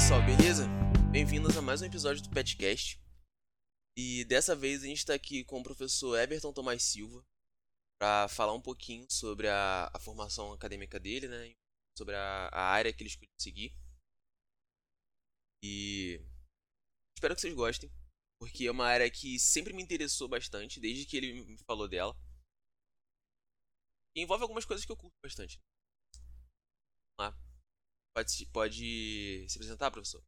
pessoal, beleza? Bem-vindos a mais um episódio do Petcast. E dessa vez a gente está aqui com o professor Everton Tomás Silva para falar um pouquinho sobre a, a, formação acadêmica dele, né? Sobre a, a área que ele escolheu seguir. E espero que vocês gostem, porque é uma área que sempre me interessou bastante, desde que ele me falou dela. E envolve algumas coisas que eu curto bastante. Vamos lá. Pode, pode se apresentar, professor?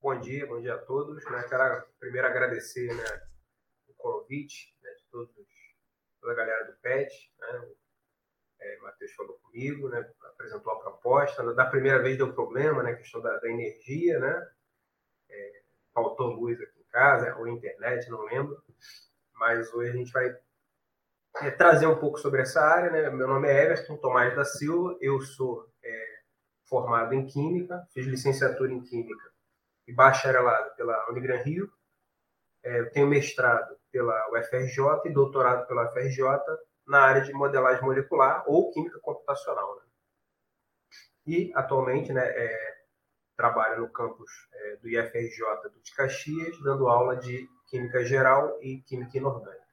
Bom dia, bom dia a todos. Né? Quero primeiro agradecer né, o convite né, de todos, toda a galera do PET. Né? É, o Matheus falou comigo, né, apresentou a proposta. Da primeira vez deu problema, né, questão da, da energia, né? É, faltou luz aqui em casa, ou internet, não lembro. Mas hoje a gente vai é, trazer um pouco sobre essa área. Né? Meu nome é Everton Tomás da Silva, eu sou formado em Química, fiz licenciatura em Química e bacharelado pela Unigran Rio. É, tenho mestrado pela UFRJ e doutorado pela UFRJ na área de modelagem molecular ou química computacional. Né? E, atualmente, né, é, trabalho no campus é, do IFRJ de Caxias, dando aula de Química Geral e Química Inorgânica,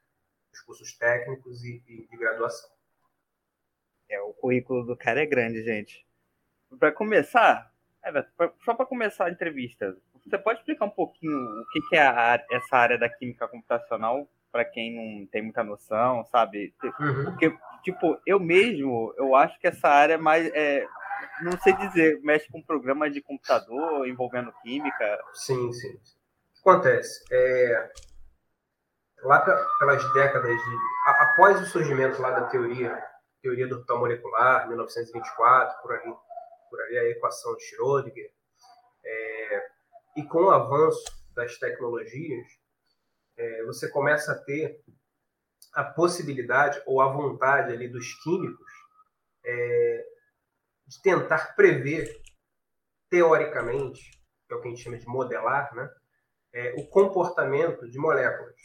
os cursos técnicos e, e de graduação. É, o currículo do cara é grande, gente para começar, é, só para começar a entrevista, você pode explicar um pouquinho o que, que é a, essa área da química computacional para quem não tem muita noção, sabe? Uhum. Porque, tipo, eu mesmo, eu acho que essa área é mais, é, não sei dizer, mexe com programas de computador envolvendo química. Sim, sim. O que acontece? É, lá pelas décadas de, após o surgimento lá da teoria, teoria do orbital molecular, 1924, por ali, por ali a equação de Schrödinger. É, e com o avanço das tecnologias, é, você começa a ter a possibilidade ou a vontade ali dos químicos é, de tentar prever, teoricamente, que é o que a gente chama de modelar, né, é, o comportamento de moléculas.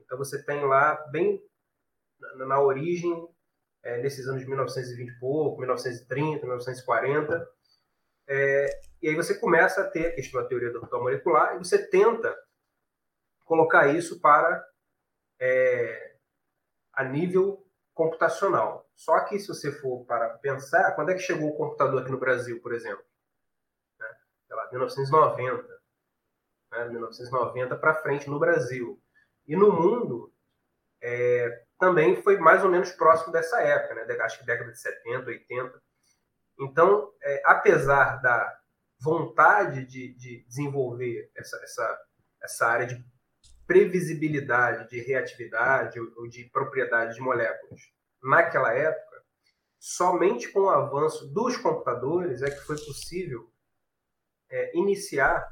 Então você tem lá, bem na, na origem é, nesses anos de 1920 e pouco, 1930, 1940. É, e aí você começa a ter a questão da teoria do orbital molecular e você tenta colocar isso para é, a nível computacional. Só que se você for para pensar, quando é que chegou o computador aqui no Brasil, por exemplo? Né? Sei lá, 1990. Né? 1990 para frente no Brasil. E no mundo, é, também foi mais ou menos próximo dessa época, né? acho que década de 70, 80. Então, é, apesar da vontade de, de desenvolver essa, essa, essa área de previsibilidade, de reatividade ou, ou de propriedade de moléculas naquela época, somente com o avanço dos computadores é que foi possível é, iniciar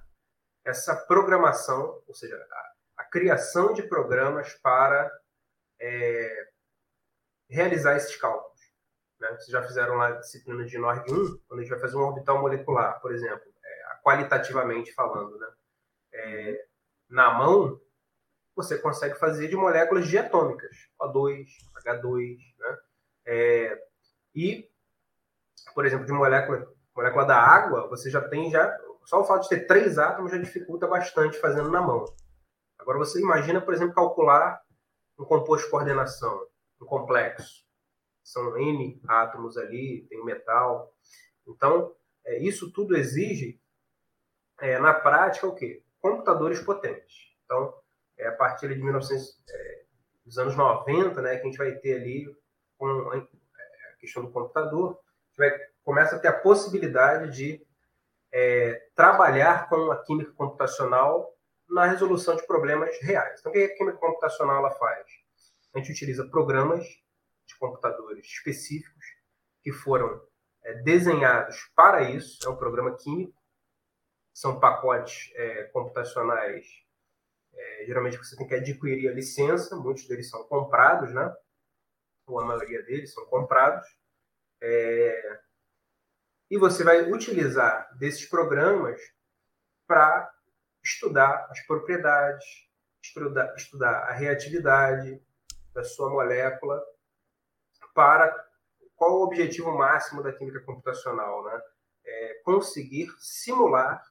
essa programação, ou seja, a, a criação de programas para é, realizar esses cálculos. Né? Vocês já fizeram lá a disciplina de NORG 1, quando a gente vai fazer um orbital molecular, por exemplo, é, qualitativamente falando. Né? É, na mão, você consegue fazer de moléculas diatômicas, O2, H2, né? É, e, por exemplo, de molécula, molécula da água, você já tem já só o fato de ter três átomos já dificulta bastante fazendo na mão. Agora você imagina, por exemplo, calcular um composto de coordenação, um complexo. São N átomos ali, tem metal. Então, é, isso tudo exige, é, na prática, o quê? Computadores potentes. Então, é a partir de 1900, é, dos anos 90, né, que a gente vai ter ali com a questão do computador, a gente vai, começa a ter a possibilidade de é, trabalhar com a química computacional na resolução de problemas reais. Então, o que a química computacional ela faz? A gente utiliza programas de computadores específicos que foram é, desenhados para isso. É um programa químico. São pacotes é, computacionais. É, geralmente você tem que adquirir a licença. Muitos deles são comprados, né? Ou a maioria deles são comprados. É, e você vai utilizar desses programas para estudar as propriedades, estudar, estudar a reatividade da sua molécula para qual o objetivo máximo da química computacional, né? é, conseguir simular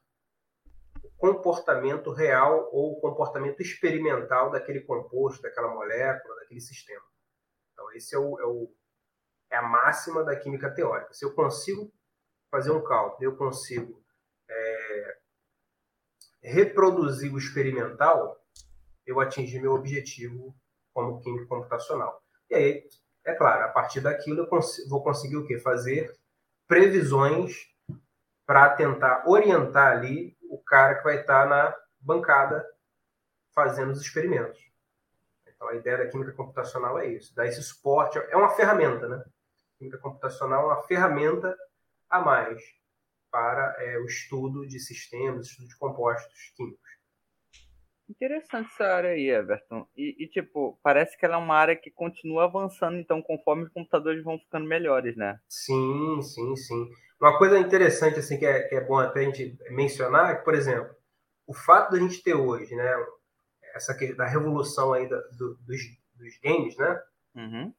o comportamento real ou o comportamento experimental daquele composto, daquela molécula, daquele sistema. Então, esse é, o, é, o, é a máxima da química teórica. Se eu consigo fazer um cálculo, eu consigo reproduzir o experimental, eu atingi meu objetivo como químico computacional. E aí, é claro, a partir daquilo eu cons vou conseguir o quê? Fazer previsões para tentar orientar ali o cara que vai estar na bancada fazendo os experimentos. Então, a ideia da química computacional é isso, dar esse suporte. É uma ferramenta, né? A química computacional é uma ferramenta a mais para é, o estudo de sistemas, estudo de compostos químicos. Interessante essa área aí, Everton. E, e, tipo, parece que ela é uma área que continua avançando, então, conforme os computadores vão ficando melhores, né? Sim, sim, sim. Uma coisa interessante, assim, que é, que é bom até a gente mencionar, é que, por exemplo, o fato da gente ter hoje, né, essa da revolução aí da, do, dos, dos games, né? Uhum.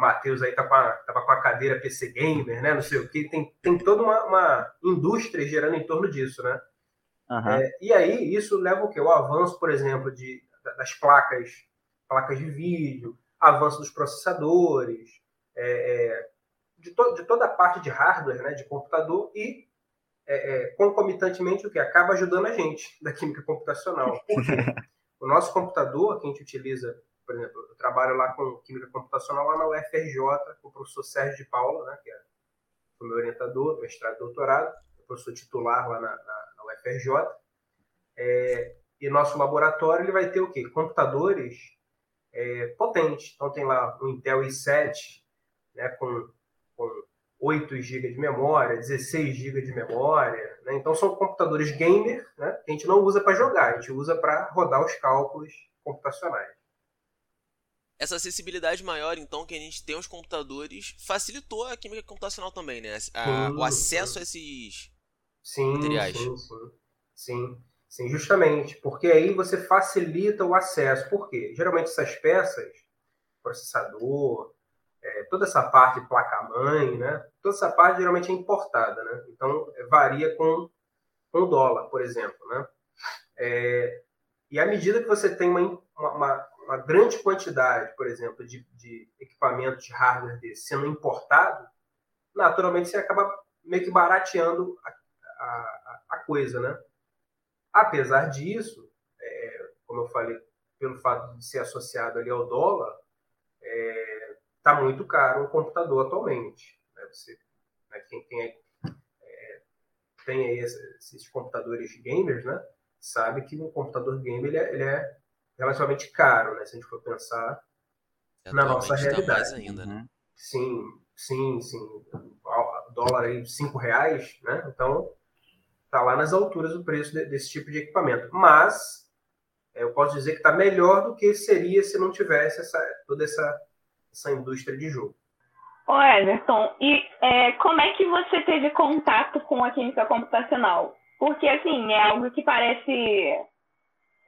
Matheus aí tá com a, tava com a cadeira PC Gamer, né? Não sei o que. Tem, tem toda uma, uma indústria gerando em torno disso, né? Uhum. É, e aí isso leva o quê? O avanço, por exemplo, de, das placas, placas de vídeo, avanço dos processadores, é, é, de, to, de, toda a parte de hardware, né, de computador e é, é, concomitantemente o que acaba ajudando a gente da química computacional. Porque o nosso computador que a gente utiliza, por exemplo, eu trabalho lá com química computacional lá na UFRJ com o professor Sérgio de Paula, né, que é o meu orientador, mestrado e doutorado, professor titular lá na, na UFRJ. É, e nosso laboratório ele vai ter o quê? Computadores é, potentes. Então tem lá o Intel i7 né, com, com 8 GB de memória, 16 GB de memória. Né? Então são computadores gamer né, que a gente não usa para jogar, a gente usa para rodar os cálculos computacionais. Essa acessibilidade maior, então, que a gente tem aos computadores, facilitou a química computacional também, né? A, o acesso a esses sim, materiais. Sim, sim, sim, sim, justamente, porque aí você facilita o acesso. Por quê? Geralmente essas peças, processador, é, toda essa parte placa-mãe, né? Toda essa parte geralmente é importada, né? Então é, varia com, com o dólar, por exemplo, né? É, e à medida que você tem uma, uma, uma grande quantidade, por exemplo, de, de equipamentos de hardware desse sendo importado, naturalmente você acaba meio que barateando a a, a coisa, né? Apesar disso, é, como eu falei, pelo fato de ser associado ali ao dólar, está é, tá muito caro um computador atualmente. Né? Você, né, quem tem, é, tem aí esses computadores gamers, né? Sabe que um computador gamer ele é, ele é relativamente caro, né? Se a gente for pensar na nossa realidade. Tá mais ainda, né? Sim, sim, sim. dólar aí cinco reais, né? Então está lá nas alturas o preço de, desse tipo de equipamento. Mas é, eu posso dizer que está melhor do que seria se não tivesse essa, toda essa, essa indústria de jogo. Ô Everton, e é, como é que você teve contato com a química computacional? Porque, assim, é algo que parece...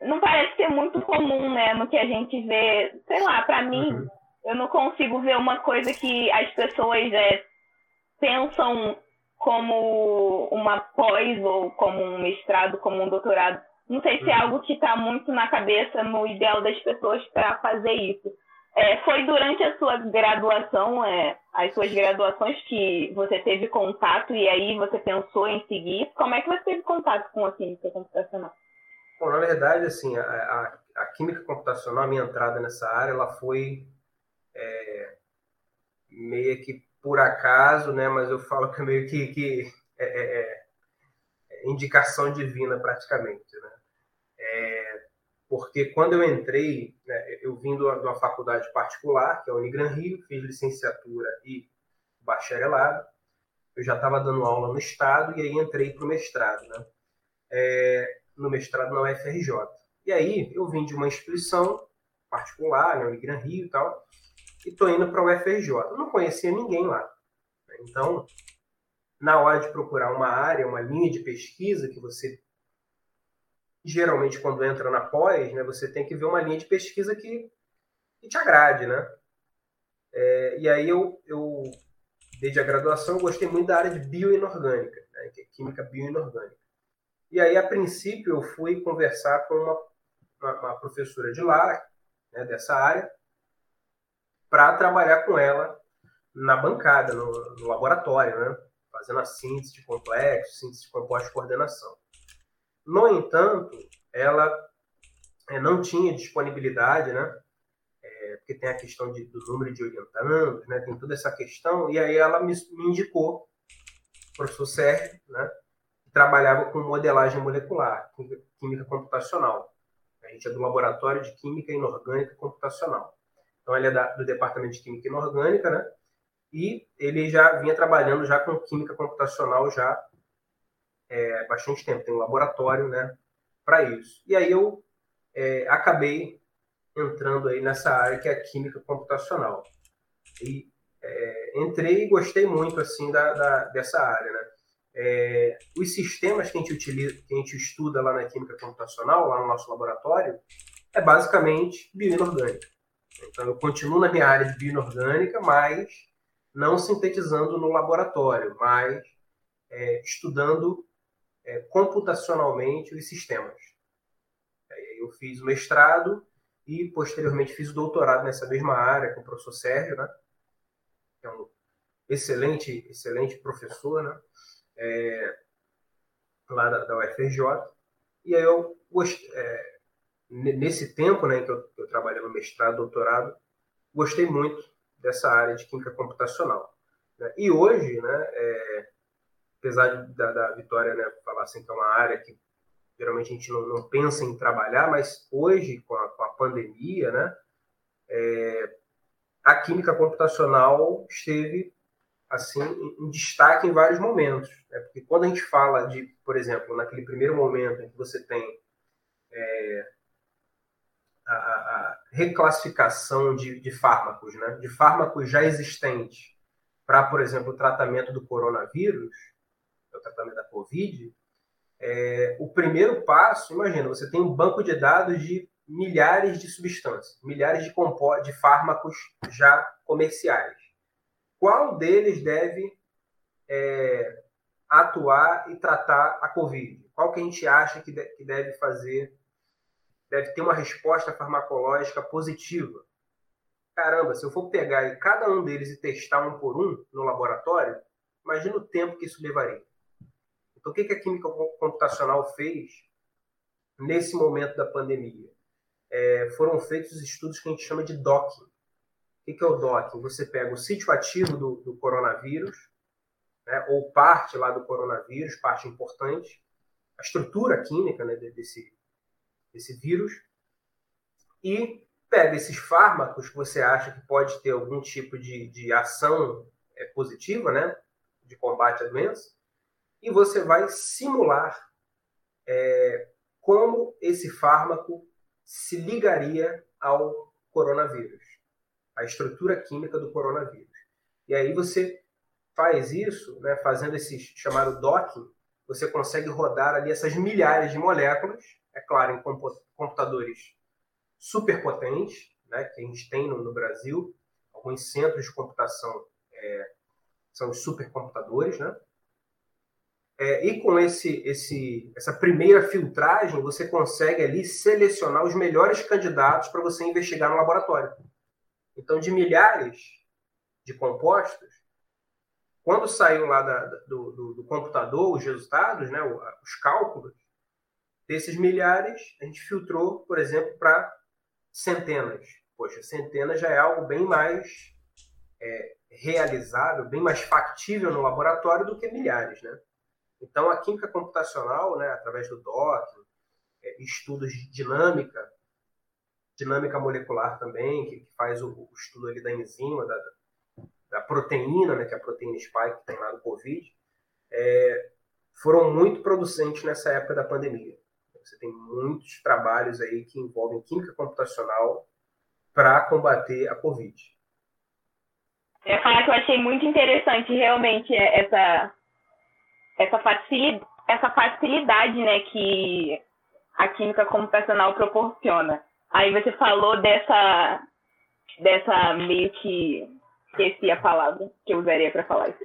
Não parece ser muito comum, né? No que a gente vê... Sei lá, para mim, uhum. eu não consigo ver uma coisa que as pessoas é, pensam como uma pós ou como um mestrado, como um doutorado. Não sei se é uhum. algo que está muito na cabeça, no ideal das pessoas para fazer isso. É, foi durante a sua graduação, é, as suas graduações, que você teve contato e aí você pensou em seguir. Como é que você teve contato com a química computacional? Bom, na verdade, assim, a, a, a química computacional, a minha entrada nessa área, ela foi é, meio que por acaso, né? Mas eu falo que é meio que, que é, é, é, é indicação divina praticamente, né? Porque quando eu entrei, né, eu vim de uma faculdade particular, que é a Unigran Rio, fiz licenciatura e bacharelado. Eu já estava dando aula no estado e aí entrei para o mestrado, né? É, no mestrado na UFRJ. E aí eu vim de uma instituição particular, né, Unigran Rio e tal, e estou indo para o UFRJ. Eu não conhecia ninguém lá. Então, na hora de procurar uma área, uma linha de pesquisa que você geralmente quando entra na pós, né, você tem que ver uma linha de pesquisa que, que te agrade, né? É, e aí eu, eu desde a graduação, eu gostei muito da área de bioinorgânica, né, que é química bioinorgânica. E aí, a princípio, eu fui conversar com uma, uma, uma professora de lá, né, dessa área, para trabalhar com ela na bancada, no, no, laboratório, né, fazendo a síntese de complexos, síntese de compostos de coordenação. No entanto, ela é, não tinha disponibilidade, né, é, porque tem a questão de, do número de orientandos, né, tem toda essa questão, e aí ela me, me indicou professor Sérgio, né, trabalhava com modelagem molecular, química computacional. A gente é do Laboratório de Química Inorgânica Computacional. Então, ele é da, do Departamento de Química Inorgânica, né? E ele já vinha trabalhando já com química computacional já é, bastante tempo. Tem um laboratório, né? Para isso. E aí eu é, acabei entrando aí nessa área que é a química computacional. E é, entrei e gostei muito assim da, da dessa área, né? É, os sistemas que a gente utiliza, que a gente estuda lá na química computacional, lá no nosso laboratório, é basicamente bioinorgânica. Então, eu continuo na minha área de bioinorgânica, mas não sintetizando no laboratório, mas é, estudando é, computacionalmente os sistemas. eu fiz o mestrado e, posteriormente, fiz o doutorado nessa mesma área com o professor Sérgio, né? que é um excelente, excelente professor, né? É, lá da, da, UFRJ. E aí eu gostei, é, nesse tempo né, que eu, eu trabalhei no mestrado, doutorado, gostei muito dessa área de química computacional. Né? E hoje, né, é, apesar de, da, da, Vitória né, falar assim que é uma área que geralmente a gente não, não pensa em trabalhar, mas hoje, com a, com a pandemia, né, é, a química computacional esteve assim em destaque em vários momentos. Né? Porque quando a gente fala de, por exemplo, naquele primeiro momento em que você tem é, a, a, reclassificação de, de fármacos, né? de fármacos já existentes para, por exemplo, o tratamento do coronavírus, o tratamento da Covid, é, o primeiro passo, imagina, você tem um banco de dados de milhares de substâncias, milhares de, de fármacos já comerciais qual deles deve é, atuar e tratar a Covid? Qual que a gente acha que, de, que deve fazer, deve ter uma resposta farmacológica positiva? Caramba, se eu for pegar cada um deles e testar um por um no laboratório, imagina o tempo que isso levaria. Então, o que, que a química computacional fez nesse momento da pandemia? É, foram feitos estudos que a gente chama de docking. O que é o docking? Você pega o sítio ativo do, do coronavírus, né, ou parte lá do coronavírus, parte importante, a estrutura química né, desse, desse vírus, e pega esses fármacos que você acha que pode ter algum tipo de, de ação é, positiva, né, de combate à doença, e você vai simular é, como esse fármaco se ligaria ao coronavírus a estrutura química do coronavírus. E aí você faz isso, né, fazendo esse chamado docking, você consegue rodar ali essas milhares de moléculas, é claro, em computadores superpotentes, né, que a gente tem no, Brasil, alguns centros de computação é, são os supercomputadores, né? É, e com esse, esse, essa primeira filtragem, você consegue ali selecionar os melhores candidatos para você investigar no laboratório. Então, de milhares de compostos, quando saiu lá da, do, do, do, computador os resultados, né, os cálculos, desses milhares, a gente filtrou, por exemplo, para centenas. Poxa, centenas já é algo bem mais é, realizável, bem mais factível no laboratório do que milhares, né? Então, a química computacional, né, através do DOC, é, estudos de dinâmica, dinâmica molecular também, que, faz o, o, estudo ali da enzima, da, da proteína, né, que é a proteína spike que tem lá no Covid, é, foram muito producentes nessa época da pandemia. Você tem muitos trabalhos aí que envolvem química computacional para combater a Covid. Eu ia falar que eu achei muito interessante realmente essa, essa, facilidade, essa facilidade né, que a química computacional proporciona. Aí você falou dessa, dessa meio que esqueci a palavra que eu usaria para falar isso.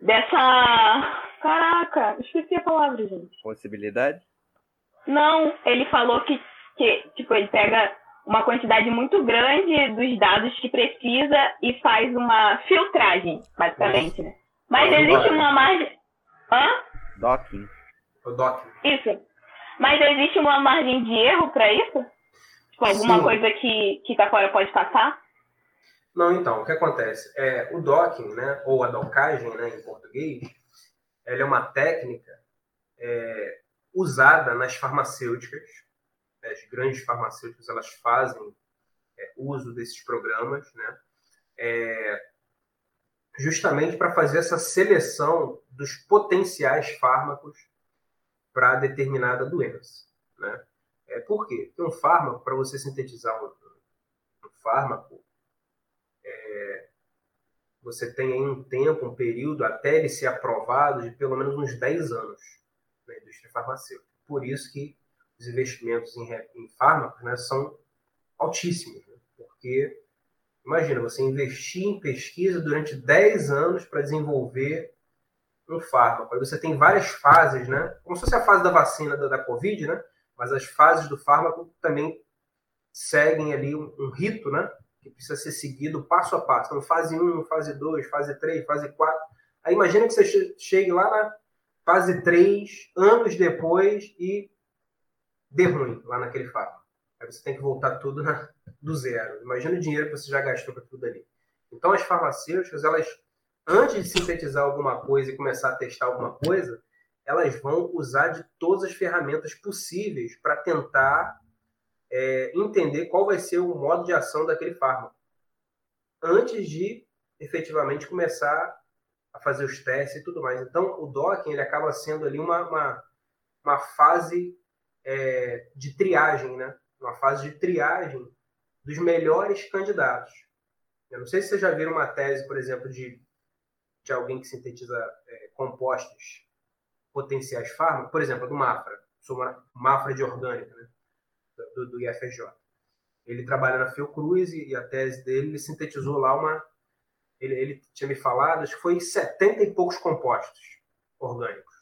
Dessa. Caraca, esqueci a palavra, gente. Possibilidade? Não, ele falou que, que tipo, ele pega uma quantidade muito grande dos dados que precisa e faz uma filtragem, basicamente, né? Mas existe uma margem. Hã? Docking. O docking. Isso. Mas existe uma margem de erro para isso? Tipo, alguma Sim. coisa que, que fora pode passar? Não, então, o que acontece? É, o docking, né, ou a docagem né, em português, ela é uma técnica é, usada nas farmacêuticas. As grandes farmacêuticas elas fazem é, uso desses programas, né, é, justamente para fazer essa seleção dos potenciais fármacos para determinada doença. Né? É, por quê? Porque um fármaco, para você sintetizar um, um fármaco, você tem aí um tempo, um período, até ele ser aprovado, de pelo menos uns 10 anos na indústria farmacêutica. Por isso que os investimentos em, em fármacos né, são altíssimos. né? Porque, imagina, você investir em pesquisa durante 10 anos para desenvolver um fármaco. Aí você tem várias fases, né? Como se fosse a fase da vacina da, da Covid, né? Mas as fases do fármaco também seguem ali um, um rito, né? que precisa ser seguido passo a passo. Então, fase 1, fase 2, fase 3, fase 4. Aí imagina que você che- chegue lá na fase 3, anos depois, e dê ruim lá naquele fármaco. Aí você tem que voltar tudo na- do zero. Imagina o dinheiro que você já gastou para tudo ali. Então, as farmacêuticas, elas, antes de sintetizar alguma coisa e começar a testar alguma coisa, elas vão usar de todas as ferramentas possíveis para tentar é, entender qual vai ser o modo de ação daquele fármaco antes de efetivamente começar a fazer os testes e tudo mais. Então, o docking ele acaba sendo ali uma, uma, uma fase é, de triagem, né? Uma fase de triagem dos melhores candidatos. Eu não sei se vocês já viram uma tese, por exemplo, de, de alguém que sintetiza é, compostos potenciais fármacos, por exemplo, do Mafra, sou uma Mafra de orgânica, né? do, do IFJ. Ele trabalha na Fiocruz e, e a tese dele, ele sintetizou lá uma. Ele, ele tinha me falado, acho que foi 70 e poucos compostos orgânicos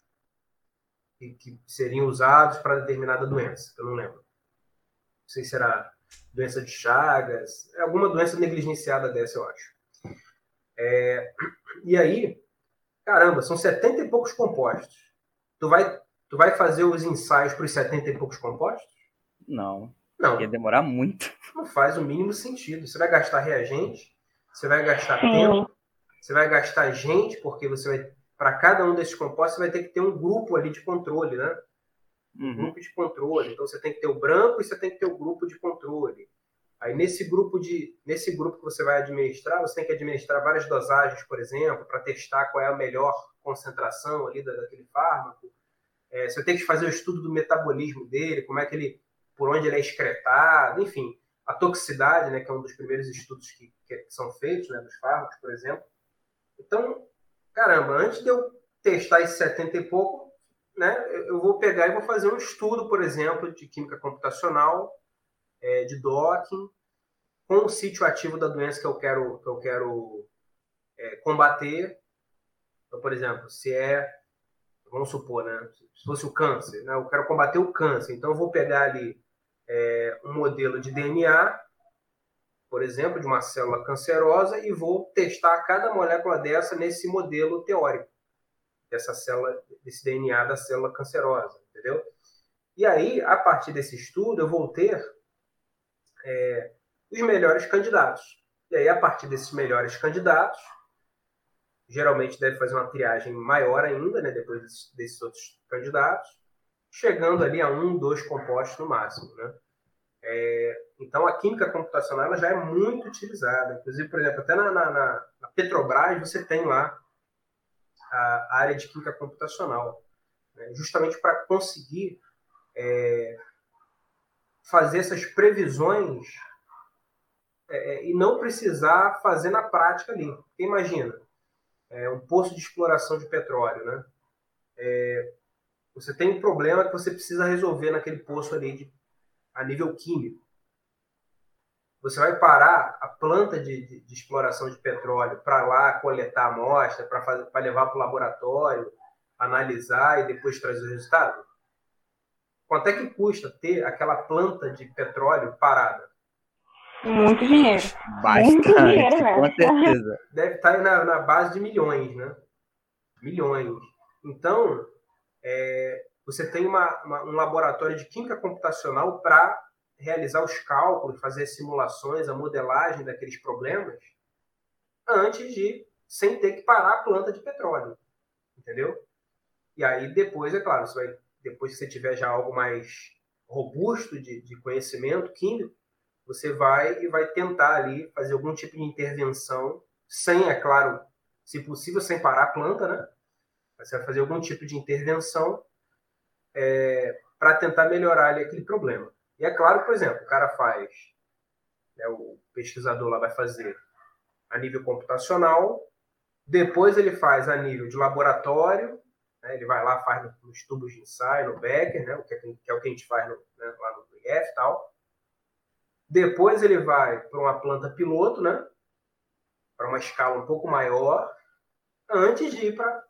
que, que seriam usados para determinada doença, que eu não lembro. Não sei se era doença de Chagas, é alguma doença negligenciada dessa, eu acho. É, e aí, caramba, são 70 e poucos compostos. Tu vai, tu vai fazer os ensaios para os 70 e poucos compostos? Não. Não, Ia demorar muito. não faz o mínimo sentido. Você vai gastar reagente, você vai gastar tempo, você vai gastar gente, porque você vai, para cada um desses compostos, você vai ter que ter um grupo ali de controle, né? Um Uhum. grupo de controle. Então você tem que ter o branco e você tem que ter o grupo de controle. Aí nesse grupo de, nesse grupo que você vai administrar, você tem que administrar várias dosagens, por exemplo, para testar qual é a melhor concentração ali da- daquele fármaco. É, você tem que fazer o estudo do metabolismo dele, como é que ele, por onde ele é excretado, enfim, a toxicidade, né, que é um dos primeiros estudos que, que são feitos, né, dos fármacos, por exemplo. Então, caramba, antes de eu testar esses 70 e pouco, né, eu vou pegar e vou fazer um estudo, por exemplo, de química computacional, é, de docking, com o sítio ativo da doença que eu quero, que eu quero é, combater. Então, por exemplo, se é, vamos supor, né, se fosse o câncer, né, eu quero combater o câncer, então eu vou pegar ali é, um modelo de DNA, por exemplo, de uma célula cancerosa e vou testar cada molécula dessa nesse modelo teórico dessa célula, desse DNA da célula cancerosa, entendeu? E aí, a partir desse estudo, eu vou ter é, os melhores candidatos. E aí, a partir desses melhores candidatos, geralmente deve fazer uma triagem maior ainda, né, depois desses, desses outros candidatos, chegando ali a um, dois compostos no máximo, né? É, então, a química computacional ela já é muito utilizada. Inclusive, por exemplo, até na, na, na- Petrobras você tem lá a área de química computacional, né? justamente para conseguir é, fazer essas previsões é, e não precisar fazer na prática ali. Porque imagina, é, um poço de exploração de petróleo, né? É, você tem um problema que você precisa resolver naquele poço ali de, a nível químico. você vai parar a planta de, de, de exploração de petróleo para lá coletar amostra, para levar para o laboratório, analisar e depois trazer o resultado? Quanto é que custa ter aquela planta de petróleo parada? Muito dinheiro. Bastante, Muito dinheiro, com certeza. Deve estar aí na, na, base de milhões, né? Milhões. Então, é, você tem uma, uma, um laboratório de química computacional para realizar os cálculos, fazer as simulações, a modelagem daqueles problemas, antes de, sem ter que parar a planta de petróleo. Entendeu? E aí, depois, é claro, você vai, depois que você tiver já algo mais robusto de, de conhecimento químico, você vai e vai tentar ali fazer algum tipo de intervenção, sem, é claro, se possível, sem parar a planta, né? Você vai fazer algum tipo de intervenção é, para tentar melhorar ali aquele problema. E é claro, por exemplo, o cara faz, né, o pesquisador lá vai fazer a nível computacional, depois ele faz a nível de laboratório, né, ele vai lá, faz nos tubos de ensaio, no Becker, né, que, é, que é o que a gente faz no, né, lá no IF e tal. Depois ele vai para uma planta piloto, né, para uma escala um pouco maior, antes de ir para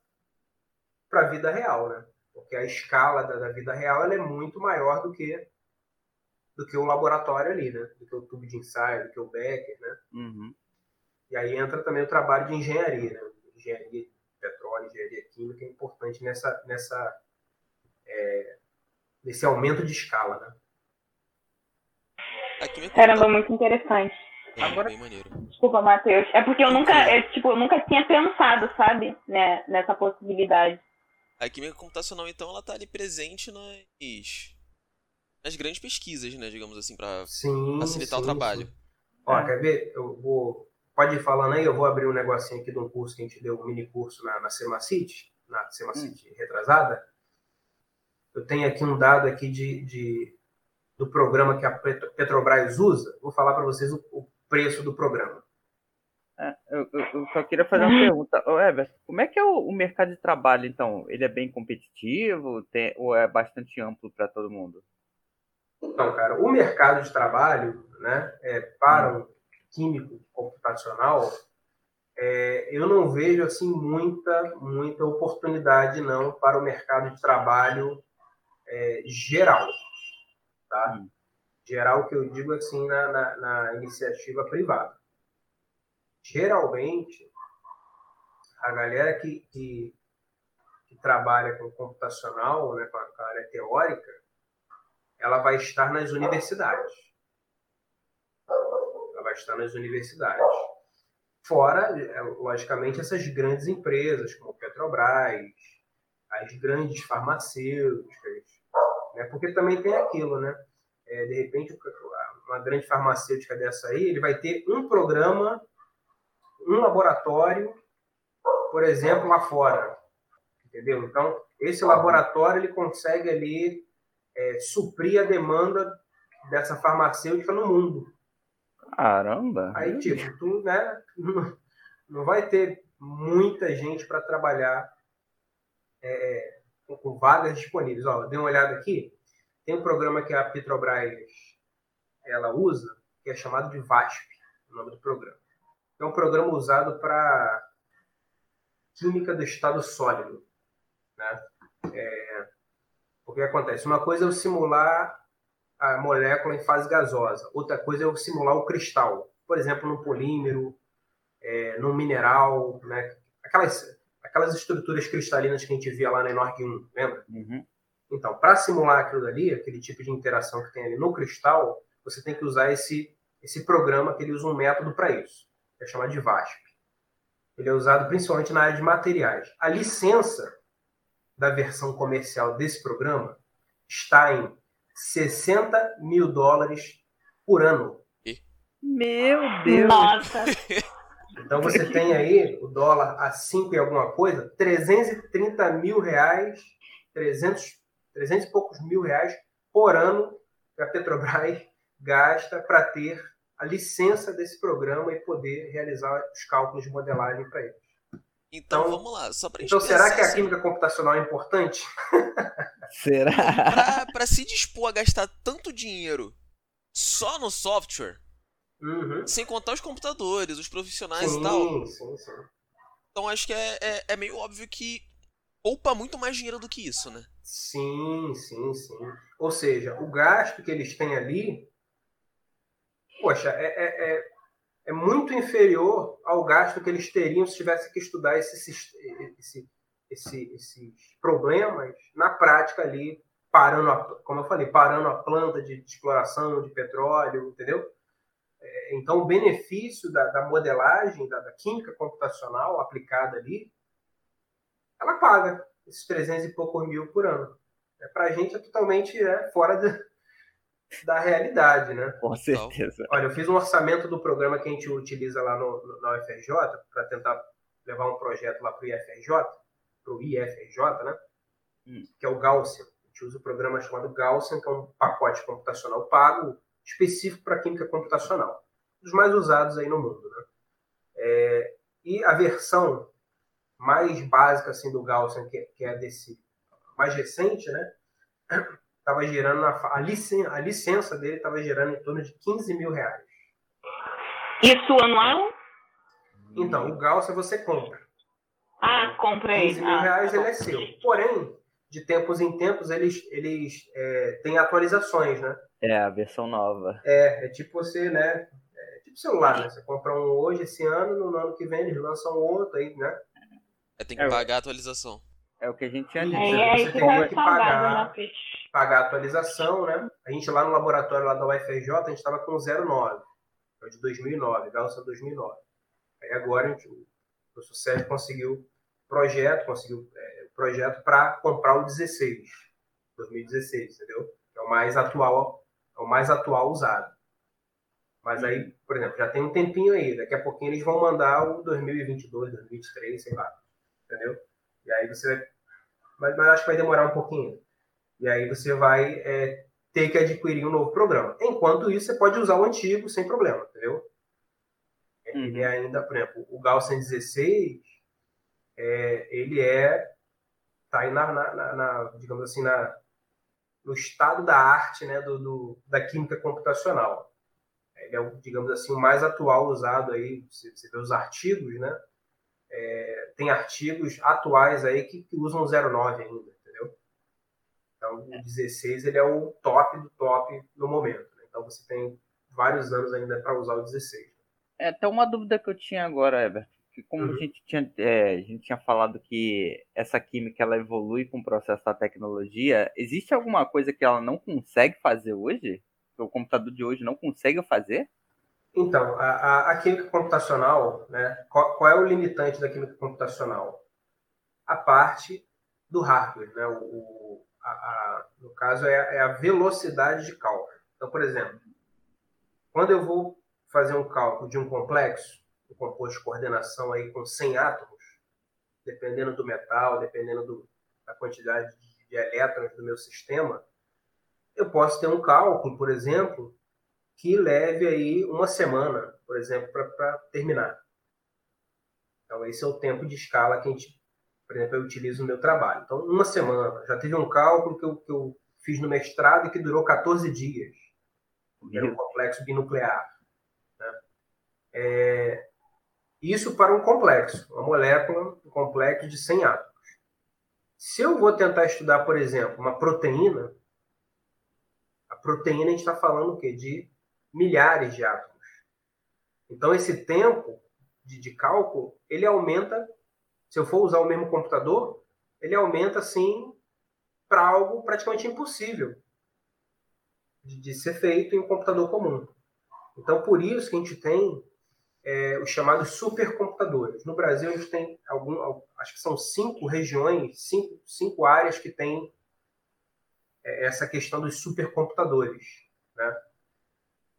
a vida real, né? Porque a escala da, da vida real ela é muito maior do que do que o laboratório ali, né? Do que o tubo de ensaio, do que o Becker, né? Uhum. E aí entra também o trabalho de engenharia, né? Engenharia engenharia química é importante nessa, nessa, é, nesse aumento de escala, né? Caramba, muito interessante. É, Agora, bem maneiro. Desculpa, Matheus. É porque eu nunca, é, tipo, eu nunca tinha pensado, sabe, né, nessa possibilidade. A química computacional, então, ela tá ali presente nas nas grandes pesquisas, né, digamos assim, para facilitar sim, o trabalho. Sim. Ó, quer ver? Eu vou. Pode ir falando aí, eu vou abrir um negocinho aqui de um curso que a gente deu, um mini curso na, na Semacite, na Semacite hum. retrasada. Eu tenho aqui um dado aqui de, de do programa que a Petrobras usa. Vou falar para vocês o, o, preço do programa. É, eu, eu, só queria fazer uma pergunta. Ô, Everson, como é que é o, o, mercado de trabalho, então? Ele é bem competitivo tem, ou é bastante amplo para todo mundo? Então, cara, o mercado de trabalho, né, é, para um químico computacional, é, eu não vejo assim muita, muita oportunidade não para o mercado de trabalho é, geral, tá? Hum. Geral que eu digo assim na, na, na iniciativa privada. Geralmente, a galera que, que, que trabalha com computacional, né, com a área teórica, ela vai estar nas universidades. Vai estar nas universidades. Fora, é, logicamente, essas grandes empresas, como Petrobras, as grandes farmacêuticas, né? porque também tem aquilo, né? É, de repente, uma grande farmacêutica dessa aí, ele vai ter um programa, um laboratório, por exemplo, lá fora. Entendeu? Então, esse laboratório ele consegue ali é, suprir a demanda dessa farmacêutica no mundo. Caramba! Aí, tipo, tu, né, não vai ter muita gente para trabalhar é, com, vagas disponíveis. Ó, dê uma olhada aqui. Tem um programa que a Petrobras ela usa, que é chamado de VASP, o nome do programa. É um programa usado para química do estado sólido. Né? É, o que acontece? Uma coisa é eu simular a molécula em fase gasosa, outra coisa é eu simular o cristal. Por exemplo, no polímero, é, no mineral, né? aquelas, aquelas estruturas cristalinas que a gente via lá na Enorg 1, lembra? Uhum. Então, para simular aquilo dali, aquele tipo de interação que tem ali no cristal, você tem que usar esse, esse programa que ele usa um método para isso, que é chamado de VASP. Ele é usado principalmente na área de materiais. A licença da versão comercial desse programa está em 60 mil dólares por ano. Meu Deus! Nossa! Então você tem aí o dólar a 5 e alguma coisa, 330 mil reais, 300, 300 e poucos mil reais por ano que a Petrobras gasta para ter a licença desse programa e poder realizar os cálculos de modelagem para ele. Então, então, vamos lá, só gente Então será que a química computacional é importante? será? Para se dispor a gastar tanto dinheiro só no software, Uhum. Sem contar os computadores, os profissionais sim, e tal. Sim, sim. Então acho que é, é, é, meio óbvio que poupa muito mais dinheiro do que isso, né? Sim, sim, sim. Ou seja, o gasto que eles têm ali, poxa, é, é, é, é muito inferior ao gasto que eles teriam se tivessem que estudar esse, esse, esse, esses problemas na prática ali, parando, a, como eu falei, parando a planta de, de exploração de petróleo, entendeu? É, então, o benefício da, da modelagem, da, da, química computacional aplicada ali, ela paga esses 300 e poucos mil por ano. É, Para a gente é totalmente é, fora de, da realidade, né? Com certeza. Olha, eu fiz um orçamento do programa que a gente utiliza lá no, no na UFRJ para tentar levar um projeto lá para o IFRJ, para o IFRJ, né? Hum. Que é o Gaussian. A gente usa o um programa chamado Gaussian, que é um pacote computacional pago específico para química computacional, dos mais usados aí no mundo. Né? É, e a versão mais básica assim do Gaussian, que, que é desse mais recente, né? Estava gerando a, a, licen, a licença dele estava gerando em torno de 15 mil reais. Isso anual? Então, o Gaussian você compra. Ah, comprei. 15 mil ah, reais tá ele é seu. Porém, de tempos em tempos, eles, eles é, têm atualizações, né? É, a versão nova. É, é tipo você, né? É tipo celular, né? Você compra um hoje, esse ano, no ano que vem eles lançam outro aí, né? É, tem que é, pagar a atualização. É o que a gente tinha dito. É, você tem que pagar, pagar a atualização, né? A gente lá no laboratório lá da UFRJ, a gente estava com 09, é de 2009, Galsa 2009. Aí agora a gente, professor Sérgio conseguiu projeto, conseguiu é, projeto para comprar o 16, 2016, entendeu? É o mais atual é o mais atual usado. Mas aí, por exemplo, já tem um tempinho aí. Daqui a pouquinho eles vão mandar o 2022, 2023, sei lá. Entendeu? E aí você vai. Mas, mas acho que vai demorar um pouquinho. E aí você vai é, ter que adquirir um novo programa. Enquanto isso, você pode usar o antigo sem problema, entendeu? Ele uhum. ainda, por exemplo, o Gal 116, é, ele é. Tá aí na, na, na, na digamos assim, na, no estado da arte né, do, do, da química computacional. Ele é, digamos assim, o mais atual usado aí, você, você vê os artigos, né? É, tem artigos atuais aí que, que usam o 09 ainda, entendeu? Então, o 16 ele é o top do top no momento. Né? Então, você tem vários anos ainda para usar o 16. É, até uma dúvida que eu tinha agora, Everton que como uhum. a, gente tinha, é, a gente tinha falado que essa química ela evolui com o processo da tecnologia, existe alguma coisa que ela não consegue fazer hoje? Que o computador de hoje não consegue fazer? Então, a, a, a química computacional, né, qual, qual, é o limitante da química computacional? A parte do hardware, né, o, a, no caso é, é a velocidade de cálculo. Então, por exemplo, quando eu vou fazer um cálculo de um complexo, um composto de coordenação aí com 100 átomos, dependendo do metal, dependendo do, da quantidade de, de elétrons do meu sistema, eu posso ter um cálculo, por exemplo, que leve aí uma semana, por exemplo, para terminar. Então, esse é o tempo de escala que a gente, por exemplo, eu utilizo no meu trabalho. Então, uma semana. Já teve um cálculo que eu, que eu fiz no mestrado que durou 14 dias. Era um complexo binuclear. É, isso para um complexo, uma molécula, um complexo de 100 átomos. Se eu vou tentar estudar, por exemplo, uma proteína, a proteína a gente está falando o quê? De milhares de átomos. Então, esse tempo de, de cálculo, ele aumenta, se eu for usar o mesmo computador, ele aumenta, assim, para algo praticamente impossível de, de ser feito em um computador comum. Então, por isso que a gente tem é, os chamados supercomputadores. No Brasil, a gente tem algum, acho que são cinco regiões, cinco, cinco áreas que têm é, essa questão dos supercomputadores. Né?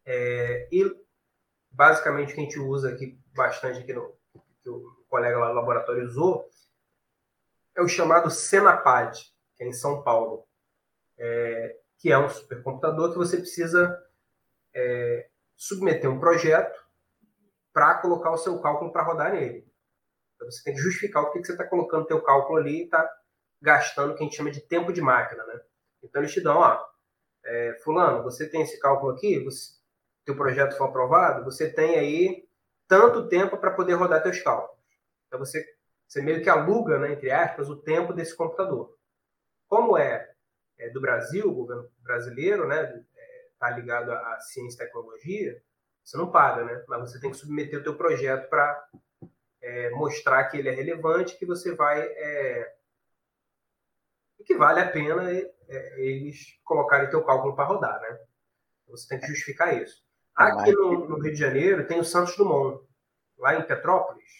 É, e, basicamente, o que a gente usa aqui bastante, aqui no, que o colega lá do laboratório usou, é o chamado Senapad, que é em São Paulo, é, que é um supercomputador que você precisa é, submeter um projeto para colocar o seu cálculo para rodar nele. Então você tem que justificar o que, você está colocando teu cálculo ali e está gastando o que a gente chama de tempo de máquina, né? Então eles te dão, ó, é, fulano, você tem esse cálculo aqui, você, teu projeto for aprovado, você tem aí tanto tempo para poder rodar teus cálculos. Então você, você meio que aluga, né, entre aspas, o tempo desse computador. Como é, é do Brasil, o governo brasileiro, né, está é, ligado à ciência e tecnologia, você não paga, né? Mas você tem que submeter o teu projeto para é, mostrar que ele é relevante, que você vai é, que vale a pena é, eles colocarem teu cálculo para rodar, né? Você tem que justificar isso. Aqui no, no, Rio de Janeiro tem o Santos Dumont, lá em Petrópolis.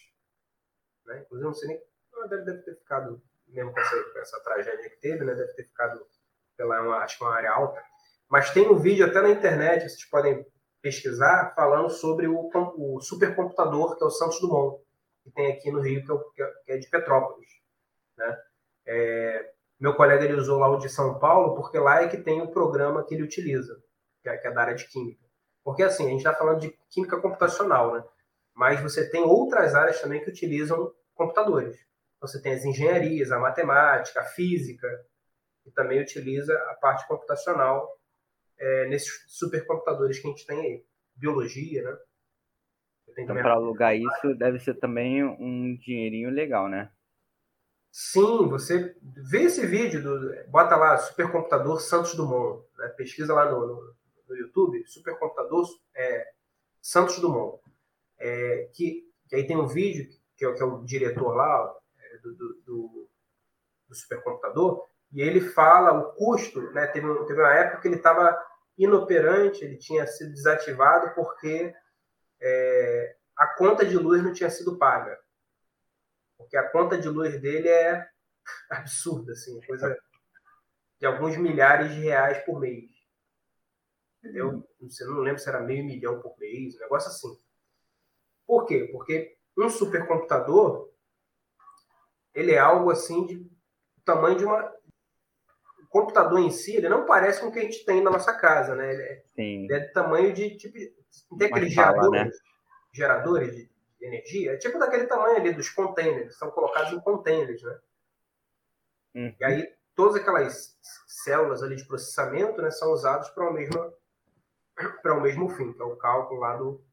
Né? Inclusive, não sei nem. Deve, deve ter ficado, mesmo com essa, com essa, tragédia que teve, né? deve ter ficado, pela uma, acho que uma área alta. Mas tem um vídeo até na internet, vocês podem pesquisar, falando sobre o, o supercomputador que é o Santos Dumont, que tem aqui no Rio, que é, que é de Petrópolis. Né? É, meu colega ele usou lá o de São Paulo, porque lá é que tem o programa que ele utiliza, que é, que é da área de química. Porque assim, a gente está falando de química computacional, né? Mas você tem outras áreas também que utilizam computadores. Você tem as engenharias, a matemática, a física, que também utiliza a parte computacional é, nesses supercomputadores que a gente tem aí. Biologia, né? Então, para alugar isso, deve ser também um dinheirinho legal, né? Sim, você vê esse vídeo, do, bota lá supercomputador Santos Dumont, né? pesquisa lá no, no, no YouTube, supercomputador é, Santos Dumont, é, que, que, aí tem um vídeo que é, que é o diretor lá é, do, do, do, do, supercomputador e ele fala o custo, né? Teve, teve uma época que ele estava inoperante, ele tinha sido desativado porque é, a conta de luz não tinha sido paga porque a conta de luz dele é absurda, assim, coisa de alguns milhares de reais por mês. Entendeu? Você não lembro se era meio milhão por mês, um negócio assim. Por quê? Porque um supercomputador ele é algo assim de tamanho de uma computador em si, ele não parece com o que a gente tem na nossa casa, né? Ele é, ele é do tamanho de tipo tem aqueles geradores, né? geradores de de energia é tipo daquele tamanho ali dos containers, são colocados em containers, né? Uhum. E aí todas aquelas células ali de processamento, né, são usadas para o mesmo para o mesmo fim, que é o cálculo lá do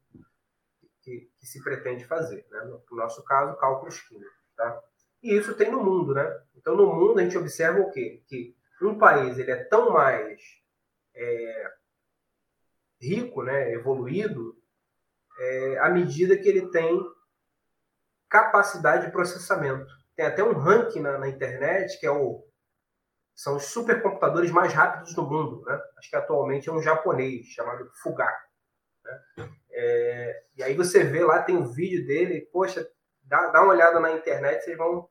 que, que se pretende fazer, né? No, nosso caso, cálculos químicos, tá? E isso tem no mundo, né? Então no mundo a gente observa o quê? Que um país ele é tão mais é, rico, né, evoluído, é, à medida que ele tem capacidade de processamento. Tem até um ranking na, na internet que é o são os supercomputadores mais rápidos do mundo, né? Acho que atualmente é um japonês chamado Fugaku. Né? É, e aí você vê lá, tem um vídeo dele, poxa, dá, dá uma olhada na internet, vocês vão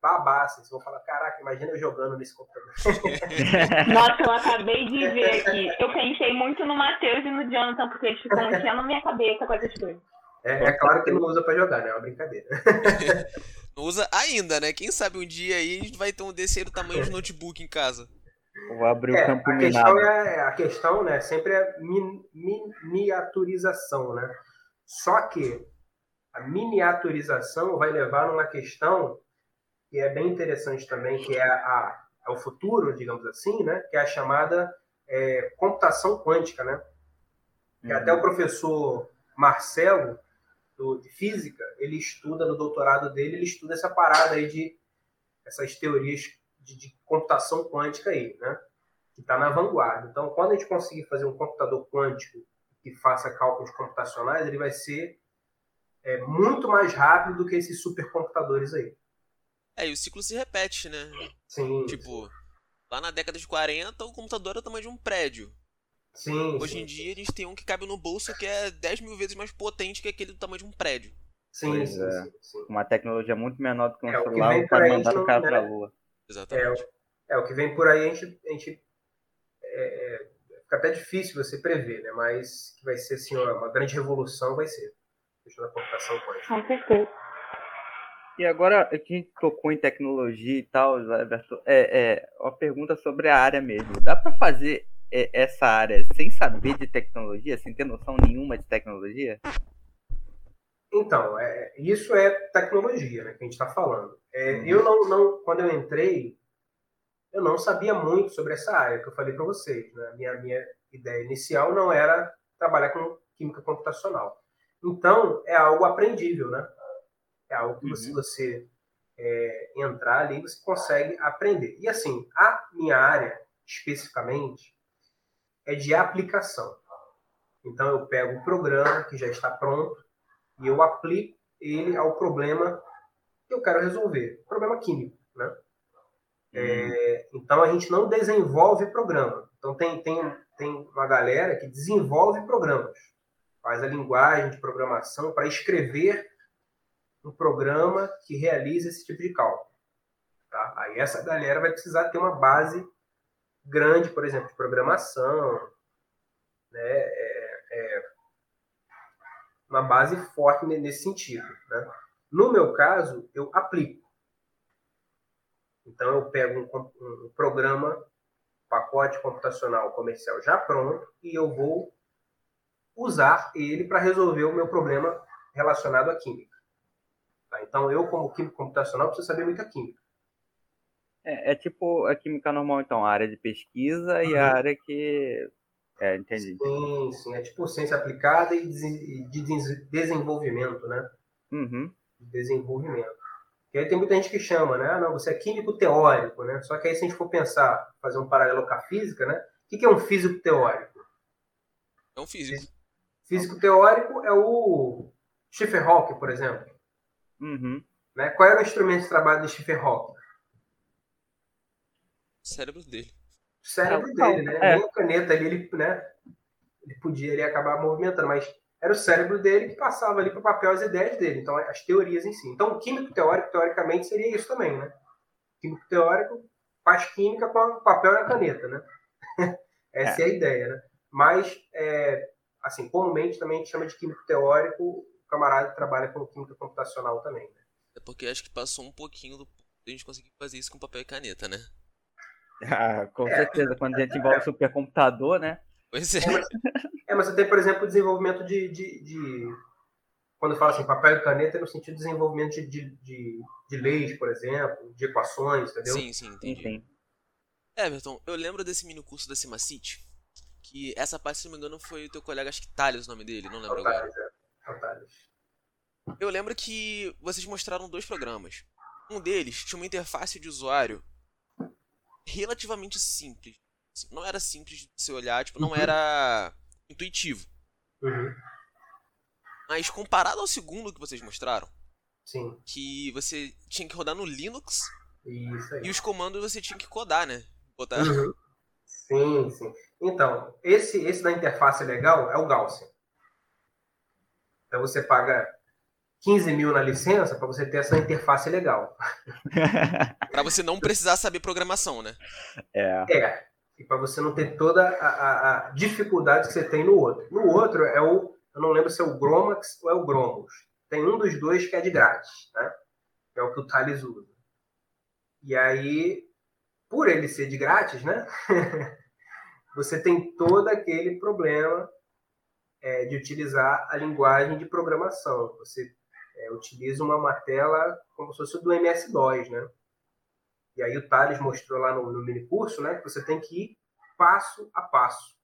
babar, assim, vocês vão falar, caraca, imagina eu jogando nesse computador. Nossa, eu acabei de ver aqui. Eu pensei muito no Matheus e no Jonathan, porque eles ficam enchendo na minha cabeça com essas coisas. É, é, claro que não usa pra jogar, né? É uma brincadeira. não usa ainda, né? Quem sabe um dia aí a gente vai ter um desse do tamanho de notebook em casa. Vou abrir é, o campo a questão é A questão, né, sempre é min, miniaturização, né? Só que a miniaturização vai levar numa questão que é bem interessante também, que é, a, é o futuro, digamos assim, né? que é a chamada é, computação quântica. Né? Uhum. até o professor Marcelo, do, de física, ele estuda, no doutorado dele, ele estuda essa parada aí de essas teorias de, de computação quântica aí, né? que está na vanguarda. Então, quando a gente conseguir fazer um computador quântico que faça cálculos computacionais, ele vai ser é, muito mais rápido do que esses supercomputadores aí. É, e o ciclo se repete, né? Sim. Tipo, lá na década de 40, o computador era o tamanho de um prédio. Sim. Hoje sim. em dia, a gente tem um que cabe no bolso que é 10 mil vezes mais potente que aquele do tamanho de um prédio. Sim, sim, é. sim, Uma tecnologia muito menor do que um é, celular, o cara mandar o cara né? pra lua. Exatamente. É, é, o que vem por aí, a gente. A gente é, é, fica até difícil você prever, né? Mas que vai ser assim, uma grande revolução vai ser. Questão da computação quântica. Com certeza. E agora que a gente tocou em tecnologia e tal, Alberto, é, é uma pergunta sobre a área mesmo. Dá para fazer é, essa área sem saber de tecnologia, sem ter noção nenhuma de tecnologia? Então, é, isso é tecnologia, né, que a gente está falando. É, uhum. Eu não, não, quando eu entrei, eu não sabia muito sobre essa área que eu falei para vocês. Né? Minha minha ideia inicial não era trabalhar com química computacional. Então, é algo aprendível, né? É algo que uhum. se você é, entrar ali, você consegue aprender. E assim, a minha área, especificamente, é de aplicação. Então, eu pego um programa que já está pronto e eu aplico ele ao problema que eu quero resolver, problema químico, né? Uhum. É, então, a gente não desenvolve programa. Então, tem, tem, tem uma galera que desenvolve programas, faz a linguagem de programação para escrever um programa que realiza esse tipo de cálculo. Tá? Aí essa galera vai precisar ter uma base grande, por exemplo, de programação, né? É, é uma base forte nesse sentido. Né? No meu caso, eu aplico. Então, eu pego um, um programa, pacote computacional comercial já pronto, e eu vou usar ele para resolver o meu problema relacionado à química. Tá? Então, eu, como químico computacional, preciso saber muita química. É, é, tipo a química normal, então, a área de pesquisa uhum. e a área que. É, entendi. Sim, sim. É tipo ciência aplicada e de desenvolvimento, né? Uhum. De desenvolvimento. E aí tem muita gente que chama, né? Ah, não, você é químico teórico, né? Só que aí, se a gente for pensar, fazer um paralelo com a física, né? O que é um físico teórico? É um físico. Físico teórico é o Stephen Hawking, por exemplo. Uhum. Né? Qual era o instrumento de trabalho do Stephen Hawking? O cérebro dele. O cérebro dele, né? É. Nem a caneta ali, ele, né? ele podia ali acabar movimentando, mas era o cérebro dele que passava ali para o papel as ideias dele, então as teorias em si. Então, o químico teórico, teoricamente, seria isso também, né? O químico teórico faz química com o papel e a caneta, né? Essa é. é. a ideia, né? Mas, é, assim, comumente também a gente chama de químico teórico camarada que trabalha com química computacional também. Né? É porque acho que passou um pouquinho do a gente conseguir fazer isso com papel e caneta, né? Ah, com é. certeza, quando a gente envolve o supercomputador, né? Pois é. É, mas você tem, por exemplo, o desenvolvimento de, de, de quando fala assim, papel e caneta, é no sentido de desenvolvimento de, de, de, de leis, por exemplo, de equações, entendeu? Sim, sim, entendi. Sim. Everton, eu lembro desse mini curso da Cimacity, que essa parte, se não me engano, foi o teu colega, acho que Thales o nome dele, não lembro agora. É. eu lembro que vocês mostraram dois programas. Um deles tinha uma interface de usuário relativamente simples. Assim, não era simples de se olhar, tipo, não uhum. era intuitivo. Uhum. Mas comparado ao segundo que vocês mostraram, Sim. que você tinha que rodar no Linux Isso aí. e os comandos você tinha que codar, né? Botar... Uhum. Sim, sim. Então, esse, esse da interface legal é o Gaussian. Então você paga 15 mil na licença para você ter essa interface legal. para você não precisar saber programação, né? É. É e para você não ter toda a, a, a, dificuldade que você tem no outro. No outro é o, eu não lembro se é o Gromax ou é o Gromos. Tem um dos dois que é de grátis, né? É o que o Thales usa. E aí, por ele ser de grátis, né? você tem todo aquele problema é, de utilizar a linguagem de programação. Você é, utiliza uma matela como se fosse do MS-DOS, né? E aí o Thales mostrou lá no, no mini curso, né, que você tem que ir passo a passo.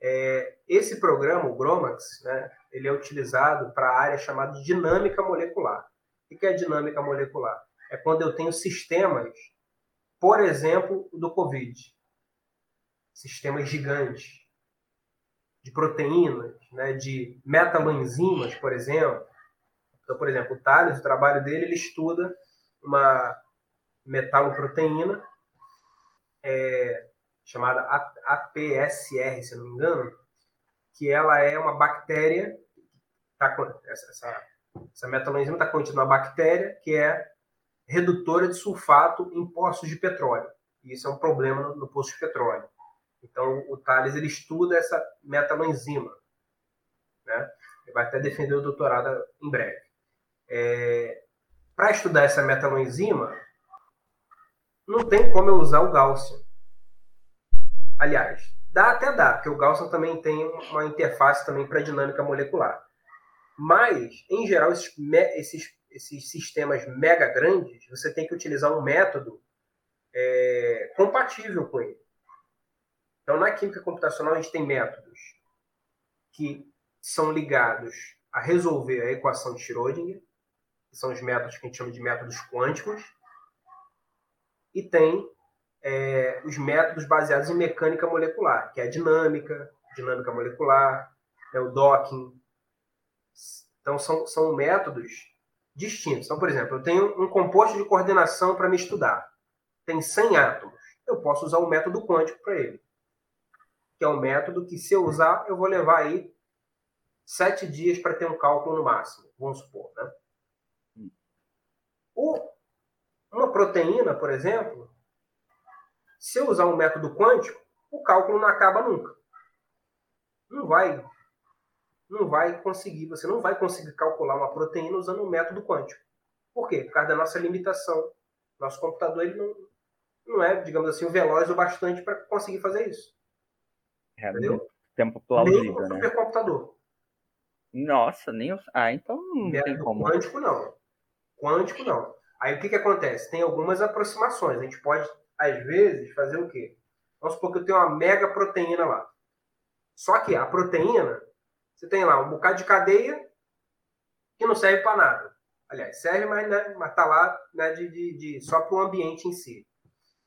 É, esse programa, o Gromax, né, ele é utilizado para a área chamada de dinâmica molecular. O que é dinâmica molecular? É quando eu tenho sistemas, por exemplo, do COVID, sistemas gigantes de proteínas, né, de metaloenzimas, por exemplo. Então, por exemplo, o Thales, o trabalho dele, ele estuda uma metaloproteína, é, chamada APSR, se não me engano, que ela é uma bactéria, tá, essa, essa, essa metaloenzima está contendo uma bactéria que é redutora de sulfato em poços de petróleo. E isso é um problema no, no poço de petróleo. Então, o Thales ele estuda essa metaloenzima. Né? Ele vai até defender o doutorado em breve. É, Para estudar essa metaloenzima, não tem como eu usar o Gaussian. Aliás, dá até dá, porque o Gaussian também tem uma interface também para dinâmica molecular. Mas, em geral, esses, esses, esses sistemas mega grandes, você tem que utilizar um método é, compatível com ele. Então, na química computacional, a gente tem métodos que são ligados a resolver a equação de Schrödinger, que são os métodos que a gente chama de métodos quânticos, e tem é, os métodos baseados em mecânica molecular, que é a dinâmica, dinâmica molecular, é o docking. Então, são, são métodos distintos. Então, por exemplo, eu tenho um composto de coordenação para me estudar. Tem 100 átomos. Eu posso usar o método quântico para ele. Que é um método que, se eu usar, eu vou levar aí sete dias para ter um cálculo no máximo, vamos supor. Né? O, uma proteína, por exemplo, se eu usar um método quântico, o cálculo não acaba nunca. Não vai não vai conseguir, você não vai conseguir calcular uma proteína usando um método quântico. Por quê? Por causa da nossa limitação. Nosso computador ele não, não é, digamos assim, veloz o bastante para conseguir fazer isso. É, Entendeu? Tempo plausível, nem né? supercomputador. Nossa, nem o... Ah, então não tem como. Quântico não. Quântico não. Aí o que, que acontece? Tem algumas aproximações. A gente pode, às vezes, fazer o quê? Vamos supor que eu tenho uma mega proteína lá. Só que a proteína, você tem lá um bocado de cadeia que não serve para nada. Aliás, serve, mas, né, mas tá lá né, de, de, de só para o ambiente em si.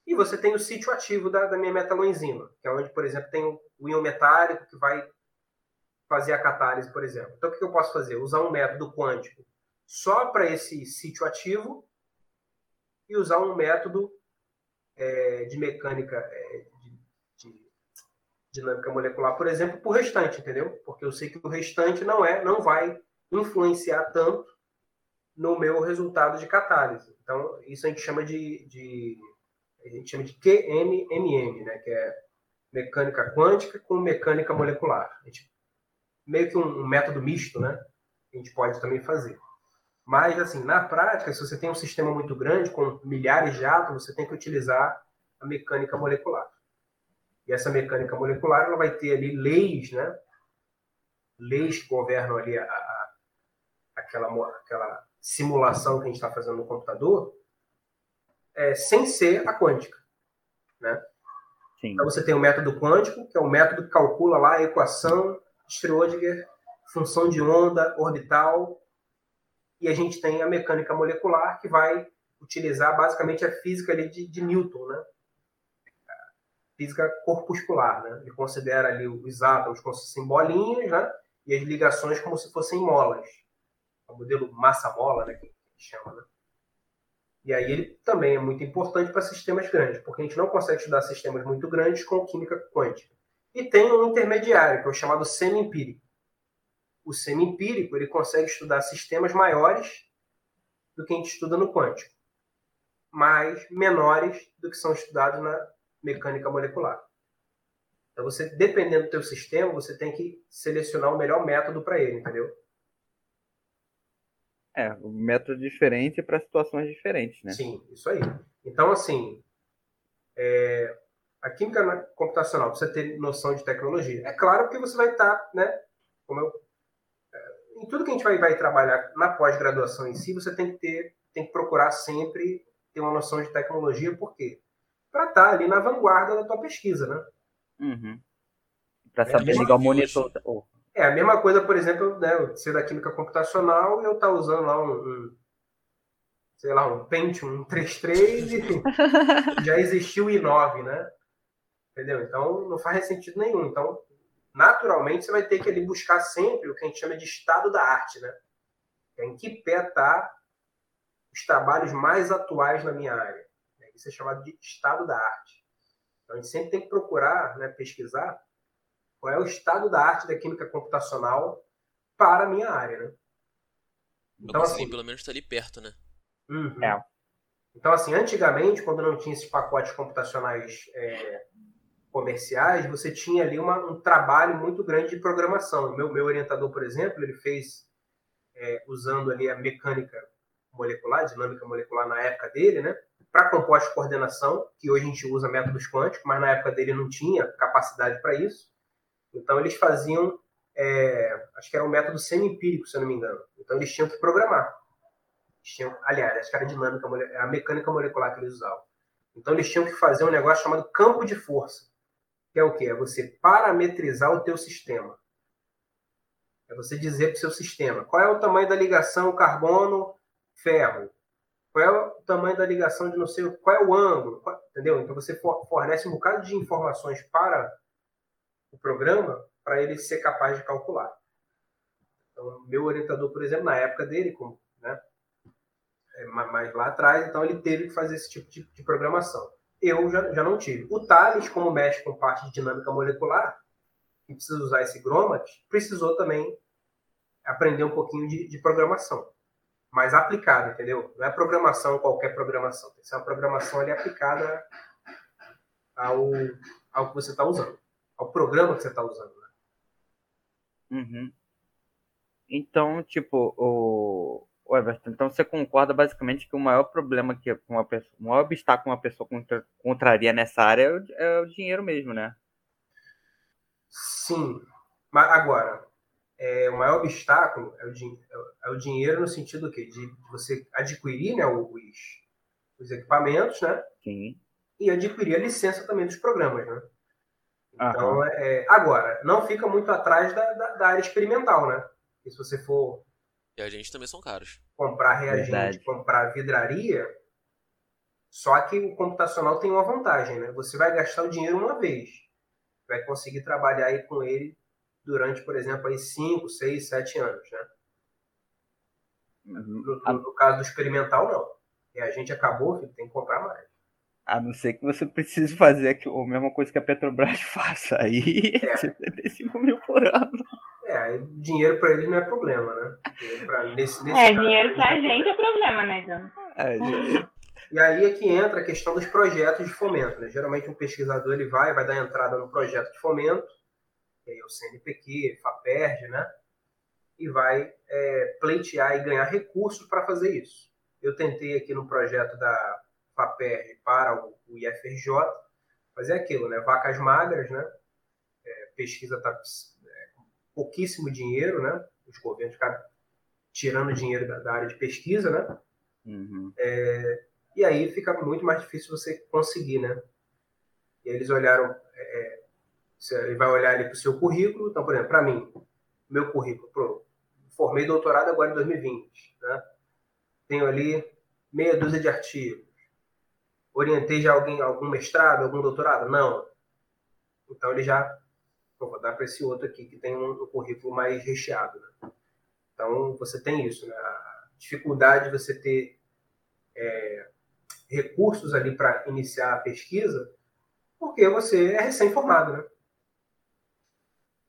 E você tem o sítio ativo da, da minha metaloenzima, que é onde, por exemplo, tem o íon metálico que vai fazer a catálise, por exemplo. Então, o que eu posso fazer? Usar um método quântico só para esse sítio ativo e usar um método é, de mecânica é, dinâmica molecular, por exemplo, para o restante, entendeu? Porque eu sei que o restante não é, não vai influenciar tanto no meu resultado de catálise. Então, isso a gente chama de, de a gente chama de QMMM, né, que é mecânica quântica com mecânica molecular. A gente, meio que um, um método misto, né? A gente pode também fazer. Mas, assim, na prática, se você tem um sistema muito grande, com milhares de átomos, você tem que utilizar a mecânica molecular. E essa mecânica molecular ela vai ter ali leis, né? Leis que governam ali a, a, aquela, aquela simulação que a gente está fazendo no computador, é, sem ser a quântica, né? Sim. Então você tem o método quântico, que é o método que calcula lá a equação de Schrödinger, função de onda orbital, e a gente tem a mecânica molecular, que vai utilizar basicamente a física ali de, de Newton, né? física corpuscular, né? Ele considera ali os átomos como se fossem bolinhas, né? E as ligações como se fossem molas. O modelo massa-mola, né? Que a gente chama, né? E aí ele também é muito importante para sistemas grandes, porque a gente não consegue estudar sistemas muito grandes com química quântica. E tem um intermediário, que é o chamado semi-empírico. O semi-empírico ele consegue estudar sistemas maiores do que a gente estuda no quântico, mas menores do que são estudados na mecânica molecular. Então, você, dependendo do teu sistema, você tem que selecionar o melhor método para ele, entendeu? É, um método diferente para situações diferentes, né? Sim, isso aí. Então, assim, é, a química computacional precisa ter noção de tecnologia. É claro que você vai estar, tá, né? Como eu, é, em tudo que a gente vai, vai trabalhar na pós-graduação em si, você tem que ter, tem que procurar sempre ter uma noção de tecnologia, por quê? para estar tá ali na vanguarda da tua pesquisa, né? Uhum. Para é saber ligar o monitor. É a mesma coisa, por exemplo, né, ser da química computacional e eu estar tá usando lá um, um, sei lá, um Pentium 33 e já existiu o i9, né? Entendeu? Então não faz sentido nenhum. Então, naturalmente, você vai ter que ali buscar sempre o que a gente chama de estado da arte, né? É em que pé tá os trabalhos mais atuais na minha área. Isso é chamado de estado da arte. Então, a gente sempre tem que procurar, né, pesquisar qual é o estado da arte da química computacional para a minha área, né? Então, assim, pelo menos está ali perto, né? Uhum. É. Então, assim, antigamente, quando não tinha esses pacotes computacionais é, comerciais, você tinha ali uma, um trabalho muito grande de programação. Meu, meu orientador, por exemplo, ele fez, é, usando ali a mecânica molecular, dinâmica molecular na época dele, né? para compostos de coordenação, que hoje a gente usa métodos quânticos, mas na época dele não tinha capacidade para isso. Então eles faziam, é, acho que era um método semi-empírico, se eu não me engano. Então eles tinham que programar. Eles tinham, aliás, acho que era a dinâmica, a mecânica molecular que eles usavam. Então eles tinham que fazer um negócio chamado campo de força, que é o que? É você parametrizar o teu sistema. É você dizer para o seu sistema qual é o tamanho da ligação carbono-ferro, qual é o tamanho da ligação de não sei qual é o ângulo, qual, entendeu? Então você fornece um bocado de informações para o programa para ele ser capaz de calcular. Então, meu orientador, por exemplo, na época dele, como, né, é, mais lá atrás, então ele teve que fazer esse tipo de, de programação. Eu já, já não tive. O Thales, como mexe com parte de dinâmica molecular, que precisa usar esse GROMAT, precisou também aprender um pouquinho de, de programação. Mais aplicada, entendeu? Não é programação, qualquer programação. Tem que ser uma programação ali aplicada ao, ao que você está usando, ao programa que você está usando. Né? Uhum. Então, tipo, o, o Everton, então você concorda basicamente que o maior problema que uma pessoa, o maior obstáculo que uma pessoa contra, contraria nessa área é o, é o dinheiro mesmo, né? Sim, mas agora, é, o maior obstáculo é o, é o, dinheiro no sentido quê? de você adquirir né, os, os equipamentos, né? Sim. E adquirir a licença também dos programas, né? Então, é, agora, não fica muito atrás da, da, da área experimental, né? E se você for. E a gente também são caros. Comprar reagente, Verdade. comprar vidraria. Só que o computacional tem uma vantagem, né? Você vai gastar o dinheiro uma vez. Vai conseguir trabalhar aí com ele durante, por exemplo, aí 5, 6, 7 anos, né? No, no, no, caso do experimental, não. E a gente acabou, tem que comprar mais. A não ser que você precise fazer a mesma coisa que a Petrobras faça. Aí é. 75 mil por ano. É, dinheiro para eles não é problema, né? Pra, nesse, nesse é, caso, dinheiro para a gente é problema, né, John? É, e aí é que entra a questão dos projetos de fomento. Né? Geralmente um pesquisador ele vai, vai dar entrada no projeto de fomento, que é o CNPq, FAPERJ, né? E vai é, pleitear e ganhar recursos para fazer isso. Eu tentei aqui no projeto da FAPERJ para o, o IFRJ fazer aquilo, né? Vacas magras, né? É, pesquisa está pouquíssimo dinheiro, né? Os governos ficaram tirando dinheiro da, da área de pesquisa, né? Uhum. É, e aí fica muito mais difícil você conseguir, né? E eles olharam, é, ele vai olhar ali para o seu currículo. Então, por exemplo, para mim, meu currículo, pro, formei doutorado agora em 2020, né? Tenho ali meia dúzia de artigos. Orientei já alguém, algum mestrado, algum doutorado? Não. Então ele já vou dar para esse outro aqui que tem um, um currículo mais recheado. Né? Então, você tem isso, né? a dificuldade de você ter é, recursos ali para iniciar a pesquisa, porque você é recém-formado, né?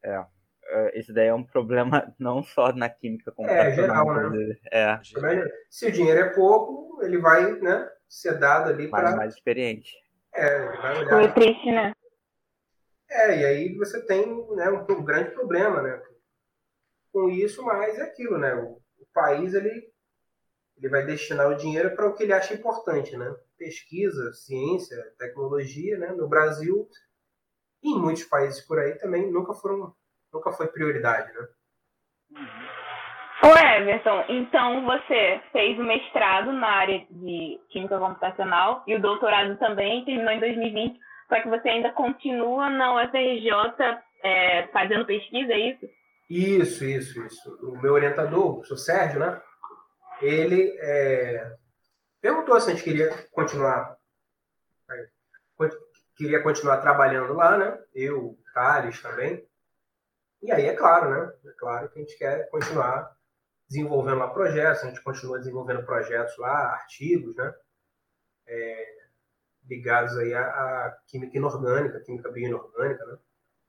É, é esse daí é um problema não só na química como é geral, né? É. Se o dinheiro é pouco, ele vai, né, ser dado ali para mais experiente. É, vai olhar. Foi triste, né? É, e aí você tem né, um, um, grande problema né, com isso, mas é aquilo, né? O, o, país ele, ele vai destinar o dinheiro para o que ele acha importante, né? Pesquisa, ciência, tecnologia, né? No Brasil e em muitos países por aí também nunca foram, nunca foi prioridade, né? Ô Everton, então você fez o mestrado na área de química computacional e o doutorado também, terminou em 2020 só que você ainda continua na UFRJ é, fazendo pesquisa, é isso? Isso, isso, isso. O meu orientador, o Sérgio, né? Ele é, perguntou se a gente queria continuar queria continuar trabalhando lá, né? Eu, Thales também. E aí é claro, né? É claro que a gente quer continuar desenvolvendo lá projetos, a gente continua desenvolvendo projetos lá, artigos, né? É, ligados aí à, à química inorgânica, química bioinorgânica, né?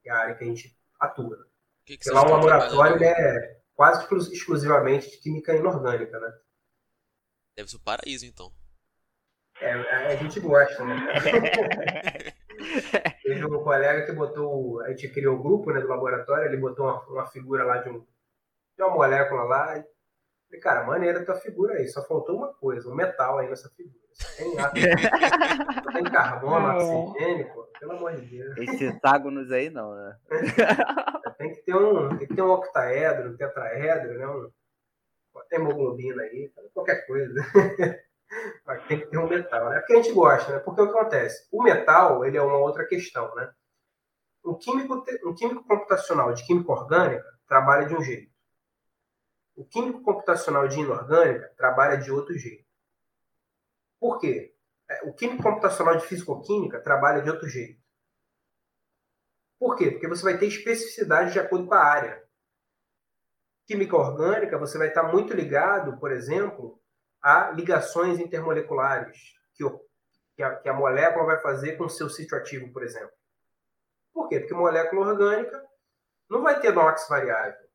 Que é a área que a gente atua. Né? Que que lá um laboratório é quase exclusivamente de química inorgânica, né? Deve ser o paraíso, então. É, a gente gosta, né? Teve um colega que botou, a gente criou o grupo né, do laboratório, ele botou uma, uma figura lá de, um, de uma molécula lá, e falei, cara, maneira tua figura aí, só faltou uma coisa, um metal aí nessa figura. Tem átomo, tem carbono, é. oxigênio, pô, pelo amor de Deus. Esses hexágonos aí não, né? tem, que ter um, tem que ter um octaedro, um tetraedro, né? Um, tem hemoglobina aí, qualquer coisa. Mas tem que ter um metal, né? Porque a gente gosta, né? Porque o que acontece? O metal, ele é uma outra questão, né? Um químico, um químico computacional de química orgânica trabalha de um jeito. O químico computacional de inorgânica trabalha de outro jeito. Por quê? É, o químico computacional de fisicoquímica trabalha de outro jeito. Por quê? Porque você vai ter especificidade de acordo com a área. Química orgânica, você vai estar muito ligado, por exemplo, a ligações intermoleculares que, que, a, que a molécula vai fazer com o seu sítio ativo, por exemplo. Por quê? Porque molécula orgânica não vai ter NOx variável.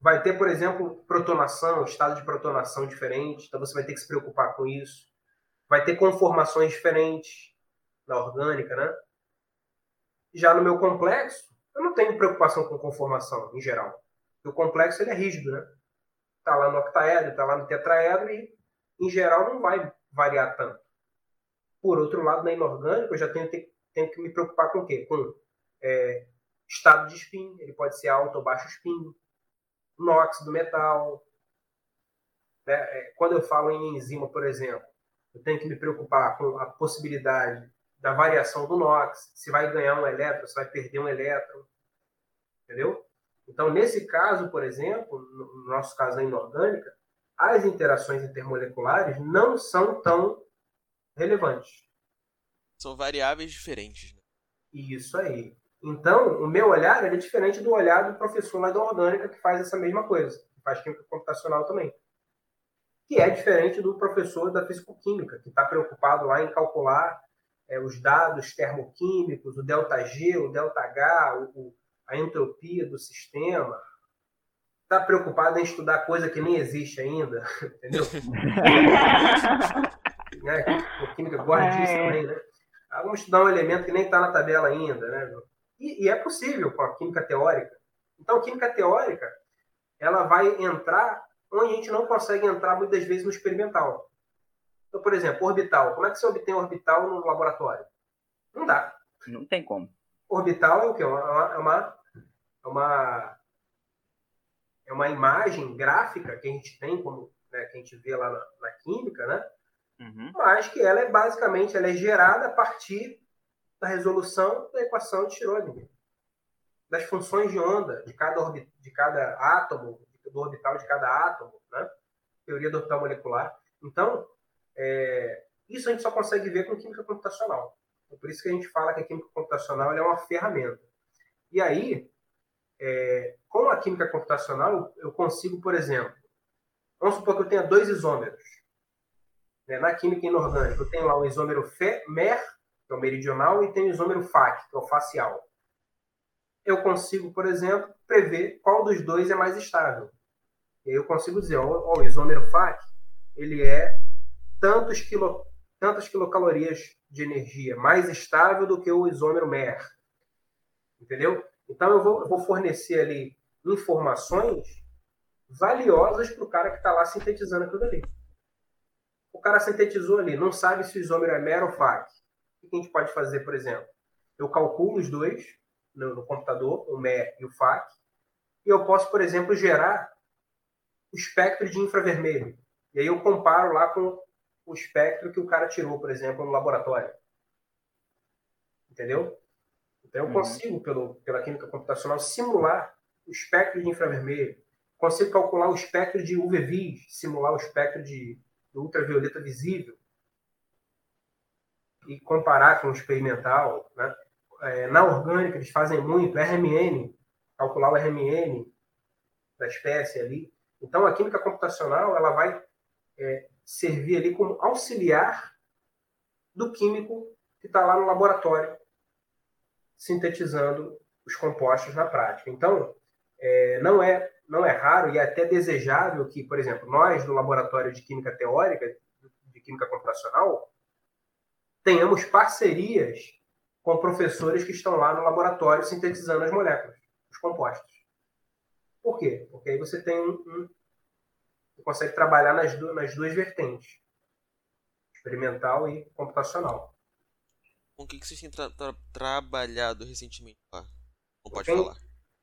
Vai ter, por exemplo, protonação, estado de protonação diferente, então você vai ter que se preocupar com isso. Vai ter conformações diferentes na orgânica, né? Já no meu complexo, eu não tenho preocupação com conformação, em geral. O complexo ele é rígido, né? Está lá no octaedro, está lá no tetraedro e, em geral, não vai variar tanto. Por outro lado, na inorgânica, eu já tenho, tenho que me preocupar com o quê? Com é, estado de spin, ele pode ser alto ou baixo spin, NOx do metal. Né? É, quando eu falo em enzima, por exemplo, eu tenho que me preocupar com a possibilidade da variação do NOx, se vai ganhar um elétron, se vai perder um elétron, entendeu? Então, nesse caso, por exemplo, no nosso caso a inorgânica, as interações intermoleculares não são tão relevantes. São variáveis diferentes. Né? Isso aí. Então, o meu olhar é diferente do olhar do professor lá da orgânica que faz essa mesma coisa, que faz química computacional também. Que é diferente do professor da fisicoquímica, que está preocupado lá em calcular é, os dados termoquímicos, o ΔG, o ΔH, o, a entropia do sistema. Está preocupado em estudar coisa que nem existe ainda, entendeu? né? A química gosta disso também, né? Ah, vamos estudar um elemento que nem está na tabela ainda, né? E, e, é possível com a química teórica. Então, a química teórica, ela vai entrar onde a gente não consegue entrar muitas vezes no experimental. Então, por exemplo, orbital. Como é que você obtém orbital no laboratório? Não dá. Não tem como. Orbital é o quê? É uma, é uma, é uma, é uma imagem gráfica que a gente tem, como né, que a gente vê lá na, na química, né? Uhum. Mas que ela é basicamente ela é gerada a partir da resolução da equação de Schrödinger, das funções de onda de cada, de cada átomo, do orbital de cada átomo, né? teoria do orbital molecular. Então, é, isso a gente só consegue ver com química computacional. É por isso que a gente fala que a química computacional é uma ferramenta. E aí, é, com a química computacional, eu consigo, por exemplo, vamos supor que eu tenha dois isômeros. Né? Na química inorgânica, eu tenho lá um isômero MER, que é o meridional, e tenho o isômero FAC, que é o facial. Eu consigo, por exemplo, prever qual dos dois é mais estável. E aí eu consigo dizer, ó, o isômero FAC, ele é tantos, quilo, tantas quilocalorias de energia mais estável do que o isômero MER. Entendeu? Então eu vou, eu vou fornecer ali informações valiosas para o cara que está lá sintetizando aquilo ali. O cara sintetizou ali, não sabe se o isômero é MER ou FAC. O que a gente pode fazer, por exemplo? Eu calculo os dois no, no computador, o MER e o FAC, e eu posso, por exemplo, gerar o espectro de infravermelho. E aí eu comparo lá com o espectro que o cara tirou, por exemplo, no laboratório. Entendeu? Então eu uhum. consigo, pelo, pela química computacional, simular o espectro de infravermelho. Consigo calcular o espectro de UV-Vis, simular o espectro de, de ultravioleta visível e comparar com o experimental. Né? É, na orgânica, eles fazem muito RMN, calcular o RMN da espécie ali. Então, a química computacional ela vai é, servir ali como auxiliar do químico que está lá no laboratório, sintetizando os compostos na prática. Então, é, não, é, não é raro e é até desejável que, por exemplo, nós, no laboratório de química teórica, de química computacional, tenhamos parcerias com professores que estão lá no laboratório sintetizando as moléculas, os compostos. Por quê? Porque aí você tem um, um você consegue trabalhar nas, nas duas vertentes, experimental e computacional. Com o que, que vocês têm tra tra trabalhado recentemente lá? Não pode tem, falar.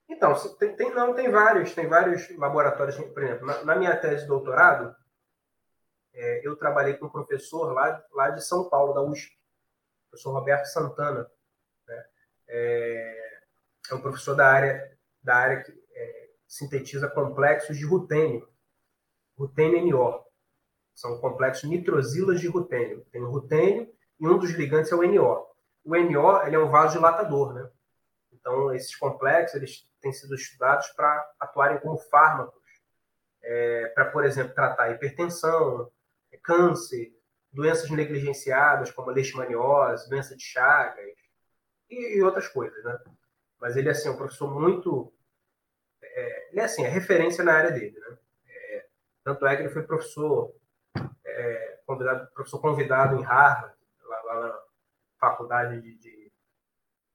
Então, tem, tem, não, tem vários, tem vários laboratórios, por exemplo, na, na minha tese de doutorado, é, eu trabalhei com um professor lá, lá de São Paulo, da USP, o professor Roberto Santana. Né? É, é um professor da área, da área que, é, sintetiza complexos de rutênio, rutênio NO. São complexos nitrosilas de rutênio. Tem o rutênio e um dos ligantes é o NO. O NO ele é um vasodilatador, né? Então, esses complexos eles têm sido estudados para atuarem como fármacos, é, para, por exemplo, tratar hipertensão, câncer, doenças negligenciadas como leishmaniose, doença de Chagas e, outras coisas, né? Mas ele assim, é um professor muito, é, ele é assim, é referência na área dele, né? É, tanto é que ele foi professor é, convidado, professor convidado em Harvard, lá, lá na faculdade de, de,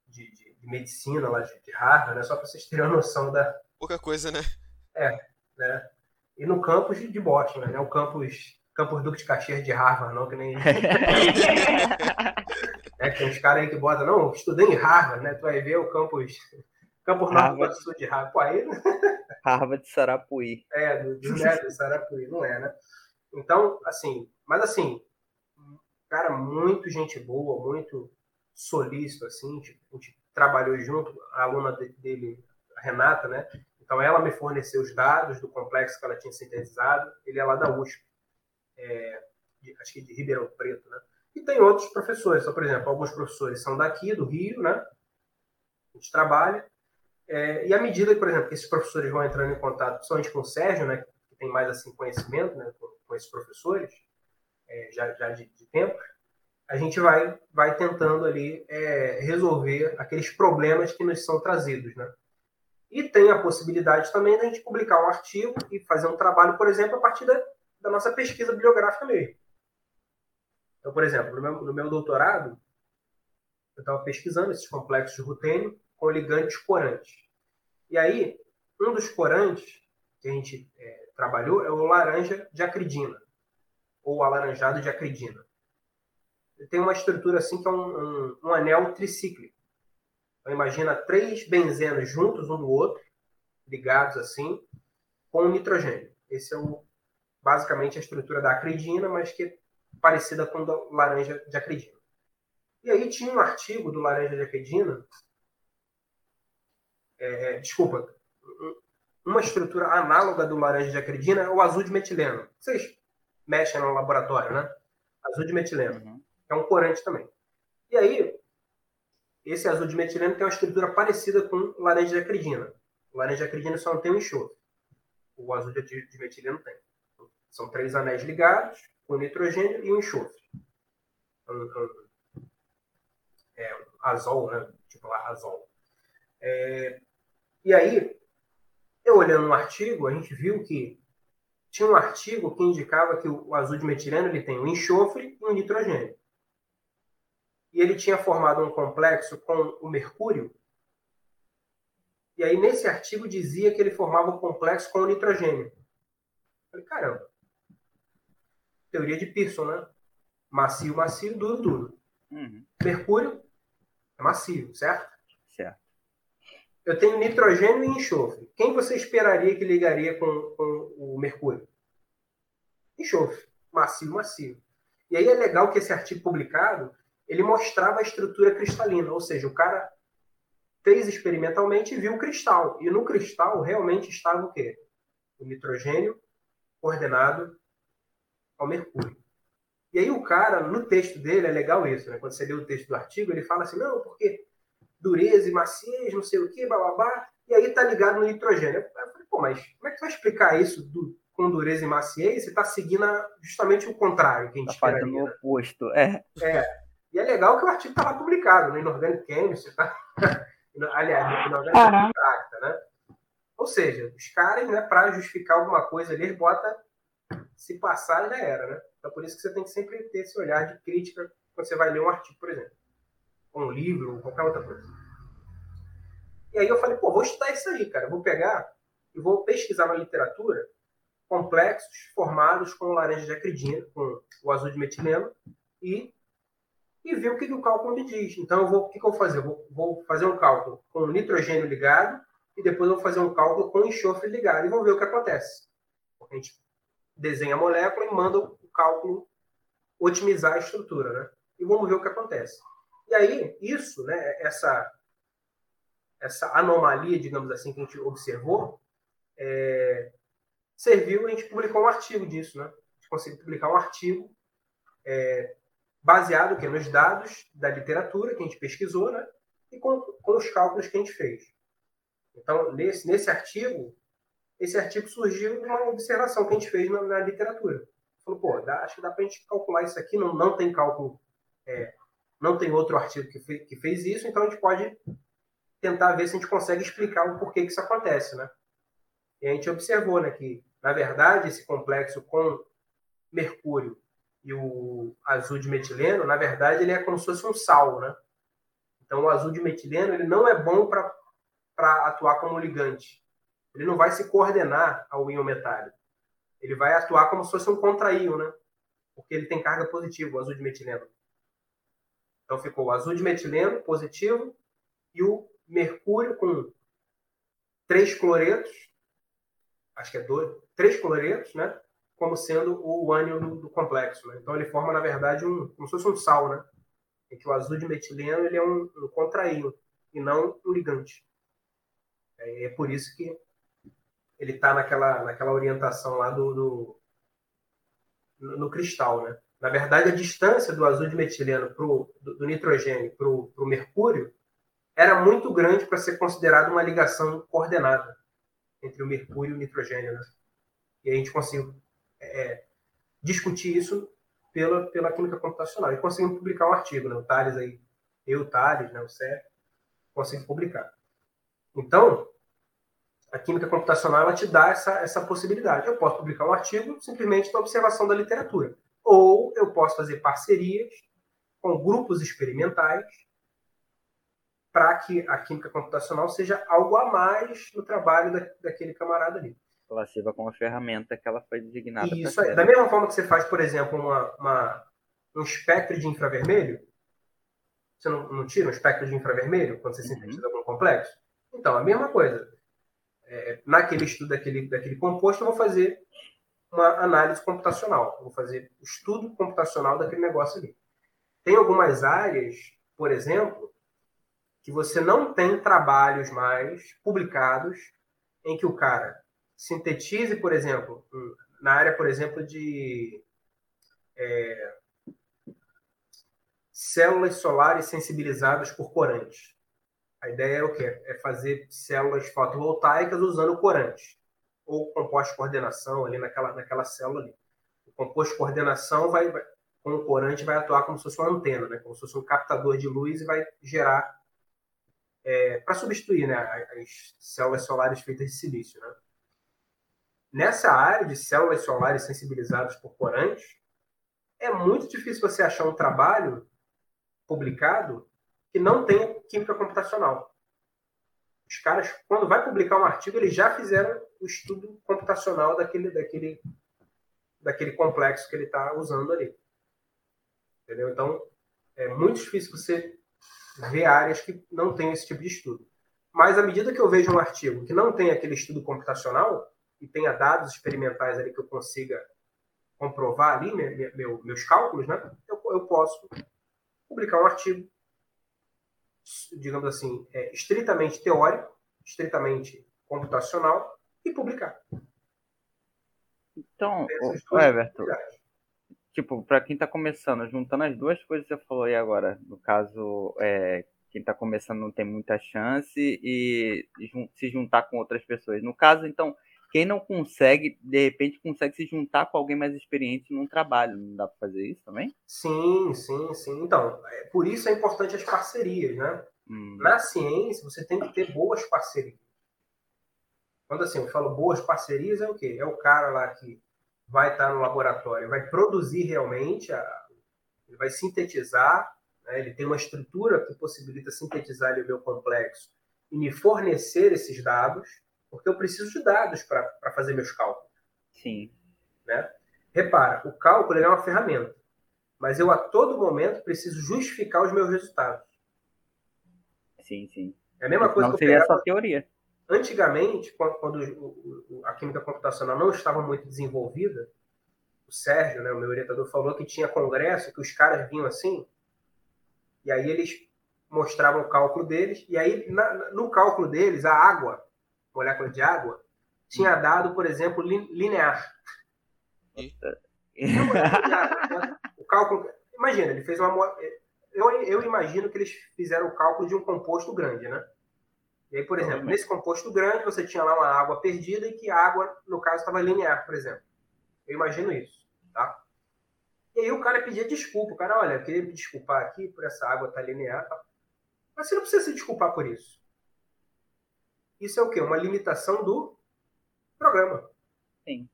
de, de medicina lá de, de Harvard, né? Só para vocês terem uma noção da pouca coisa, né? É, né? E no campus de Boston, né? O campus Campus Duque de Caxias de Harvard, não, que nem. é, tem uns caras aí que botam, não, estudei em Harvard, né? Tu vai ver o campus. Campus Harvard do Sul de Harvard. Pô, aí. Né? Harvard de Sarapuí. É, do, do, né, do Sarapuí, não é, né? Então, assim, mas assim, cara, muito gente boa, muito solícito, assim, tipo, a gente trabalhou junto, a aluna dele, a Renata, né? Então ela me forneceu os dados do complexo que ela tinha sintetizado, ele é lá da USP é, acho que de Ribeirão Preto, né? E tem outros professores, então, por exemplo, alguns professores são daqui, do Rio, né? A gente trabalha. É, e à medida, por exemplo, que esses professores vão entrando em contato, principalmente com o Sérgio, né? Que tem mais, assim, conhecimento, né? Com, com esses professores, é, já, já de, de, tempo, a gente vai, vai tentando ali é, resolver aqueles problemas que nos são trazidos, né? E tem a possibilidade também da gente publicar um artigo e fazer um trabalho, por exemplo, a partir da, da nossa pesquisa bibliográfica mesmo. Então, por exemplo, no meu, no meu doutorado, eu estava pesquisando esses complexos de rutênio com ligantes corantes. E aí, um dos corantes que a gente é, trabalhou é o laranja de acridina, ou alaranjado de acridina. Ele tem uma estrutura assim que é um, um, um anel tricíclico. Então, imagina três benzenos juntos um do outro, ligados assim, com nitrogênio. Esse é o basicamente a estrutura da acridina, mas que é parecida com a laranja de acridina. E aí tinha um artigo do laranja de acridina, é, desculpa, uma estrutura análoga do laranja de acridina é o azul de metileno. Vocês mexem no laboratório, né? Azul de metileno. Uhum. É um corante também. E aí, esse azul de metileno tem uma estrutura parecida com laranja de acridina. O laranja de acridina só não tem um enxofre. O azul de metileno tem. São três anéis ligados, com nitrogênio e um enxofre. Um, um, é, um azol, né? Tipo lá, azol. É, e aí, eu olhando no artigo, a gente viu que tinha um artigo que indicava que o azul de metileno ele tem um enxofre e um nitrogênio. E ele tinha formado um complexo com o mercúrio. E aí, nesse artigo, dizia que ele formava um complexo com o nitrogênio. Eu falei, caramba, teoria de Pearson, né? Macio, macio, duro, duro. Uhum. Mercúrio é macio, certo? Certo. Eu tenho nitrogênio e enxofre. Quem você esperaria que ligaria com, com o mercúrio? Enxofre. Macio, macio. E aí é legal que esse artigo publicado, ele mostrava a estrutura cristalina, ou seja, o cara fez experimentalmente e viu o cristal. E no cristal realmente estava o quê? O nitrogênio coordenado ao mercúrio. E aí o cara, no texto dele, é legal isso, né? Quando você lê o texto do artigo, ele fala assim, não, porque dureza e maciez, não sei o quê, bababá, e aí tá ligado no nitrogênio. Eu falei, pô, mas como é que tu vai explicar isso do, com dureza e maciez? Você tá seguindo justamente o contrário que a gente tá fazendo o né? oposto, é. É. E é legal que o artigo tá lá publicado, no Inorganic Chemistry, tá? aliás, no Inorganic Chemistry, né? Ou seja, os caras, né, para justificar alguma coisa ali, eles botam se passar, já era, né? Então, por isso que você tem que sempre ter esse olhar de crítica quando você vai ler um artigo, por exemplo. Ou um livro, ou qualquer outra coisa. E aí eu falei, pô, vou estudar isso aí, cara. vou pegar e vou pesquisar na literatura complexos formados com laranja de acridina, com o azul de metileno, e, e ver o que, que o cálculo me diz. Então, eu vou, o que, que eu vou fazer? Eu vou, vou fazer um cálculo com nitrogênio ligado, e depois eu vou fazer um cálculo com enxofre ligado, e vou ver o que acontece. Porque a gente desenha a molécula e manda o cálculo otimizar a estrutura, né? E vamos ver o que acontece. E aí, isso, né, essa, essa anomalia, digamos assim, que a gente observou, é, serviu, a gente publicou um artigo disso, né? A gente conseguiu publicar um artigo é, baseado que, nos dados da literatura que a gente pesquisou, né? E com, com os cálculos que a gente fez. Então, nesse, nesse artigo, esse artigo surgiu de uma observação que a gente fez na, na literatura. Falou, pô, dá, acho que dá para a gente calcular isso aqui, não, não tem cálculo, é, não tem outro artigo que, fe, que fez isso, então a gente pode tentar ver se a gente consegue explicar o porquê que isso acontece, né? E a gente observou, né, que, na verdade, esse complexo com mercúrio e o azul de metileno, na verdade, ele é como se fosse um sal, né? Então, o azul de metileno, ele não é bom para atuar como ligante. Ele não vai se coordenar ao íon metálico. Ele vai atuar como se fosse um contraíon, né? Porque ele tem carga positiva, o azul de metileno. Então, ficou o azul de metileno positivo e o mercúrio com três cloretos, acho que é dois, três cloretos, né? como sendo o ânion do, complexo. Né? Então ele forma, na verdade, um, como se fosse um sal, né? Em que o azul de metileno ele é um, um contraíno e não um ligante. É, é por isso que ele está naquela, naquela orientação lá do, do no, cristal, né? Na verdade, a distância do azul de metileno pro, do, do nitrogênio para o mercúrio era muito grande para ser considerado uma ligação coordenada entre o mercúrio e o nitrogênio, né? E a gente conseguiu é, discutir isso pela, pela química computacional. E conseguimos publicar um artigo, né? o Thales aí, eu, o Thales, né? o Sérgio, conseguimos publicar. Então, a química computacional ela te dá essa, essa possibilidade. Eu posso publicar um artigo simplesmente na observação da literatura. Ou eu posso fazer parcerias com grupos experimentais para que a química computacional seja algo a mais no trabalho da, daquele camarada ali ela sirva como ferramenta que ela foi designada. Isso, da mesma forma que você faz, por exemplo, uma, uma um espectro de infravermelho, você não, não, tira um espectro de infravermelho quando você uhum. sintetiza algum complexo? Então, a mesma coisa. É, naquele estudo daquele, daquele composto, eu vou fazer uma análise computacional. Vou fazer estudo computacional daquele negócio ali. Tem algumas áreas, por exemplo, que você não tem trabalhos mais publicados em que o cara sintetize, por exemplo, na área, por exemplo, de é, células solares sensibilizadas por corantes. A ideia é o quê? É fazer células fotovoltaicas usando corantes ou composto de coordenação ali naquela, naquela célula ali. O composto de coordenação vai, vai com o corante vai atuar como se fosse uma antena, né? como se fosse um captador de luz e vai gerar é, para substituir né, as células solares feitas de silício. Né? nessa área de células solares sensibilizadas por corantes, é muito difícil você achar um trabalho publicado que não tenha química computacional. Os caras, quando vai publicar um artigo, eles já fizeram o estudo computacional daquele, daquele, daquele complexo que ele está usando ali. Entendeu? Então, é muito difícil você ver áreas que não tem esse tipo de estudo. Mas à medida que eu vejo um artigo que não tem aquele estudo computacional, e tenha dados experimentais ali que eu consiga comprovar ali meu, meu, meus cálculos, né? Eu, eu, posso publicar um artigo, digamos assim, é, estritamente teórico, estritamente computacional e publicar. Então, o Everton, tipo, para quem está começando, juntando as duas coisas que você falou aí agora, no caso, é, quem está começando não tem muita chance e se juntar com outras pessoas. No caso, então, quem não consegue, de repente, consegue se juntar com alguém mais experiente num trabalho. Não dá para fazer isso também? Sim, sim, sim. Então, é, por isso é importante as parcerias, né? Hum. Na ciência, você tem que ter boas parcerias. Quando assim, eu falo boas parcerias, é o quê? É o cara lá que vai estar no laboratório, vai produzir realmente, a, ele vai sintetizar, né? ele tem uma estrutura que possibilita sintetizar o meu complexo e me fornecer esses dados porque eu preciso de dados para fazer meus cálculos. Sim. Né? Repara, o cálculo é uma ferramenta, mas eu a todo momento preciso justificar os meus resultados. Sim, sim. É a mesma coisa não que eu seria pegava... essa teoria. Antigamente, quando a química computacional não estava muito desenvolvida, o Sérgio, né, o meu orientador, falou que tinha congresso, que os caras vinham assim, e aí eles mostravam o cálculo deles, e aí na, no cálculo deles, a água molécula de água, tinha dado, por exemplo, linear. o cálculo. Imagina, ele fez uma. Eu, eu imagino que eles fizeram o cálculo de um composto grande, né? E aí, por exemplo, nesse composto grande, você tinha lá uma água perdida e que a água, no caso, estava linear, por exemplo. Eu imagino isso, tá? E aí o cara pedia desculpa. O cara, olha, eu queria me desculpar aqui por essa água estar tá linear. Tá? Mas você não precisa se desculpar por isso. Isso é o quê? Uma limitação do programa. Sim.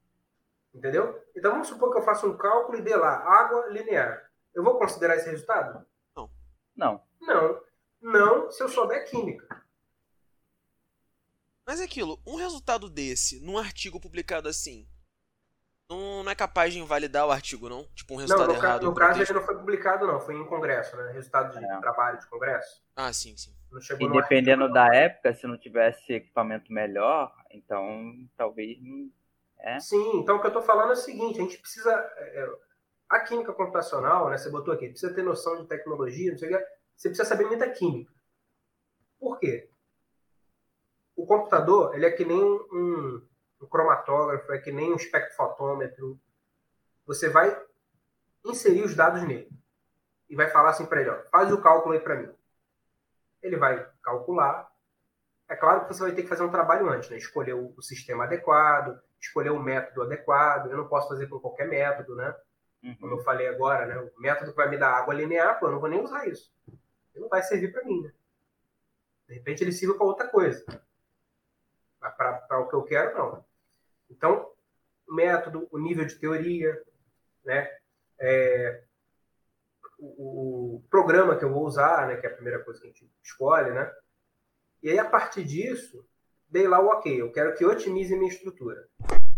Entendeu? Então vamos supor que eu faça um cálculo e dê lá água linear. Eu vou considerar esse resultado? Não. Não. Não. Não se eu souber química. Mas é aquilo, um resultado desse, num artigo publicado assim, não, não é capaz de invalidar o artigo, não? Tipo, um resultado não, no errado. no caso, ele não foi publicado, não. Foi em congresso, né? Resultado de é. trabalho de congresso. Ah, sim, sim. e dependendo artigo, da época, se não tivesse equipamento melhor, então talvez. É. Sim, então o que eu estou falando é o seguinte: a gente precisa. É, é, a química computacional, né? Você botou aqui, precisa ter noção de tecnologia, não sei o que. Você precisa saber muita química. Por quê? O computador, ele é que nem um, um cromatógrafo, é que nem um espectrofotômetro. Você vai inserir os dados nele e vai falar assim para ele, ó, faz o cálculo aí para mim. Ele vai calcular. É claro que você vai ter que fazer um trabalho antes, né? Escolher o, o sistema adequado, escolher o método adequado. Eu não posso fazer com qualquer método, né? Uhum. Como eu falei agora, né? O método que vai me dar água linear, pô, eu não vou nem usar isso. Ele não vai servir para mim, né? De repente ele sirva para outra coisa. Para o que eu quero, não. Então, o método, o nível de teoria, né? É, o, o, programa que eu vou usar, né? Que é a primeira coisa que a gente escolhe, né? E aí, a partir disso, dei lá o ok. Eu quero que otimize minha estrutura.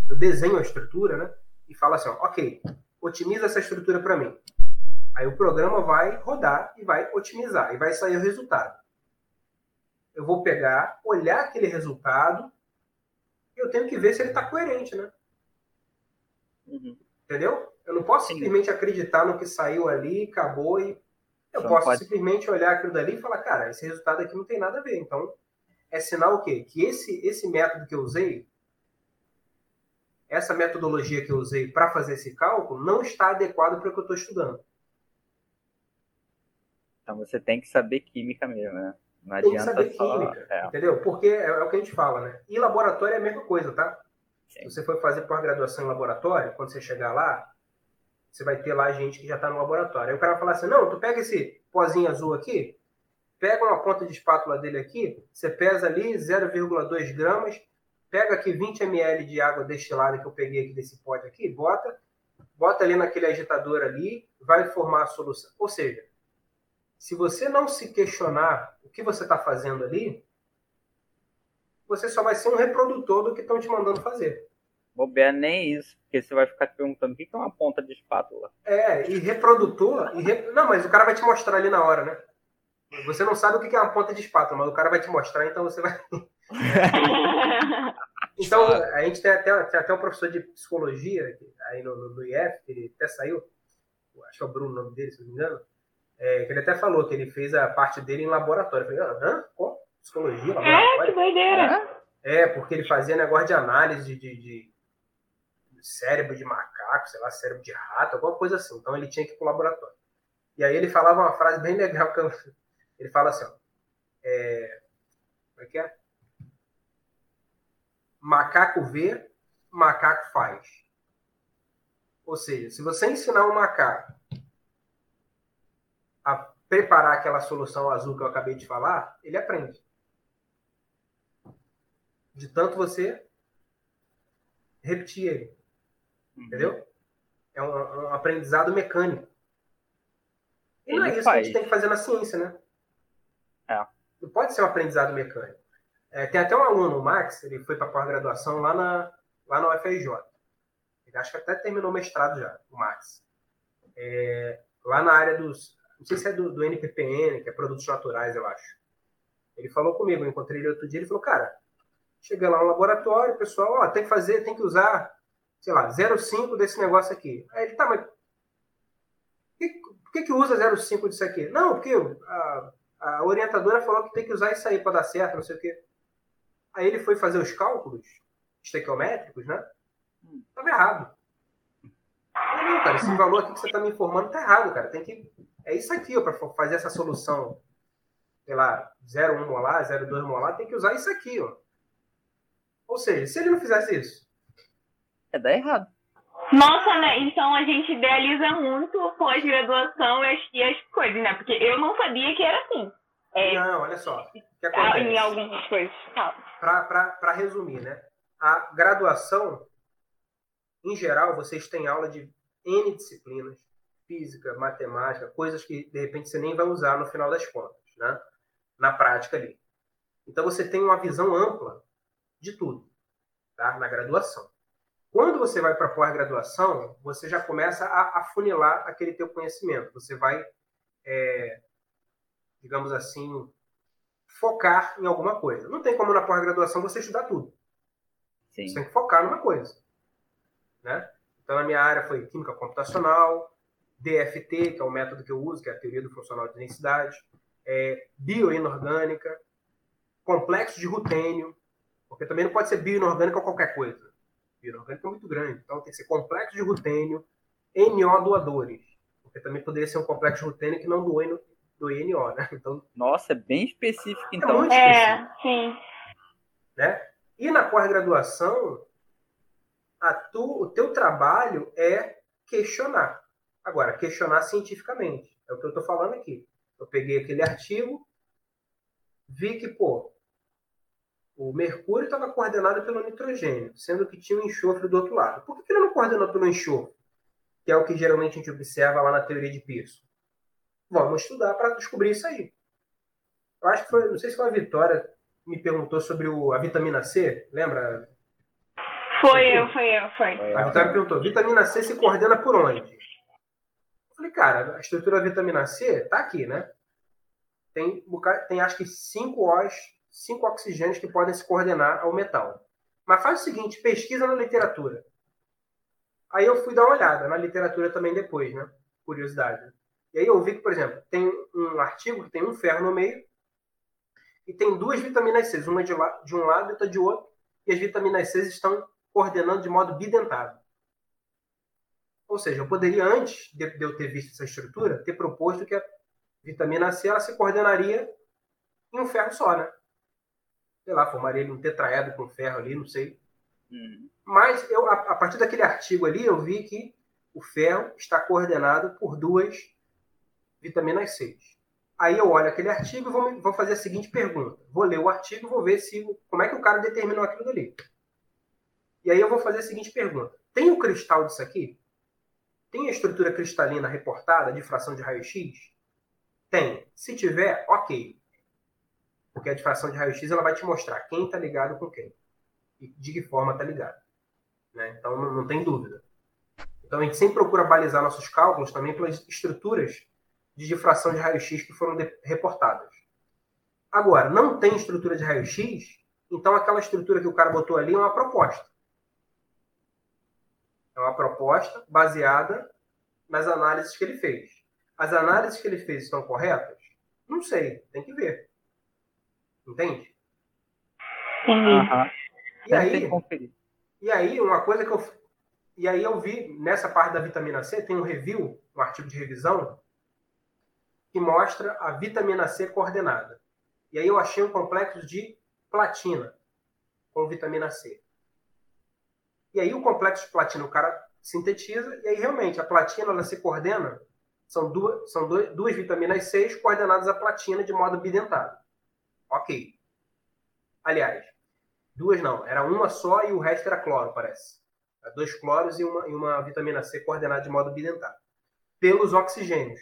Eu desenho a estrutura, né? E falo assim, ó, ok, otimiza essa estrutura para mim. Aí o programa vai rodar e vai otimizar. E vai sair o resultado. Eu vou pegar, olhar aquele resultado eu tenho que ver se ele está coerente, né? Uhum. Entendeu? Eu não posso Sim. simplesmente acreditar no que saiu ali, acabou e. Eu posso pode... simplesmente olhar aquilo dali e falar, cara, esse resultado aqui não tem nada a ver. Então, é sinal o quê? Que esse, esse método que eu usei, essa metodologia que eu usei para fazer esse cálculo, não está adequado para o que eu estou estudando. Então você tem que saber química mesmo, né? Não tem que saber só... química, é. entendeu? Porque é, é, o que a gente fala, né? E laboratório é a mesma coisa, tá? Sim. Se você for fazer pós-graduação em laboratório, quando você chegar lá, você vai ter lá gente que já está no laboratório. Aí o cara vai falar assim, não, tu pega esse pozinho azul aqui, pega uma ponta de espátula dele aqui, você pesa ali 0,2 gramas, pega aqui 20 ml de água destilada que eu peguei aqui desse pote aqui, bota, bota ali naquele agitador ali, vai formar a solução. Ou seja, se você não se questionar o que você está fazendo ali, você só vai ser um reprodutor do que estão te mandando fazer. Bobear nem isso, porque você vai ficar te perguntando o que é uma ponta de espátula. É, e reprodutor. E re... Não, mas o cara vai te mostrar ali na hora, né? Você não sabe o que é uma ponta de espátula, mas o cara vai te mostrar, então você vai. então, a gente tem até, tem até um professor de psicologia aí no, no, no IF, que ele até saiu, acho que é o Bruno o nome dele, se não me engano é, que ele até falou que ele fez a parte dele em laboratório. Eu falei, hã? Como? Psicologia? Laboratório? É, que doideira. É, porque ele fazia negócio de análise de, de, de, cérebro de macaco, sei lá, cérebro de rato, alguma coisa assim. Então ele tinha que ir pro laboratório. E aí ele falava uma frase bem legal, que eu, ele fala assim, ó, é, como é que é? Macaco vê, macaco faz. Ou seja, se você ensinar um macaco preparar aquela solução azul que eu acabei de falar, ele aprende. De tanto você repetir ele. Uhum. Entendeu? É um, um, aprendizado mecânico. E ele não é isso faz. que a gente tem que fazer na ciência, né? É. Não pode ser um aprendizado mecânico. É, tem até um aluno, o Max, ele foi para pós-graduação lá na, lá na UFRJ. Ele acho que até terminou o mestrado já, o Max. É, lá na área dos não sei se é do, do NPPN, que é produtos naturais, eu acho. Ele falou comigo, eu encontrei ele outro dia, ele falou, cara, chega lá no laboratório, pessoal, ó, tem que fazer, tem que usar, sei lá, 0,5 desse negócio aqui. Aí ele, tá, mas por que, que, usa 0,5 disso aqui? Não, porque a, a orientadora falou que tem que usar isso aí para dar certo, não sei o quê. Aí ele foi fazer os cálculos, estequiométricos, né? Estava errado. Não, cara, esse valor aqui que você está me informando está errado, cara. Tem que. É isso aqui, para fazer essa solução, sei lá, 0,1 molar, 0,2 molar, tem que usar isso aqui, ó. Ou seja, se ele não fizesse isso. É dar errado. Nossa, né? Então a gente idealiza muito pós-graduação e as, as coisas, né? Porque eu não sabia que era assim. É, não, olha só. O que acontece? Em algumas coisas. Para resumir, né? A graduação, em geral, vocês têm aula de N disciplinas, física, matemática, coisas que de repente você nem vai usar no final das contas, né? Na prática ali. Então você tem uma visão ampla de tudo, tá? Na graduação. Quando você vai para a pós-graduação, você já começa a afunilar aquele teu conhecimento. Você vai, é, digamos assim, focar em alguma coisa. Não tem como na pós-graduação você estudar tudo. Sim. Você tem que focar numa coisa. Né? Então, a minha área foi química computacional, DFT, que é o método que eu uso, que é a teoria do funcional de densidade, é, bioinorgânica, complexo de rutênio, porque também não pode ser bioinorgânica ou qualquer coisa. Bioinorgânica é muito grande, então tem que ser complexo de rutênio, NO doadores, porque também poderia ser um complexo de rutênio que não doe no, do INO, né? Então, Nossa, é bem específico, é então. É, é sim. Né? E na pós-graduação, tu, o teu trabalho é questionar. Agora, questionar cientificamente. É o que eu estou falando aqui. Eu peguei aquele artigo, vi que, pô, o mercúrio estava coordenado pelo nitrogênio, sendo que tinha o enxofre do outro lado. Por que ele não coordenou pelo enxofre? Que é o que geralmente a gente observa lá na teoria de Pearson. Vamos estudar para descobrir isso aí. Eu acho que foi, não sei se foi a Vitória me perguntou sobre o, a vitamina C, lembra? Foi eu, foi eu, foi. A Vitória perguntou: vitamina C se coordena por onde? Falei, cara, a estrutura da vitamina C tá aqui, né? Tem, tem acho que cinco O's, cinco oxigênios que podem se coordenar ao metal. Mas faz o seguinte, pesquisa na literatura. Aí eu fui dar uma olhada na literatura também depois, né? Curiosidade. E aí eu vi que, por exemplo, tem um artigo que tem um ferro no meio e tem duas vitaminas C, uma de, de um lado e outra de outro, e as vitaminas C estão coordenando de modo bidentado. Ou seja, eu poderia, antes de, eu ter visto essa estrutura, ter proposto que a vitamina C ela se coordenaria em um ferro só, né? Sei lá, formaria um tetraedro com ferro ali, não sei. Hum. Mas eu, a, partir daquele artigo ali, eu vi que o ferro está coordenado por duas vitaminas C. Aí eu olho aquele artigo e vou, vou fazer a seguinte pergunta. Vou ler o artigo e vou ver se como é que o cara determinou aquilo ali. E aí eu vou fazer a seguinte pergunta. Tem o cristal disso aqui? Tem a estrutura cristalina reportada de fração de raio-x? Tem. Se tiver, ok. Porque a difração de raio-x ela vai te mostrar quem está ligado com quem. E de que forma está ligado. Né? Então não, não tem dúvida. Então a gente sempre procura balizar nossos cálculos também pelas estruturas de difração de raio-x que foram reportadas. Agora, não tem estrutura de raio-x, então aquela estrutura que o cara botou ali é uma proposta. É uma proposta baseada nas análises que ele fez. As análises que ele fez estão corretas? Não sei, tem que ver. Entende? Uhum. E aí, e aí, uma coisa que eu. E aí eu vi nessa parte da vitamina C, tem um review, um artigo de revisão, que mostra a vitamina C coordenada. E aí eu achei um complexo de platina com vitamina C. E aí o complexo de platina o cara sintetiza e aí realmente a platina ela se coordena são duas são duas vitaminas C coordenadas a platina de modo bidentado. Ok. Aliás, duas não, era uma só e o resto era cloro, parece. Dois cloros e uma, e uma vitamina C coordenada de modo bidentado. Pelos oxigênios.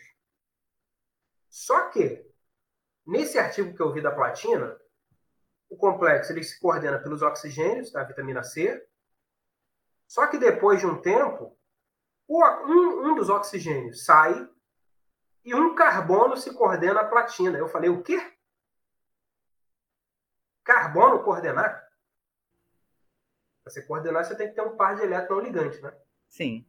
Só que, nesse artigo que eu vi da platina, o complexo ele se coordena pelos oxigênios, da vitamina C. Só que depois de um tempo, um, um dos oxigênios sai e um carbono se coordena à platina. Eu falei, o quê? Carbono coordenar? Para você coordenar, você tem que ter um par de elétrons ligantes, né? Sim.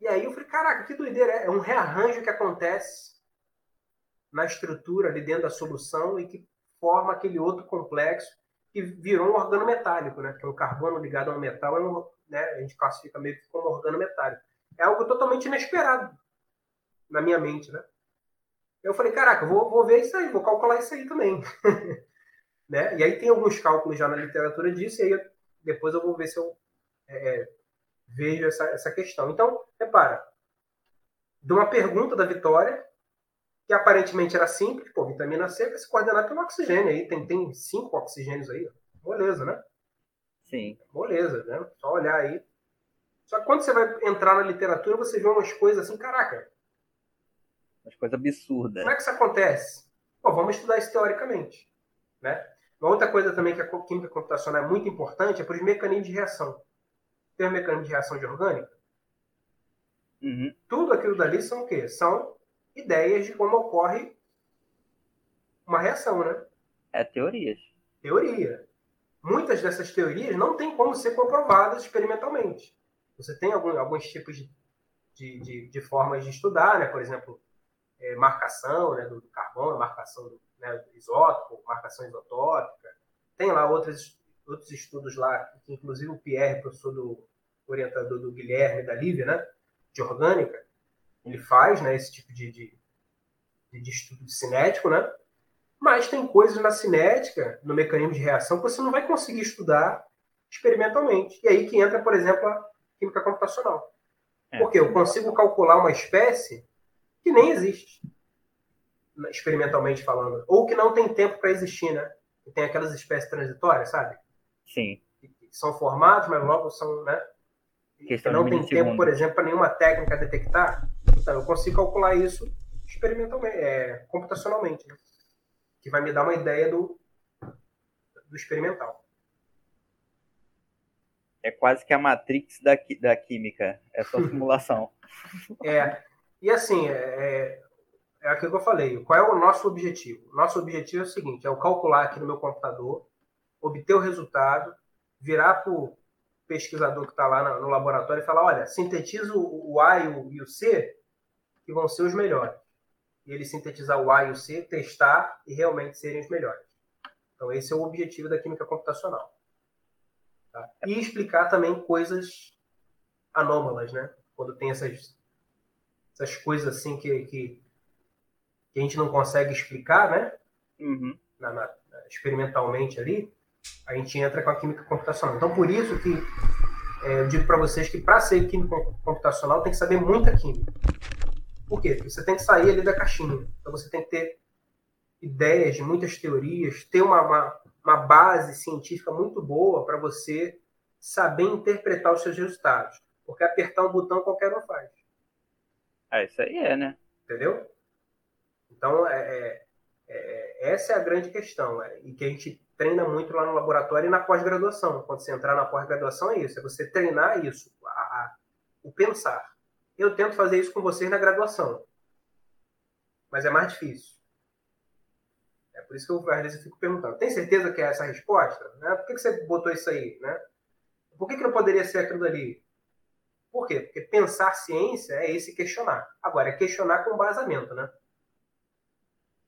E aí eu falei, caraca, que doideira. É um rearranjo que acontece na estrutura ali dentro da solução e que forma aquele outro complexo que virou um organo metálico, né? Que é um carbono ligado a um metal, é um, né? a gente classifica meio que como organo metálico. É algo totalmente inesperado na minha mente, né? Eu falei, caraca, vou, vou ver isso aí, vou calcular isso aí também. né? E aí tem alguns cálculos já na literatura disso, e aí depois eu vou ver se eu é, vejo essa, essa questão. Então, repara, de uma pergunta da Vitória, que aparentemente era simples, pô, vitamina C vai se coordenar pelo oxigênio aí, tem, tem cinco oxigênios aí, moleza, né? Sim. Moleza, né? Só olhar aí. Só que quando você vai entrar na literatura, você vê umas coisas assim, caraca. Umas coisas absurdas. Como é que isso acontece? Pô, vamos estudar isso teoricamente, né? Uma outra coisa também que a química computacional é muito importante é para os mecanismos de reação. Tem o mecanismo de reação de orgânica? Uhum. Tudo aquilo dali são o quê? São ideias de como ocorre uma reação, né? É teorias. Teoria. Muitas dessas teorias não têm como ser comprovadas experimentalmente. Você tem algum, alguns tipos de, de, de, de, formas de estudar, né? Por exemplo, é, marcação né, do, do, carbono, marcação do, né, do isótopo, marcação isotópica. Tem lá outros, outros estudos lá, que inclusive o Pierre, professor do orientador do Guilherme da Lívia, né? De orgânica, ele faz né, esse tipo de, de, de estudo cinético, né? Mas tem coisas na cinética, no mecanismo de reação, que você não vai conseguir estudar experimentalmente. E aí que entra, por exemplo, a química computacional. É. Porque eu consigo calcular uma espécie que nem existe, experimentalmente falando. Ou que não tem tempo para existir, né? Que tem aquelas espécies transitórias, sabe? Sim. Que são formados, mas logo são, né? Que não tem tempo, por exemplo, para nenhuma técnica detectar. Então, eu consigo calcular isso experimentalmente, é, computacionalmente, né? que vai me dar uma ideia do, do experimental. É quase que a matrix da, da química, é só simulação. é, e assim, é, é, é aquilo que eu falei, qual é o nosso objetivo? Nosso objetivo é o seguinte, é eu calcular aqui no meu computador, obter o resultado, virar para o pesquisador que está lá no laboratório e falar, olha, sintetiza o A e o C que vão ser os melhores. E ele sintetizar o A e o C, testar e realmente serem os melhores. Então, esse é o objetivo da química computacional. Tá? E explicar também coisas anômalas, né? Quando tem essas, essas coisas assim que, que, que a gente não consegue explicar, né? Uhum. Na, na, experimentalmente ali, a gente entra com a química computacional. Então, por isso que é, eu digo para vocês que para ser químico computacional tem que saber muita química. Por quê? Porque você tem que sair ali da caixinha. Então você tem que ter ideias de muitas teorias, ter uma, uma, uma base científica muito boa para você saber interpretar os seus resultados. Porque apertar um botão qualquer um faz. É, isso aí é, né? Entendeu? Então, é, é, é, essa é a grande questão. É, e que a gente treina muito lá no laboratório e na pós-graduação. Quando você entrar na pós-graduação, é isso. É você treinar isso, a, a, o pensar. Eu tento fazer isso com vocês na graduação. Mas é mais difícil. É por isso que eu, às vezes fico perguntando: tem certeza que é essa a resposta? Né? Por que, que você botou isso aí? Né? Por que, que não poderia ser aquilo ali? Por quê? Porque pensar ciência é esse questionar. Agora, é questionar com embasamento, né?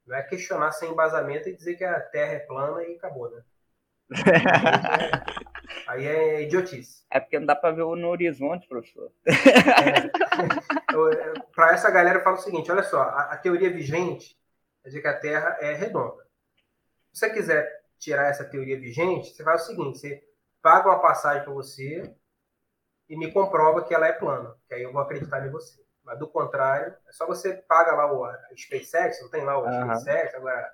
Não é questionar sem embasamento e dizer que a Terra é plana e acabou, né? Aí é idiotice. É porque não dá para ver no horizonte, professor. É, para essa galera, eu falo o seguinte: olha só, a, a, teoria vigente é de que a Terra é redonda. Se você quiser tirar essa teoria vigente, você faz o seguinte: você paga uma passagem para você e me comprova que ela é plana, que aí eu vou acreditar em você. Mas do contrário, é só você paga lá o a SpaceX, não tem lá o uhum. SpaceX, agora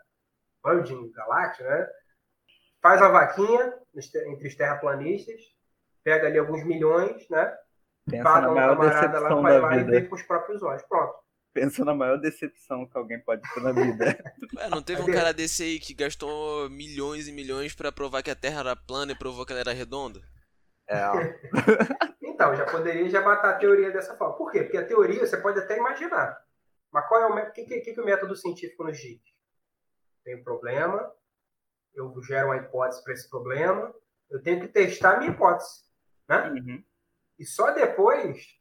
Virgin Galactic, né? Faz a vaquinha entre os terraplanistas, pega ali alguns milhões, né? Pensa paga um camarada lá, vai lá e vê com os próprios olhos. Pronto. Pensa na maior decepção que alguém pode ter na vida. Ué, não teve um cara desse aí que gastou milhões e milhões para provar que a Terra era plana e provou que ela era redonda? É. então, já poderia já matar a teoria dessa forma. Por quê? Porque a teoria você pode até imaginar. Mas qual é o, que, que, que o método científico nos diz? Tem um problema, eu gero uma hipótese para esse problema, eu tenho que testar a minha hipótese. Né? Uhum. E só depois,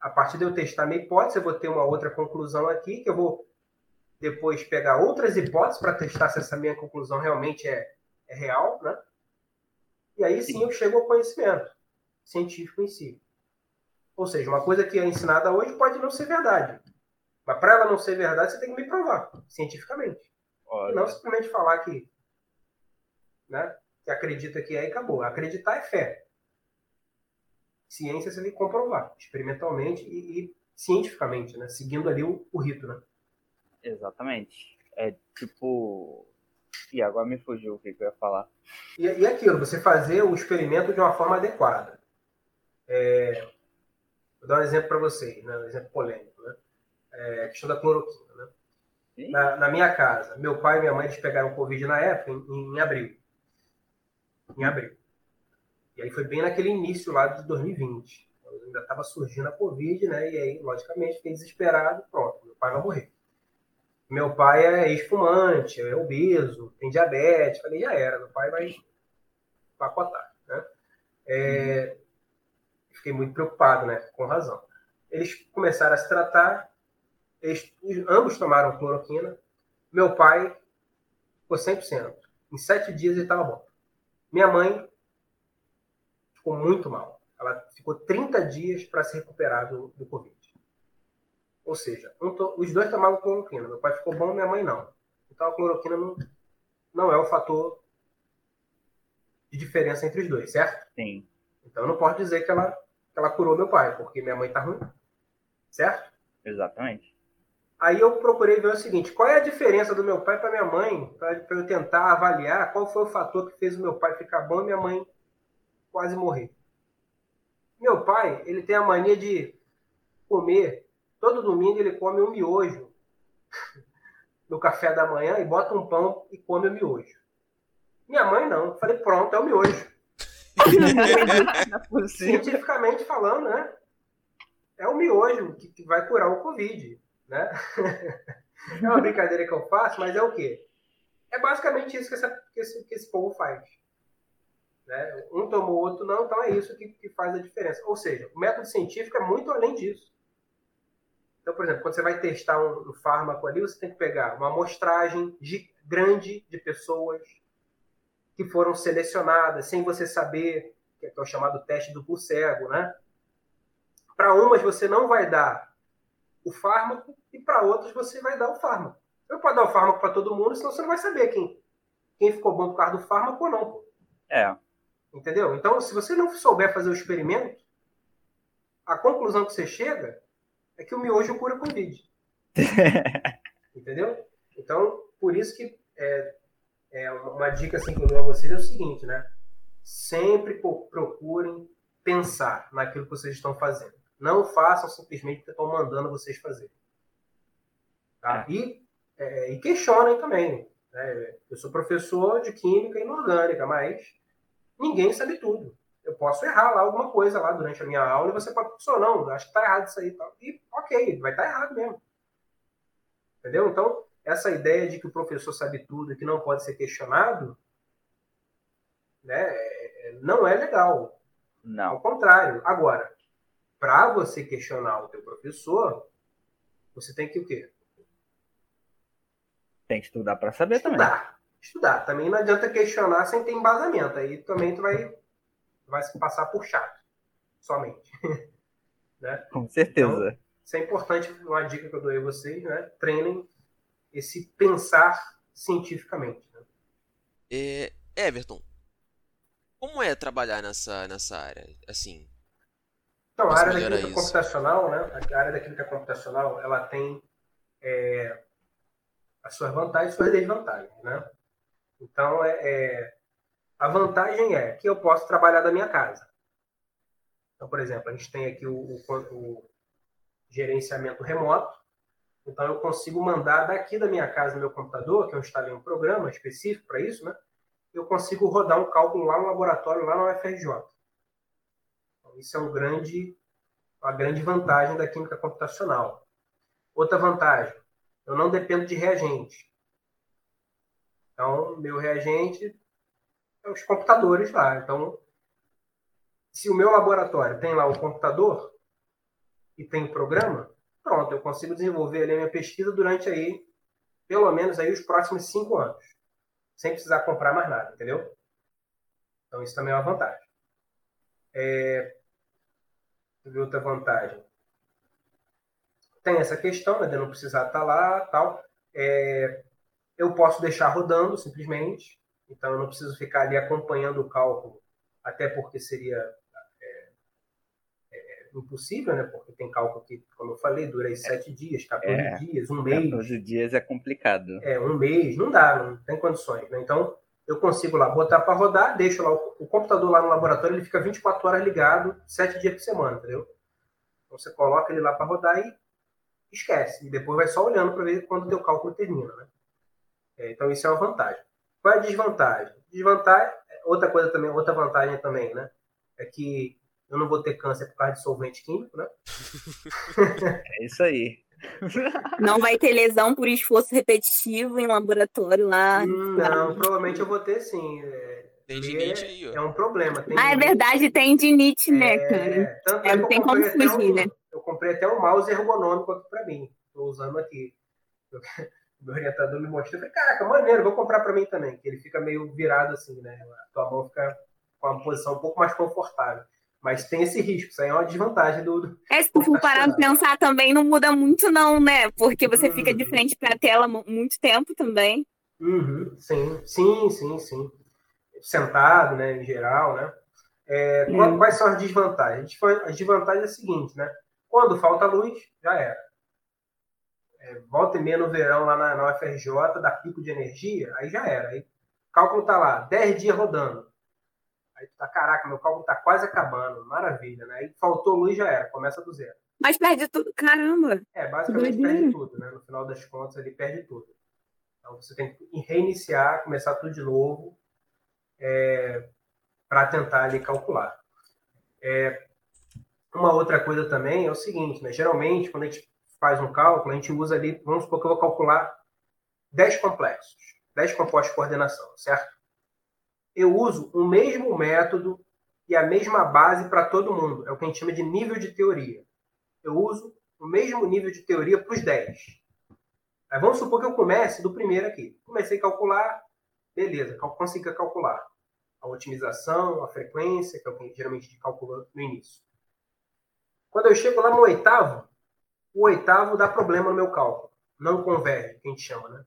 a partir de eu testar a minha hipótese, eu vou ter uma outra conclusão aqui, que eu vou depois pegar outras hipóteses para testar se essa minha conclusão realmente é, é real, né? E aí sim eu chego ao conhecimento científico em si. Ou seja, uma coisa que é ensinada hoje pode não ser verdade. Mas para ela não ser verdade, você tem que me provar cientificamente. Olha. E não simplesmente falar que, né, que acredita que é e acabou. Acreditar é fé. Ciência você tem que comprovar, experimentalmente e, e cientificamente, né? Seguindo ali o, o rito, né? Exatamente. É tipo. E agora me fugiu o que, eu ia falar. E, e aquilo, você fazer o experimento de uma forma adequada. É... Vou dar um exemplo para vocês, né? um exemplo polêmico. Né? É a questão da cloroquina. Né? Na, na, minha casa, meu pai e minha mãe eles pegaram Covid na época, em, em abril. Em abril. E aí foi bem naquele início lá de 2020. Ainda estava surgindo a Covid, né? E aí, logicamente, fiquei desesperado. Pronto, meu pai vai morrer. Meu pai é ex-fumante, é obeso, tem diabetes. Falei, já era, meu pai vai pacotar, né? É, fiquei muito preocupado, né? Com razão. Eles começaram a se tratar, eles, ambos tomaram cloroquina. Meu pai ficou 100%. Em sete dias ele estava bom. Minha mãe ficou muito mal. Ela ficou 30 dias para se recuperar do, do Covid. Ou seja, um to, os dois tomavam cloroquina. Meu pai ficou bom, minha mãe não. Então a cloroquina não, não é o fator de diferença entre os dois, certo? Sim. Então eu não posso dizer que ela, que ela curou meu pai, porque minha mãe tá ruim. Certo? Exatamente. Aí eu procurei ver o seguinte: qual é a diferença do meu pai para minha mãe, para eu tentar avaliar qual foi o fator que fez o meu pai ficar bom e minha mãe quase morrer. Meu pai, ele tem a mania de comer, todo domingo ele come um miojo no café da manhã e bota um pão e come o miojo. Minha mãe não. Eu falei, pronto, é o miojo. Cientificamente falando, né? É o miojo que, que vai curar o Covid, né? é uma brincadeira que eu faço, mas é o quê? É basicamente isso que, essa, que, esse, que esse povo faz. Né? Um tomou o outro não, então é isso que, que faz a diferença. Ou seja, o método científico é muito além disso. Então, por exemplo, quando você vai testar um, um fármaco ali, você tem que pegar uma amostragem de, grande de pessoas que foram selecionadas sem você saber, que é o chamado teste duplo cego, né? Para umas você não vai dar o fármaco e para outras você vai dar o fármaco. Eu posso dar o fármaco para todo mundo, senão você não vai saber quem, quem ficou bom por causa do fármaco ou não. É. Entendeu? Então, se você não souber fazer o experimento, a conclusão que você chega é que o miojo cura Covid. Entendeu? Então, por isso que é, é uma dica assim que eu dou a vocês é o seguinte, né? Sempre procurem pensar naquilo que vocês estão fazendo. Não façam simplesmente o que estão mandando vocês fazer. Tá? É. E, é, e questionem também. Né? Eu sou professor de química inorgânica, mas ninguém sabe tudo. Eu posso errar lá alguma coisa lá durante a minha aula e você pode pensar, não, acho que tá errado isso aí. E ok, vai estar tá errado mesmo. Entendeu? Então, essa ideia de que o professor sabe tudo e que não pode ser questionado, né, é, é, não é legal. Não. Ao contrário. Agora, para você questionar o teu professor, você tem que o quê? Tem que estudar para saber estudar. também estudar. Também não adianta questionar sem ter embasamento. Aí também tu vai, vai se passar por chato, somente. né? Com certeza. Então, isso é importante, uma dica que eu dou a vocês, né? Treinem esse pensar cientificamente. Né? É, Everton, como é trabalhar nessa, nessa área? Assim. Então, a área da química isso? computacional, né? A área da química computacional, ela tem é, as suas vantagens e suas desvantagens, né? Então, é, é, a vantagem é que eu posso trabalhar da minha casa. Então, por exemplo, a gente tem aqui o, o, o gerenciamento remoto. Então, eu consigo mandar daqui da minha casa no meu computador, que eu instalei um programa específico para isso, né? Eu consigo rodar um cálculo lá no laboratório, lá no UFRJ. Isso é um grande, uma grande vantagem da química computacional. Outra vantagem, eu não dependo de reagente. Então, meu reagente é os computadores lá. Então, se o meu laboratório tem lá o computador e tem o programa, pronto, eu consigo desenvolver ali a minha pesquisa durante aí, pelo menos aí os próximos cinco anos, sem precisar comprar mais nada, entendeu? Então, isso também é uma vantagem. É... Outra vantagem. Tem essa questão né, de não precisar estar lá tal. É... Eu posso deixar rodando, simplesmente. Então, eu não preciso ficar ali acompanhando o cálculo, até porque seria impossível, né? Porque tem cálculo que, como eu falei, dura aí sete dias, 14 é, dias, um mês. 14 dias é complicado. É, um mês, não dá, não tem condições, né? Então, eu consigo lá botar para rodar, deixo lá o, o, computador lá no laboratório, ele fica 24 horas ligado, sete dias por semana, entendeu? Então, você coloca ele lá para rodar e esquece. E depois vai só olhando para ver quando o teu cálculo termina, né? É, então, isso é uma vantagem. Qual é a desvantagem? Desvantagem, outra coisa também, outra vantagem também, né? É que eu não vou ter câncer por causa de solvente químico, né? É isso aí. Não vai ter lesão por esforço repetitivo em laboratório lá. Não, provavelmente eu vou ter sim. É, tendinite aí, ó. É um problema. ah, é verdade, tem tendinite, né, é, cara? Tanto é, não tem como fugir, um, né? Eu comprei até um mouse ergonômico aqui pra mim. Tô usando aqui. meu orientador me mostrou. Eu falei, caraca, maneiro, vou comprar pra mim também. Que ele fica meio virado assim, né? A tua mão fica com uma posição um pouco mais confortável. Mas tem esse risco, isso aí é uma desvantagem do. É, se tu for parar pensar também, não muda muito, não, né? Porque você uhum. fica de frente para a tela muito tempo também. Uhum. Sim, sim, sim, sim. Sentado, né, em geral, né? É, uhum. Quais são as desvantagens? A desvantagem é a seguinte, né? Quando falta luz, já era. É, volta e meia no verão lá na, na UFRJ, dá pico de energia, aí já era. Aí, o cálculo tá lá, 10 dias rodando. Aí tu tá, caraca, meu cálculo tá quase acabando, maravilha, né? Aí faltou luz já era, começa do zero. Mas perde tudo, caramba. É, basicamente perde tudo, né? No final das contas ele perde tudo. Então você tem que reiniciar, começar tudo de novo é, para tentar ali calcular. É, uma outra coisa também é o seguinte, né? Geralmente, quando a gente faz um cálculo, a gente usa ali, vamos supor que eu vou calcular 10 complexos, 10 compostos de coordenação, certo? eu uso o mesmo método e a mesma base para todo mundo. É o que a gente chama de nível de teoria. Eu uso o mesmo nível de teoria para os 10. Aí vamos supor que eu comece do primeiro aqui. Comecei a calcular, beleza, consegui calcular a otimização, a frequência, que é o que geralmente calcula no início. Quando eu chego lá no oitavo, o oitavo dá problema no meu cálculo. Não converge, que a gente chama, né?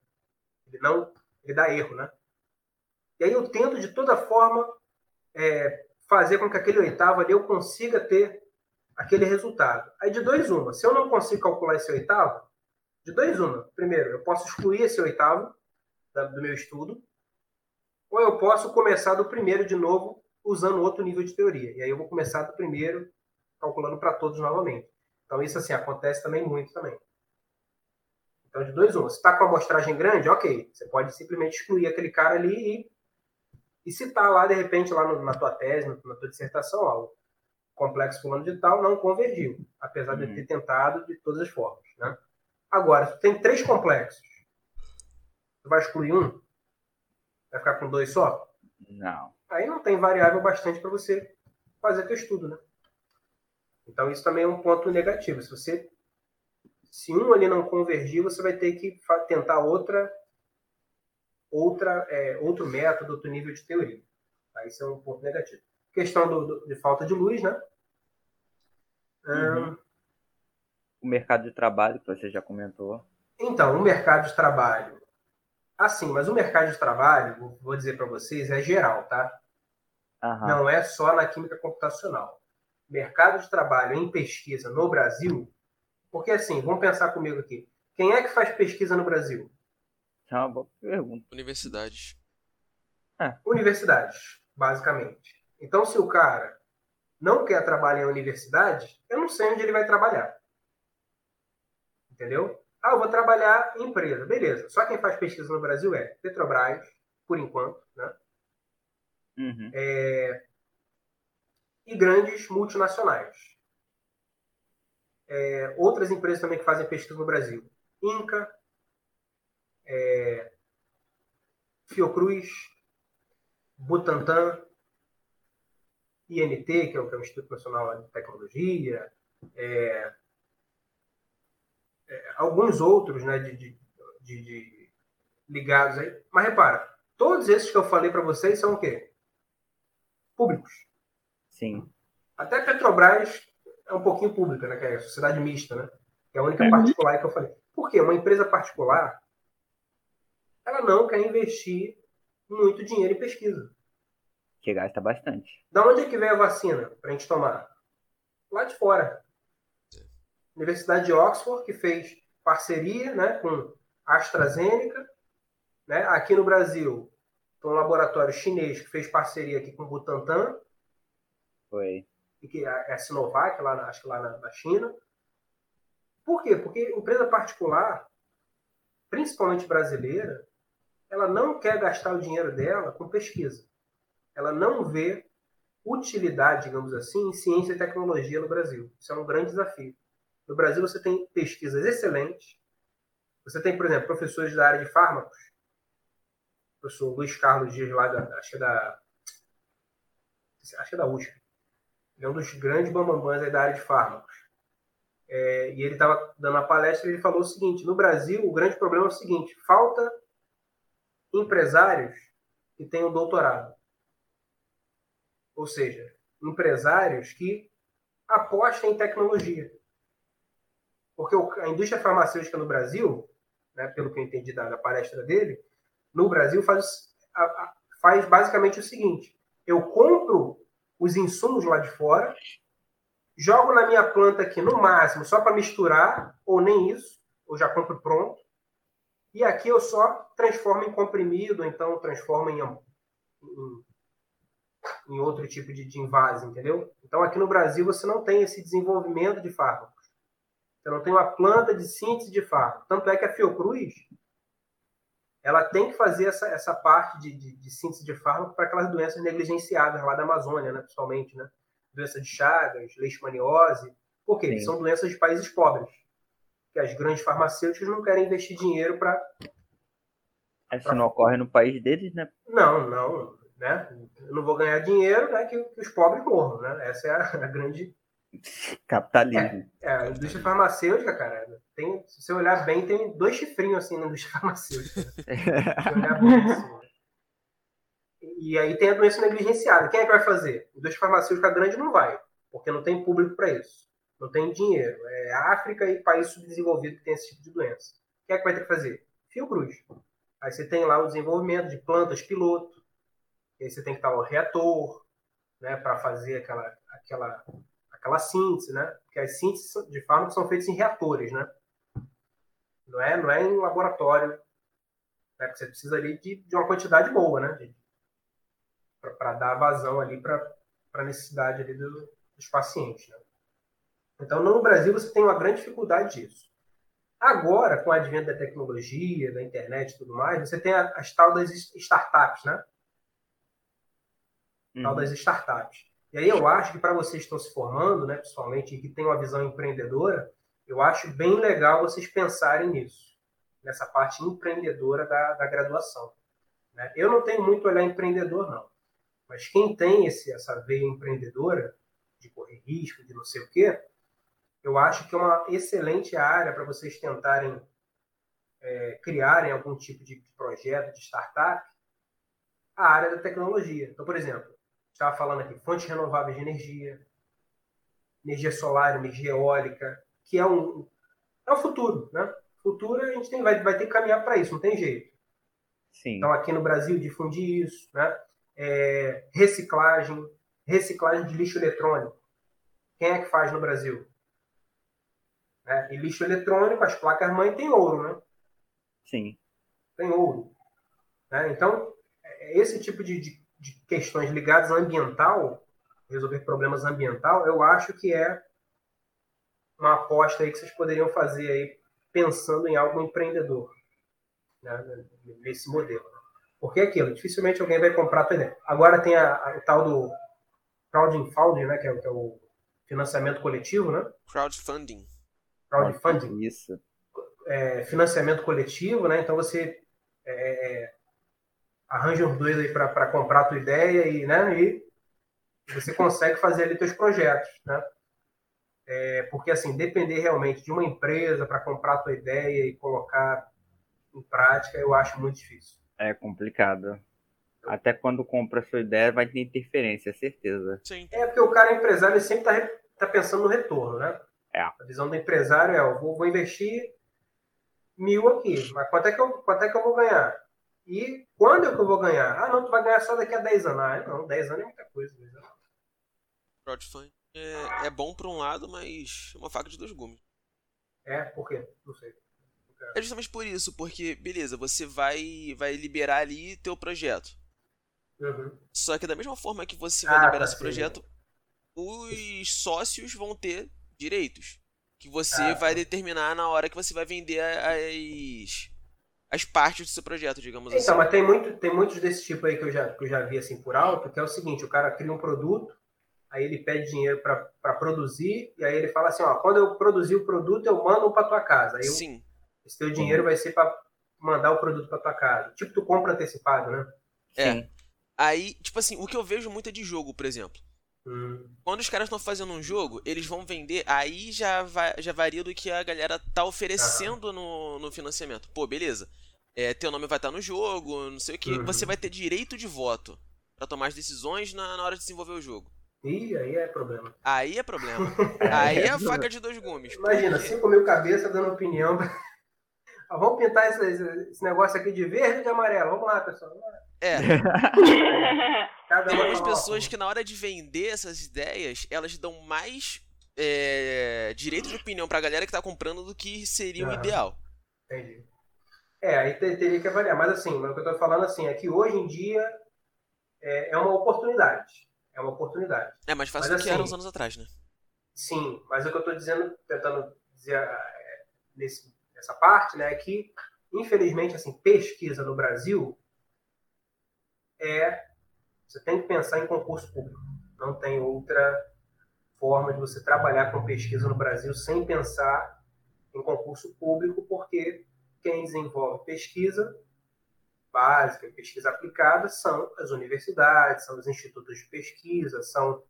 Ele não, ele dá erro, né? E aí eu tento, de toda forma, é, fazer com que aquele oitavo ali eu consiga ter aquele resultado. Aí de dois uma. Se eu não consigo calcular esse oitavo, de dois uma. Primeiro, eu posso excluir esse oitavo do meu estudo, ou eu posso começar do primeiro de novo usando outro nível de teoria. E aí eu vou começar do primeiro calculando para todos novamente. Então isso assim acontece também muito também. Então de dois uma. Se está com a amostragem grande, ok, você pode simplesmente excluir aquele cara ali e e se está lá, de repente, lá no, na tua tese, na tua dissertação, ó, o complexo fulano de tal não convergiu, apesar uhum. de ter tentado de todas as formas. Né? Agora, se tu tem três complexos, tu vai excluir um? Vai ficar com dois só? Não. Aí não tem variável bastante para você fazer teu estudo, né? Então isso também é um ponto negativo. Se você se um ali não convergir, você vai ter que tentar outra outra, é, outro método, outro nível de teoria. Tá? Isso é um ponto negativo. Questão do, do, de falta de luz, né? Uhum. O mercado de trabalho, que você já comentou. Então, o mercado de trabalho. Assim, mas o mercado de trabalho, vou dizer para vocês, é geral, tá? Uhum. Não é só na química computacional. Mercado de trabalho em pesquisa no Brasil, porque assim, vamos pensar comigo aqui. Quem é que faz pesquisa no Brasil? É uma boa pergunta. Universidades. É. Universidades, basicamente. Então, se o cara não quer trabalhar em universidade, eu não sei onde ele vai trabalhar. Entendeu? Ah, eu vou trabalhar em empresa. Beleza. Só quem faz pesquisa no Brasil é Petrobras, por enquanto, né? Uhum. É... E grandes multinacionais. É... Outras empresas também que fazem pesquisa no Brasil. Inca, é, Fiocruz, Butantan, INT, que é o, Instituto Nacional de Tecnologia, é, é, alguns outros né, de, de, de, de, ligados aí. Mas repara, todos esses que eu falei para vocês são o quê? públicos. Sim. Até a Petrobras é um pouquinho pública, né? Que é a sociedade mista, né? Que é a única É. particular que eu falei. Por quê? Uma empresa particular, ela não quer investir muito dinheiro em pesquisa. Que gasta bastante. Da onde é que veio a vacina para a gente tomar? Lá de fora. Universidade de Oxford, que fez parceria né, com a AstraZeneca. Né? Aqui no Brasil, tem um laboratório chinês que fez parceria aqui com o Butantan, Foi. e que é a Sinovac, lá na, acho que lá na, na China. Por quê? Porque empresa particular, principalmente brasileira, ela não quer gastar o dinheiro dela com pesquisa. Ela não vê utilidade, digamos assim, em ciência e tecnologia no Brasil. Isso é um grande desafio. No Brasil, você tem pesquisas excelentes. Você tem, por exemplo, professores da área de fármacos. O professor Luiz Carlos Dias, lá da, acho que é da, acho que é da USP. Ele é um dos grandes bambambãs da área de fármacos. É, e ele estava dando a palestra e ele falou o seguinte: no Brasil, o grande problema é o seguinte: falta empresários que tenham doutorado. Ou seja, empresários que apostem em tecnologia. Porque a indústria farmacêutica no Brasil, né, pelo que eu entendi da, da palestra dele, no Brasil faz, a- a- faz basicamente o seguinte: eu compro os insumos lá de fora, jogo na minha planta aqui no máximo só para misturar, ou nem isso, ou já compro pronto. E aqui eu só transformo em comprimido, ou então transformo em, em, em outro tipo de, de invase, entendeu? Então aqui no Brasil você não tem esse desenvolvimento de fármacos. Você não tem uma planta de síntese de fármaco. Tanto é que a Fiocruz ela tem que fazer essa, essa parte de, de, de síntese de fármaco para aquelas doenças negligenciadas lá da Amazônia, né, principalmente, né? Doença de Chagas, leishmaniose. Por quê? Sim. São doenças de países pobres. Que as grandes farmacêuticas não querem investir dinheiro para. Isso não ocorre no país deles, né? Não, não. Né? Eu não vou ganhar dinheiro né, que, que os pobres morram. Né? Essa é a, a grande. Capitalismo. É, a indústria farmacêutica, cara, tem, se você olhar bem, tem dois chifrinhos assim na indústria farmacêutica. Se olhar bem, assim, né? E aí tem a doença negligenciada. Quem é que vai fazer? A indústria farmacêutica grande não vai, porque não tem público para isso. Não tem dinheiro. É África e país subdesenvolvido que tem esse tipo de doença. Quem é que vai ter que fazer? Fiocruz. Aí você tem lá o desenvolvimento de plantas piloto. E aí você tem que estar o reator, né, para fazer aquela, aquela, aquela síntese, né? Porque as sínteses de fármacos são feitas em reatores, né? Não é, não é em laboratório. Né? Porque você precisa ali de, de uma quantidade boa, né? Para dar vazão ali para a necessidade ali do, dos pacientes. Né? Então, no Brasil, você tem uma grande dificuldade disso. Agora, com o advento da tecnologia, da internet e tudo mais, você tem as tal das startups, né? Tal Uhum. das startups. E aí eu acho que para vocês que estão se formando, né, principalmente, e que têm uma visão empreendedora, eu acho bem legal vocês pensarem nisso, nessa parte empreendedora da, da graduação. né? Eu não tenho muito olhar empreendedor, não. Mas quem tem esse, essa veia empreendedora, de correr risco, de não sei o quê, eu acho que é uma excelente área para vocês tentarem é, criarem algum tipo de projeto, de startup, a área da tecnologia. Então, por exemplo, estava falando aqui, fontes renováveis de energia, energia solar, energia eólica, que é um é o futuro, né? Futuro a gente tem, vai, vai ter que caminhar para isso, não tem jeito. Sim. Então, aqui no Brasil, difundir isso, né? É, reciclagem, reciclagem de lixo eletrônico. Quem é que faz no Brasil? Né? E lixo eletrônico, as placas-mãe tem ouro, né? Sim. Tem ouro. Né? Então, é- esse tipo de, de, de questões ligadas ao ambiental, resolver problemas ambiental, eu acho que é uma aposta aí que vocês poderiam fazer aí, pensando em algo empreendedor, né? nesse modelo. Porque é aquilo, dificilmente alguém vai comprar a tua ideia. Agora tem a, a- o tal do crowdfunding, né? que, é, o- que é o financiamento coletivo, né? Crowdfunding. crowdfunding Isso. é, financiamento coletivo, né? Então você é, arranja uns dois aí para comprar a tua ideia e, né? E você consegue fazer ali teus projetos, né? É, porque assim depender realmente de uma empresa para comprar a tua ideia e colocar em prática, eu acho muito difícil. É complicado. Até quando compra a sua ideia, vai ter interferência, certeza. Sim. É porque o cara empresário ele sempre está tá pensando no retorno, né? É. A visão do empresário é, eu vou, vou investir mil aqui, mas quanto é, que eu, quanto é que eu vou ganhar? E quando é que eu vou ganhar? Ah, não, tu vai ganhar só daqui a 10 anos. Ah, não, 10 anos é muita coisa. né? Crowdfunding é, é bom por um lado, mas é uma faca de dois gumes. É, por quê? Não sei. É justamente por isso, porque, beleza, você vai, vai liberar ali teu projeto. Uhum. Só que da mesma forma que você vai Ah, liberar tá, esse sim. projeto, os sócios vão ter direitos. Que você Ah, vai tá. determinar na hora que você vai vender as, as partes do seu projeto, digamos Então, assim. mas tem, muito, tem muitos desse tipo aí que eu, já, que eu já vi assim por alto, que é o seguinte, o cara cria um produto, aí ele pede dinheiro para produzir, e aí ele fala assim, ó, quando eu produzir o produto, eu mando para tua casa. Aí eu- Sim, esse teu dinheiro vai ser para mandar o produto para tua casa. Tipo, tu compra antecipado, né? É. Sim. aí, tipo assim, o que eu vejo muito é de jogo, por exemplo. Hum, Quando os caras estão fazendo um jogo, eles vão vender, aí já, va- já varia do que a galera tá oferecendo no, no financiamento. Pô, beleza. É, teu nome vai estar no jogo, não sei o que. Uhum. Você vai ter direito de voto pra tomar as decisões na, na hora de desenvolver o jogo. Ih, aí é problema. Aí é problema. Aí é a faca de dois gumes. Imagina, porque- 5 mil cabeças dando opinião. Ah, vamos pintar esse, esse- negócio aqui de verde e de amarelo. Vamos lá, pessoal. É, tem um ó, pessoas que na hora de vender essas ideias, elas dão mais é, direito de opinião pra galera que tá comprando do que seria o Aham. ideal. Entendi. É, aí te- teria que avaliar. Mas assim, mas o que eu tô falando assim é que hoje em dia é, é uma oportunidade. É uma oportunidade. É mais fácil Mas do que era assim- uns anos atrás, né? Sim, mas o que eu estou dizendo, tentando dizer é, nesse, nessa parte, né, é que, infelizmente, assim, pesquisa no Brasil é. Você tem que pensar em concurso público. Não tem outra forma de você trabalhar com pesquisa no Brasil sem pensar em concurso público, porque quem desenvolve pesquisa básica pesquisa aplicada são as universidades, são os institutos de pesquisa, são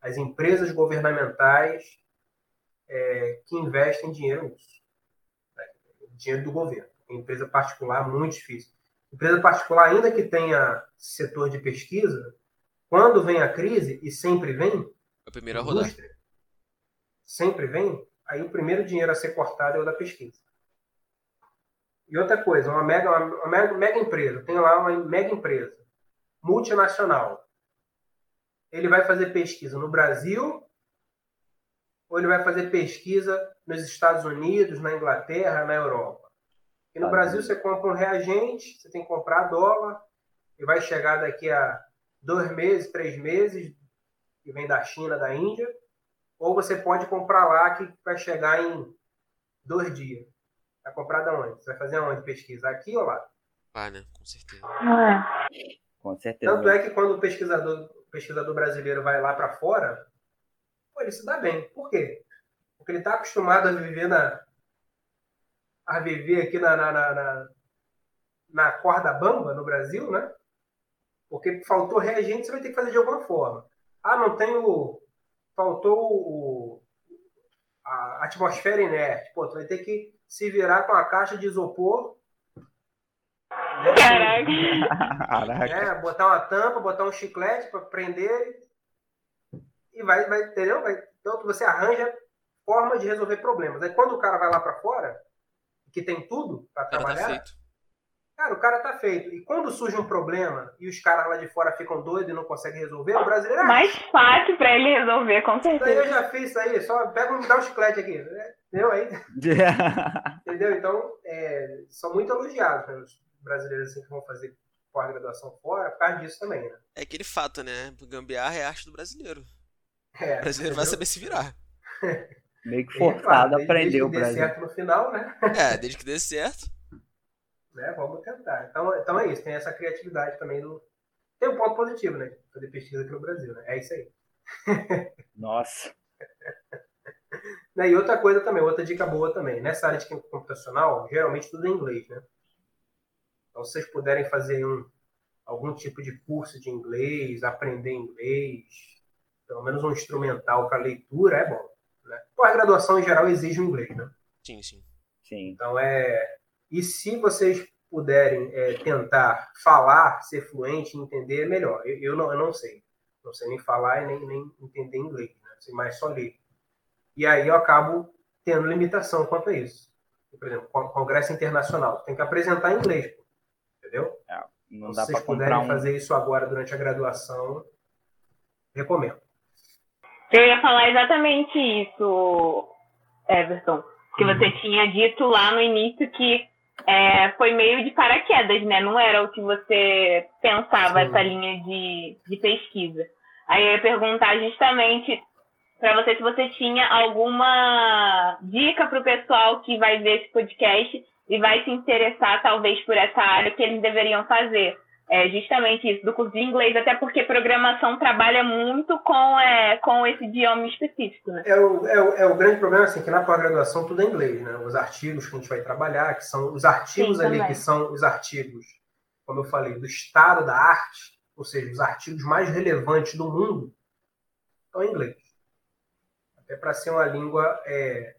as empresas governamentais é, que investem dinheiro nisso. Né? Dinheiro do governo. Empresa particular, muito difícil. Empresa particular, ainda que tenha setor de pesquisa, quando vem a crise, e sempre vem, a rodar. indústria, sempre vem, aí o primeiro dinheiro a ser cortado é o da pesquisa. E outra coisa, uma mega, uma mega, mega empresa, tem lá uma mega empresa, multinacional. Ele vai fazer pesquisa no Brasil ou ele vai fazer pesquisa nos Estados Unidos, na Inglaterra, na Europa? E no Tá. Brasil você compra um reagente, você tem que comprar dólar, e vai chegar daqui a dois meses, três meses, que vem da China, da Índia, ou você pode comprar lá que vai chegar em dois dias. Vai comprar da onde? Você vai fazer aonde pesquisa? Aqui ou lá? Ah, né? Com certeza. Com certeza. Tanto é que quando o pesquisador, o pesquisador brasileiro vai lá para fora, pô, ele se dá bem. Por quê? Porque ele está acostumado a viver na a viver aqui na, na, na, na, na corda bamba no Brasil, né? Porque faltou reagente, você vai ter que fazer de alguma forma. Ah, não tem o. Faltou o, a atmosfera inerte. Pô, tu vai ter que se virar com a caixa de isopor. né? Caraca. Caraca. né? Botar uma tampa, botar um chiclete para prender e vai, vai, entendeu? Vai, então você arranja forma de resolver problemas. Aí quando o cara vai lá para fora, que tem tudo para tá trabalhar, feito. cara, o cara tá feito. E quando surge um problema e os caras lá de fora ficam doidos e não conseguem resolver, o brasileiro, ah, Mais fácil pra ele resolver, com isso aí eu certeza. já fiz isso aí, só pega um, me dá um chiclete aqui. né? Entendeu? Aí, entendeu? Então, é, são muito elogiados né, os brasileiros assim, que vão fazer pós-graduação fora, por causa disso também, né? É aquele fato, né? Gambiarra é arte do brasileiro. É, O brasileiro vai entendeu? saber se virar. Meio que claro, forçado a desde- aprender o desde que dê Brasil. certo no final, né? É, desde que dê certo. né? Vamos tentar. Então, então é isso, tem essa criatividade também do. Tem um ponto positivo, né? Fazer pesquisa aqui no Brasil, né? É isso aí. Nossa. Né, E outra coisa também, outra dica boa também. Nessa área de computacional, geralmente tudo é inglês, né? Então, se vocês puderem fazer um, algum tipo de curso de inglês, aprender inglês, pelo menos um instrumental para leitura, é bom. Né? Pós-graduação, em geral, exige o inglês, né? Sim, sim. Sim. Então é. E se vocês puderem é, tentar falar, ser fluente, entender, é melhor. Eu, eu, não, eu não sei. Não sei nem falar e nem, nem entender inglês. Né? Sei mais só ler. E aí eu acabo tendo limitação quanto a isso. Por exemplo, Congresso Internacional. Tem que apresentar em inglês. Entendeu? É, não então, dá se vocês para puderem um... fazer isso agora durante a graduação, recomendo. Eu ia falar exatamente isso, Everton. Que Uhum. você tinha dito lá no início que é, foi meio de paraquedas, né? Não era o que você pensava, Sim. essa linha de, de pesquisa. Aí eu ia perguntar justamente para você se você tinha alguma dica para o pessoal que vai ver esse podcast e vai se interessar, talvez, por essa área que eles deveriam fazer. É justamente isso, do curso de inglês, até porque programação trabalha muito com, é, com esse idioma específico, né? É o, é, o, é o grande problema, assim, que na pós-graduação tudo é inglês, né? Os artigos que a gente vai trabalhar, que são os artigos Sim, ali, também. que são os artigos, como eu falei, do estado da arte, ou seja, os artigos mais relevantes do mundo, estão em inglês. Até para ser uma língua, é,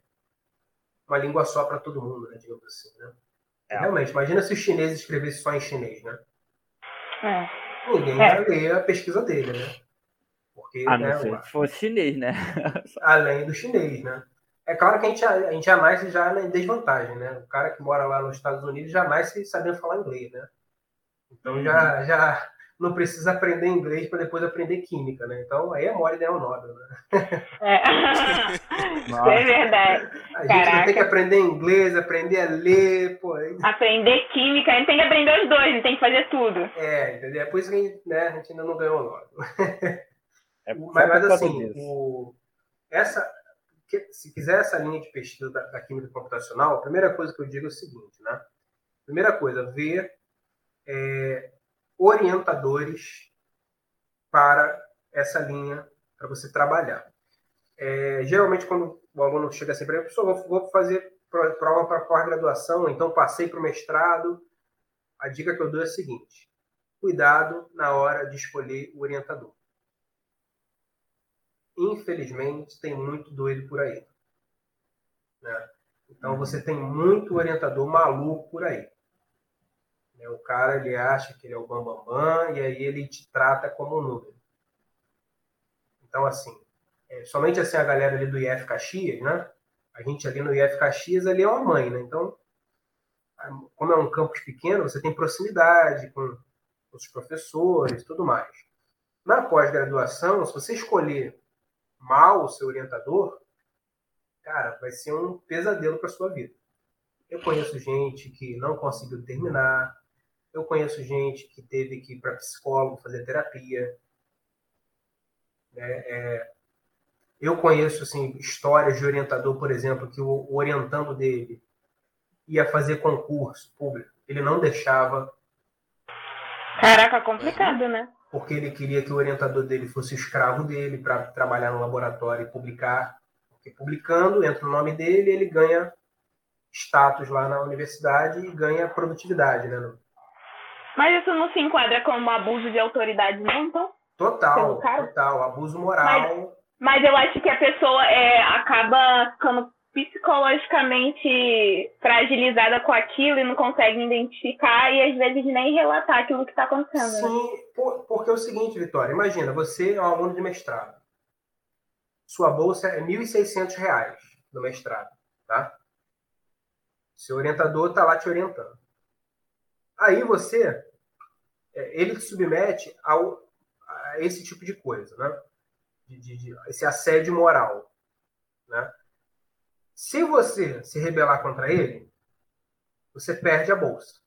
uma língua só para todo mundo, né? Digamos assim, né? É. Realmente, imagina se os chineses escrevessem só em chinês, né? É. Ninguém É. vai ler a pesquisa dele, né? Porque, A né, não ser o- que fosse chinês, né? além do chinês, né? É claro que a gente, a gente já nasce já em desvantagem, né? O cara que mora lá nos Estados Unidos já nasce sabendo falar inglês, né? Então já, já não precisa aprender inglês para depois aprender química, né? Então aí é mole ideal Nobel, né? É. É verdade. A gente Caraca. ter que aprender inglês, aprender a ler, pô. aí- Aprender química, a gente tem que aprender os dois, a gente tem que fazer tudo. É, entendeu? É por isso que a gente, né, a gente ainda não ganhou o Nobel. É Mas, mas assim, o- essa, se quiser essa linha de pesquisa da, da química computacional, a primeira coisa que eu digo é o seguinte, né? Primeira coisa, ver é, orientadores para essa linha para você trabalhar. É, geralmente, quando o aluno chega assim para mim, professor, vou, fazer pro- prova para pós-graduação, então passei para o mestrado. A dica que eu dou é a seguinte: cuidado na hora de escolher o orientador infelizmente, tem muito doido por aí. né? Então, você tem muito orientador maluco por aí. Né? O cara, ele acha que ele é o bambambam, bam, bam, e aí ele te trata como um número. Então, assim, é, somente assim a galera ali do IF Caxias, né? A gente ali no IF Caxias, ali é uma mãe, né? Então, como é um campus pequeno, você tem proximidade com os professores tudo mais. Na pós-graduação, se você escolher mal o seu orientador, cara, vai ser um pesadelo para sua vida. Eu conheço gente que não conseguiu terminar, eu conheço gente que teve que ir para psicólogo fazer terapia. né? É, eu conheço assim, histórias de orientador, por exemplo, que o, orientando dele ia fazer concurso público, ele não deixava Caraca, complicado, né? porque ele queria que o orientador dele fosse escravo dele para trabalhar no laboratório e publicar. Porque publicando, entra o nome dele, ele ganha status lá na universidade e ganha produtividade, né? Mas isso não se enquadra como abuso de autoridade, não, então? Total, total. Abuso moral. Mas eu acho que a pessoa é, acaba ficando psicologicamente fragilizada com aquilo e não consegue identificar e às vezes nem relatar aquilo que está acontecendo. né? Sim, por- porque é o seguinte, Vitória, imagina, você é um aluno de mestrado. Sua bolsa é 1.600 reais do mestrado, tá? Seu orientador está lá te orientando. Aí você, ele te submete ao, a esse tipo de coisa, né? De, de- de- esse assédio moral, né? Se você se rebelar contra ele, você perde a bolsa.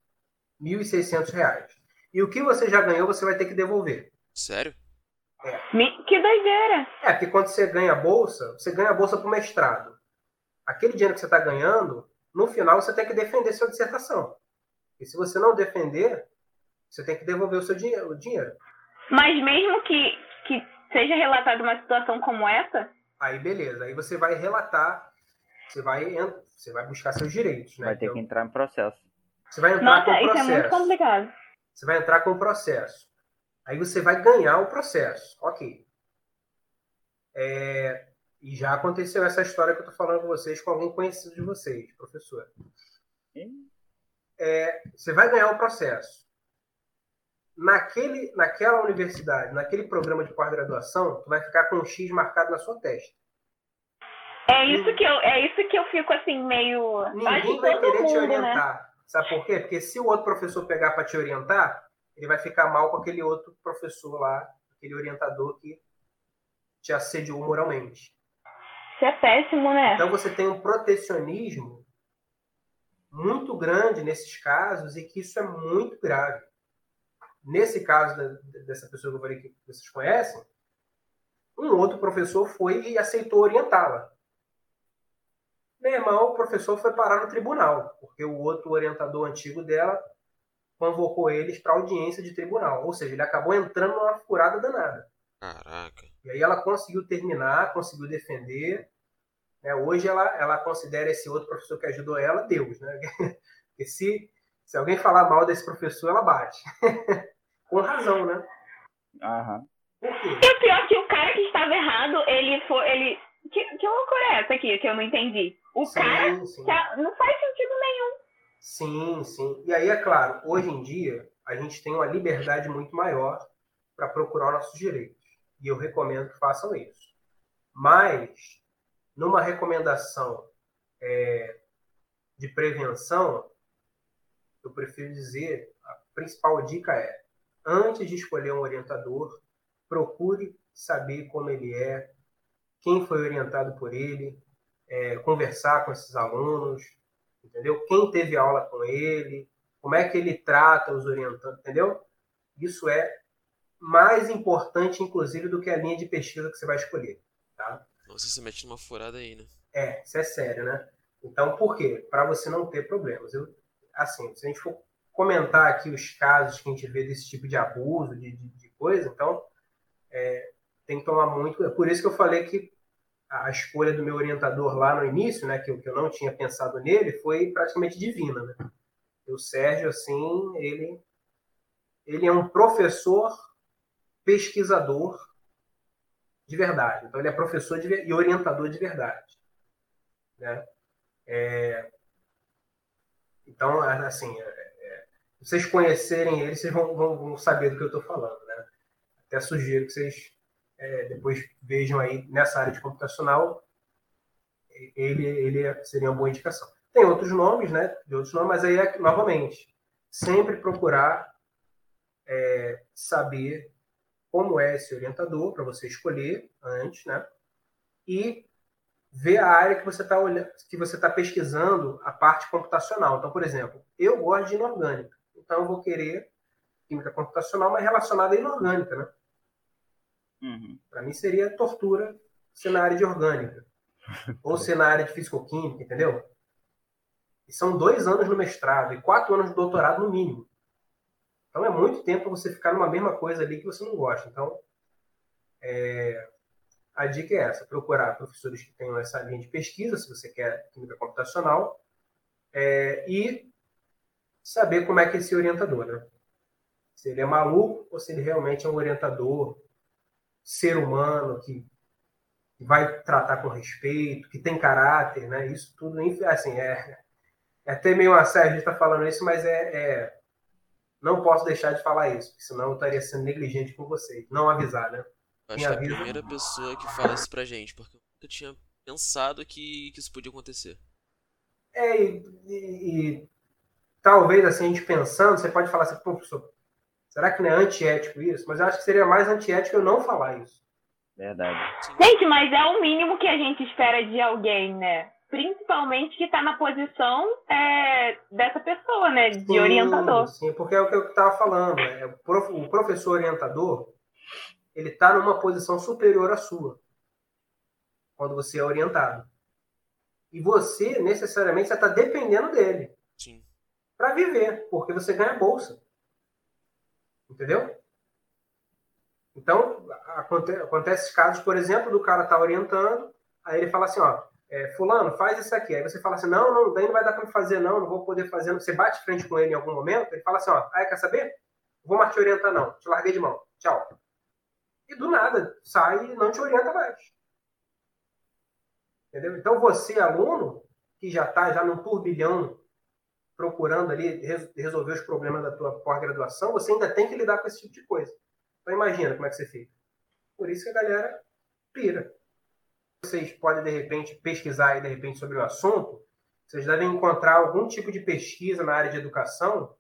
1.600 reais. E o que você já ganhou, você vai ter que devolver. Sério? Me- Que doideira! É, porque quando você ganha a bolsa, você ganha a bolsa para o mestrado. Aquele dinheiro que você está ganhando, no final você tem que defender sua dissertação. E se você não defender, você tem que devolver o seu dinheiro. O dinheiro. Mas mesmo que, que seja relatada uma situação como essa, Aí beleza, aí você vai relatar, você vai, você vai buscar seus direitos, né? Vai ter Então, que entrar em processo. Você vai entrar nossa, com o isso é processo. muito complicado. Você vai entrar com o processo. Aí você vai ganhar o processo. Ok. É, e já aconteceu essa história que eu estou falando com vocês com algum conhecido de vocês, professor. É, você vai ganhar o processo. Naquele, naquela universidade, naquele programa de pós-graduação, tu vai ficar com um X marcado na sua testa. É isso que eu, é isso que eu fico assim, meio. Ninguém vai querer mundo, te né? orientar. Né? Sabe por quê? Porque se o outro professor pegar para te orientar, ele vai ficar mal com aquele outro professor lá, aquele orientador que te assediou moralmente. Isso é péssimo, né? Então você tem um protecionismo muito grande nesses casos e que isso é muito grave. Nesse caso da, dessa pessoa que eu falei que vocês conhecem, um outro professor foi e aceitou orientá-la. Meu irmão, o professor foi parar no tribunal, porque o outro orientador antigo dela convocou eles para audiência de tribunal. Ou seja, ele acabou entrando numa furada danada. Caraca. E aí ela conseguiu terminar, conseguiu defender. Né? Hoje ela, ela considera esse outro professor que ajudou ela Deus. Né? Porque se, se alguém falar mal desse professor, ela bate. Com razão, né? Aham. Por quê? E o pior é que o cara que estava errado, ele foi. Ele... Que, que loucura é essa aqui que eu não entendi? O sim, cara sim. não faz sentido nenhum. Sim, sim. E aí, é claro, hoje em dia, a gente tem uma liberdade muito maior para procurar nossos direitos. E eu recomendo que façam isso. Mas, numa recomendação é, de prevenção, eu prefiro dizer, a principal dica é, antes de escolher um orientador, procure saber como ele é, quem foi orientado por ele, é, conversar com esses alunos, entendeu? Quem teve aula com ele, como é que ele trata os orientantes, entendeu? Isso é mais importante, inclusive, do que a linha de pesquisa que você vai escolher, tá? Você se mete numa furada aí, né? É, isso é sério, né? Então, por quê? Para você não ter problemas. Eu, assim, se a gente for comentar aqui os casos que a gente vê desse tipo de abuso, de, de, de coisa, então, é, tem que tomar muito. É por isso que eu falei que a escolha do meu orientador lá no início, né, que eu, que eu não tinha pensado nele, foi praticamente divina. Né? O Sérgio, assim, ele, ele é um professor pesquisador de verdade. Então, ele é professor de, e orientador de verdade. Né? É, então, assim, é, vocês conhecerem ele, vocês vão, vão, vão saber do que eu estou falando. Né? Até sugiro que vocês é, depois vejam aí nessa área de computacional, ele, ele seria uma boa indicação. Tem outros nomes, né? De outros nomes, mas aí é, novamente, sempre procurar é, saber como é esse orientador para você escolher antes, né? E ver a área que você está olhando, que você está pesquisando a parte computacional. Então, por exemplo, eu gosto de inorgânica, então eu vou querer química computacional, mas relacionada à inorgânica, né? Uhum. Para mim seria tortura ser na área de orgânica. ou ser na área de fisicoquímica, entendeu? E são dois anos no mestrado e quatro anos de doutorado no mínimo. Então é muito tempo você ficar numa mesma coisa ali que você não gosta. Então, é... a dica é essa: procurar professores que tenham essa linha de pesquisa, se você quer química computacional, é... e saber como é que é esse orientador, né? Se ele é maluco ou se ele realmente é um orientador ser humano, que vai tratar com respeito, que tem caráter, né? Isso tudo, assim, é, é até meio uma série estar tá falando isso, mas é, é, não posso deixar de falar isso, senão eu estaria sendo negligente com vocês, não avisar, né? Acho que é a primeira pessoa que fala isso pra gente, porque eu nunca tinha pensado que, que isso podia acontecer. É, e, e, e talvez assim, a gente pensando, você pode falar assim, professor, Será que não é antiético isso? Mas eu acho que seria mais antiético eu não falar isso. Verdade. Gente, mas é o mínimo que a gente espera de alguém, né? Principalmente que está na posição é, dessa pessoa, né? De sim, orientador. Sim, porque é o que eu estava falando. Né? O professor orientador, ele está numa posição superior à sua. Quando você é orientado. E você, necessariamente, você está dependendo dele. Para viver, porque você ganha bolsa. Entendeu? Então, acontece, casos, por exemplo, do cara tá orientando, aí ele fala assim, ó, é, fulano, faz isso aqui. Aí você fala assim, não, não, daí não vai dar para fazer, não, não vou poder fazer. Você bate frente com ele em algum momento, ele fala assim, ó, aí quer saber? Vou mais te orientar, não. Te larguei de mão. Tchau. E do nada, sai e não te orienta mais. Entendeu? Então você, aluno, que já está já num turbilhão procurando ali resolver os problemas da tua pós-graduação, você ainda tem que lidar com esse tipo de coisa. Então imagina como é que você fica. Por isso que a galera pira. Vocês podem, de repente, pesquisar aí, de repente, sobre o assunto. Vocês devem encontrar algum tipo de pesquisa na área de educação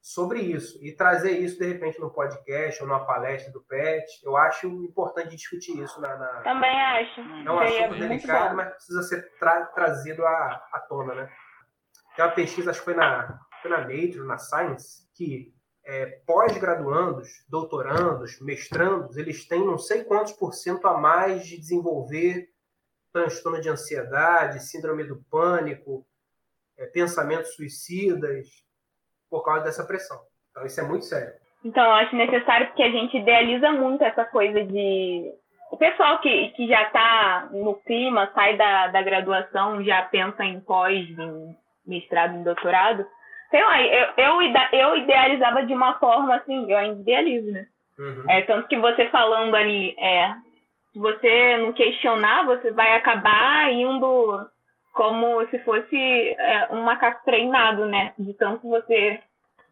sobre isso e trazer isso de repente no podcast ou numa palestra do PET. Eu acho importante discutir isso na. na... Também acho. É um assunto delicado, mas precisa ser tra trazido à, à tona, né? Tem uma pesquisa, acho que foi na, foi na Nature, na Science, que é, pós-graduandos, doutorandos, mestrandos, eles têm não sei quantos por cento a mais de desenvolver transtorno de ansiedade, síndrome do pânico, é, pensamentos suicidas, por causa dessa pressão. Então, isso é muito sério. Então, eu acho necessário porque a gente idealiza muito essa coisa de. O pessoal que, que já está no clima, sai da, da graduação, já pensa em pós, em mestrado, em doutorado. Sei lá, eu, eu, eu idealizava de uma forma assim, eu ainda idealizo, né? Uhum. É, tanto que você falando ali, é, se você não questionar, você vai acabar indo como se fosse é, um macaco treinado, né? De tanto você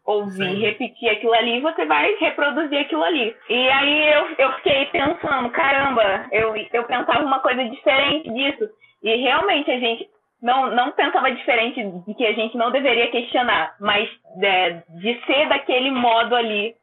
ouvir, Sim. repetir aquilo ali, você vai reproduzir aquilo ali. E aí eu, eu fiquei pensando, caramba, eu, eu pensava uma coisa diferente disso. E realmente a gente não, não pensava diferente de que a gente não deveria questionar, mas é, de ser daquele modo ali.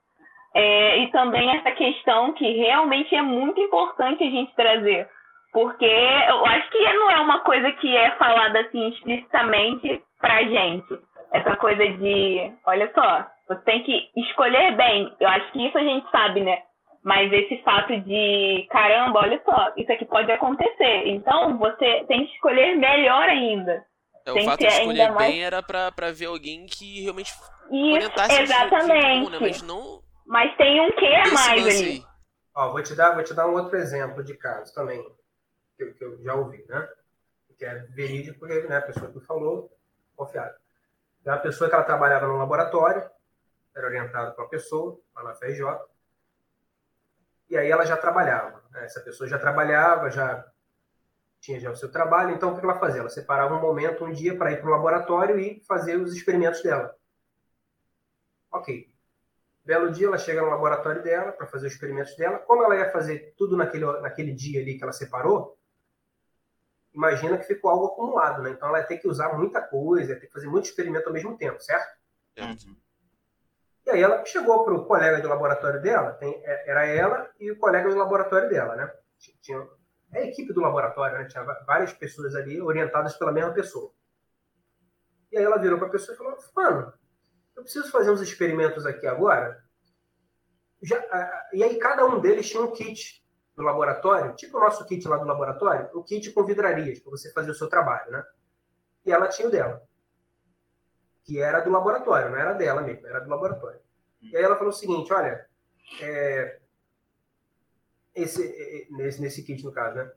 É, e também essa questão que realmente é muito importante a gente trazer porque eu acho que não é uma coisa que é falada assim explicitamente pra gente. Essa coisa de, olha só, você tem que escolher bem. Eu acho que isso a gente sabe, né? Mas esse fato de, caramba, olha só, isso aqui pode acontecer. Então você tem que escolher melhor ainda. É, o fato de escolher bem mais... era pra, pra ver alguém que realmente isso, orientasse exatamente. né? Mas não. Mas tem um que a mais ali. Ó, vou te dar, vou te dar um outro exemplo de caso também que, eu, que eu já ouvi, né? Que é verídico, porque né, a pessoa que falou, confiável. É uma pessoa que ela trabalhava no laboratório, era orientada para uma pessoa, lá na FRJ, e aí ela já trabalhava. Né? Essa pessoa já trabalhava, já tinha já o seu trabalho, então o que ela fazia? Ela separava um momento, um dia, para ir para o laboratório e fazer os experimentos dela. Ok. Belo dia, ela chega no laboratório dela para fazer os experimentos dela. Como ela ia fazer tudo naquele, naquele dia ali que ela separou, imagina que ficou algo acumulado, né? Então ela ia ter que usar muita coisa, ia ter que fazer muito experimento ao mesmo tempo, certo? Uhum. E aí ela chegou para o colega do laboratório dela, tem, é, era ela e o colega do laboratório dela, né? Tinha, é a equipe do laboratório, né? Tinha várias pessoas ali orientadas pela mesma pessoa. E aí ela virou para a pessoa e falou: Mano, eu preciso fazer uns experimentos aqui agora. Já, e aí cada um deles tinha um kit do laboratório, tipo o nosso kit lá do laboratório, o kit com vidrarias, para você fazer o seu trabalho, né? E ela tinha o dela. Que era do laboratório, não era dela mesmo, era do laboratório. E aí ela falou o seguinte, olha, é, esse, é, nesse, nesse kit no caso, né?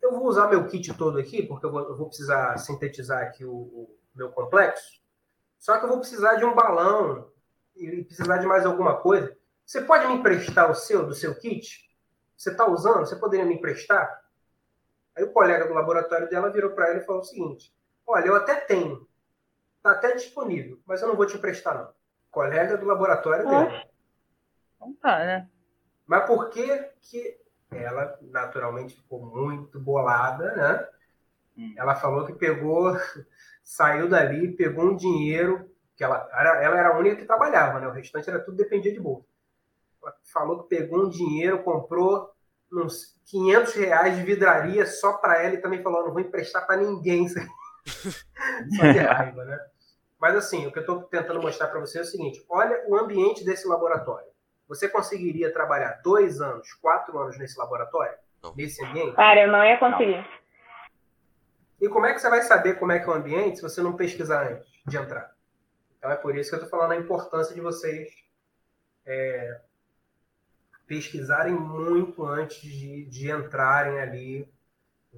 Eu vou usar meu kit todo aqui, porque eu vou, eu vou precisar sintetizar aqui o, o, meu complexo, só que eu vou precisar de um balão e precisar de mais alguma coisa. Você pode me emprestar o seu, do seu kit? Você está usando? Você poderia me emprestar? Aí o colega do laboratório dela virou para ela e falou o seguinte: Olha, eu até tenho, está até disponível, mas eu não vou te emprestar, não. Colega do laboratório dela. Então tá, né? Mas por que que ela naturalmente ficou muito bolada, né? Hum. Ela falou que pegou, saiu dali, pegou um dinheiro, que ela era, ela era a única que trabalhava, né? O restante era tudo dependia de bolsa falou que pegou um dinheiro, comprou uns 500 reais de vidraria só para ela e também falou: não vou emprestar para ninguém isso só de raiva, né? Mas assim, o que eu estou tentando mostrar para você é o seguinte: olha o ambiente desse laboratório. Você conseguiria trabalhar dois anos, quatro anos nesse laboratório? Não. Nesse ambiente? Cara, eu não ia conseguir. E como é que você vai saber como é que é o ambiente se você não pesquisar antes de entrar? Então é por isso que eu estou falando a importância de vocês é, pesquisarem muito antes de, de entrarem ali,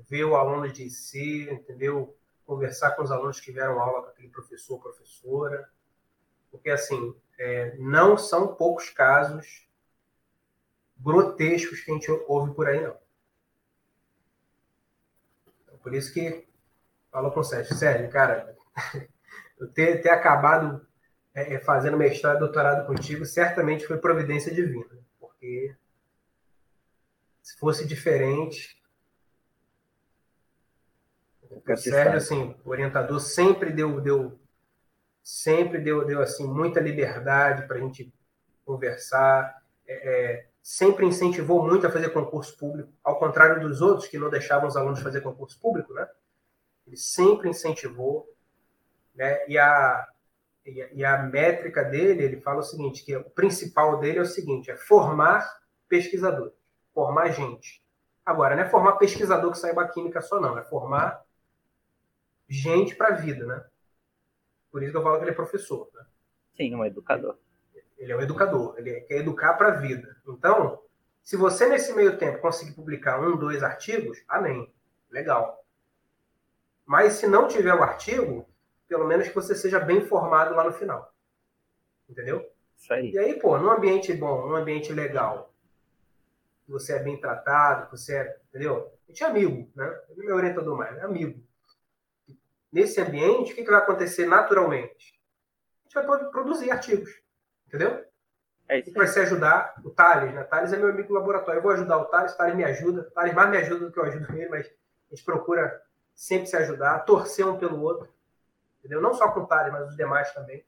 ver o aluno de si, entendeu? Conversar com os alunos que tiveram aula com aquele professor professora. Porque, assim, é, não são poucos casos grotescos que a gente ouve por aí, não. Então, por isso que falo com o Sérgio, Sérgio, cara, eu ter, ter acabado é, é fazendo mestrado e doutorado contigo certamente foi providência divina, porque se fosse diferente. O Sérgio, assim, o orientador sempre deu, deu sempre deu, deu assim muita liberdade para a gente conversar, é, é, sempre incentivou muito a fazer concurso público, ao contrário dos outros que não deixavam os alunos fazer concurso público, né? Ele sempre incentivou, né? E a e a métrica dele, ele fala o seguinte, que o principal dele é o seguinte, é formar pesquisadores, formar gente. Agora, não é formar pesquisador que saiba química só não, é formar gente para a vida, né? Por isso que eu falo que ele é professor. Né? Sim, um educador. Ele é um educador, ele quer educar para a vida. Então, se você nesse meio tempo conseguir publicar um, dois artigos, amém, legal. Mas se não tiver o artigo, pelo menos que você seja bem formado lá no final. Entendeu? Isso aí. E aí, pô, num ambiente bom, num ambiente legal, você é bem tratado, você é, entendeu? A gente é amigo, né? Ele é meu orientador mais, é amigo nesse ambiente, o que, que vai acontecer naturalmente? A gente vai produzir artigos, entendeu? É isso. vai se ajudar o Thales, né? Thales é meu amigo do laboratório. Eu vou ajudar o Thales, Thales me ajuda. Thales mais me ajuda do que eu ajudo ele, mas a gente procura sempre se ajudar, torcer um pelo outro. Entendeu? Não só com o Thales, mas os demais também.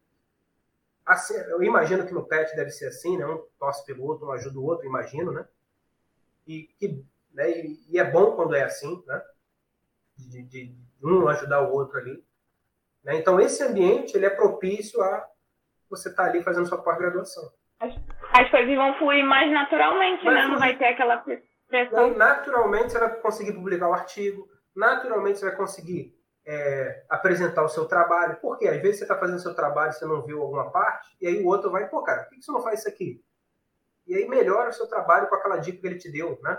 Assim, eu imagino que no PET deve ser assim, né? Um torce pelo outro, um ajuda o outro, imagino, né? E, que, né? e, e é bom quando é assim, né? De, de, um ajudar o outro ali. Né? Então, esse ambiente ele é propício a você estar tá ali fazendo sua pós-graduação. As, as, coisas vão fluir mais naturalmente, né? Não vai ter aquela pressão. Naturalmente, você vai conseguir publicar o artigo, naturalmente, você vai conseguir é, apresentar o seu trabalho. Porque às vezes você está fazendo seu trabalho e você não viu alguma parte, e aí o outro vai, pô, cara, por que você não faz isso aqui? E aí melhora o seu trabalho com aquela dica que ele te deu, né?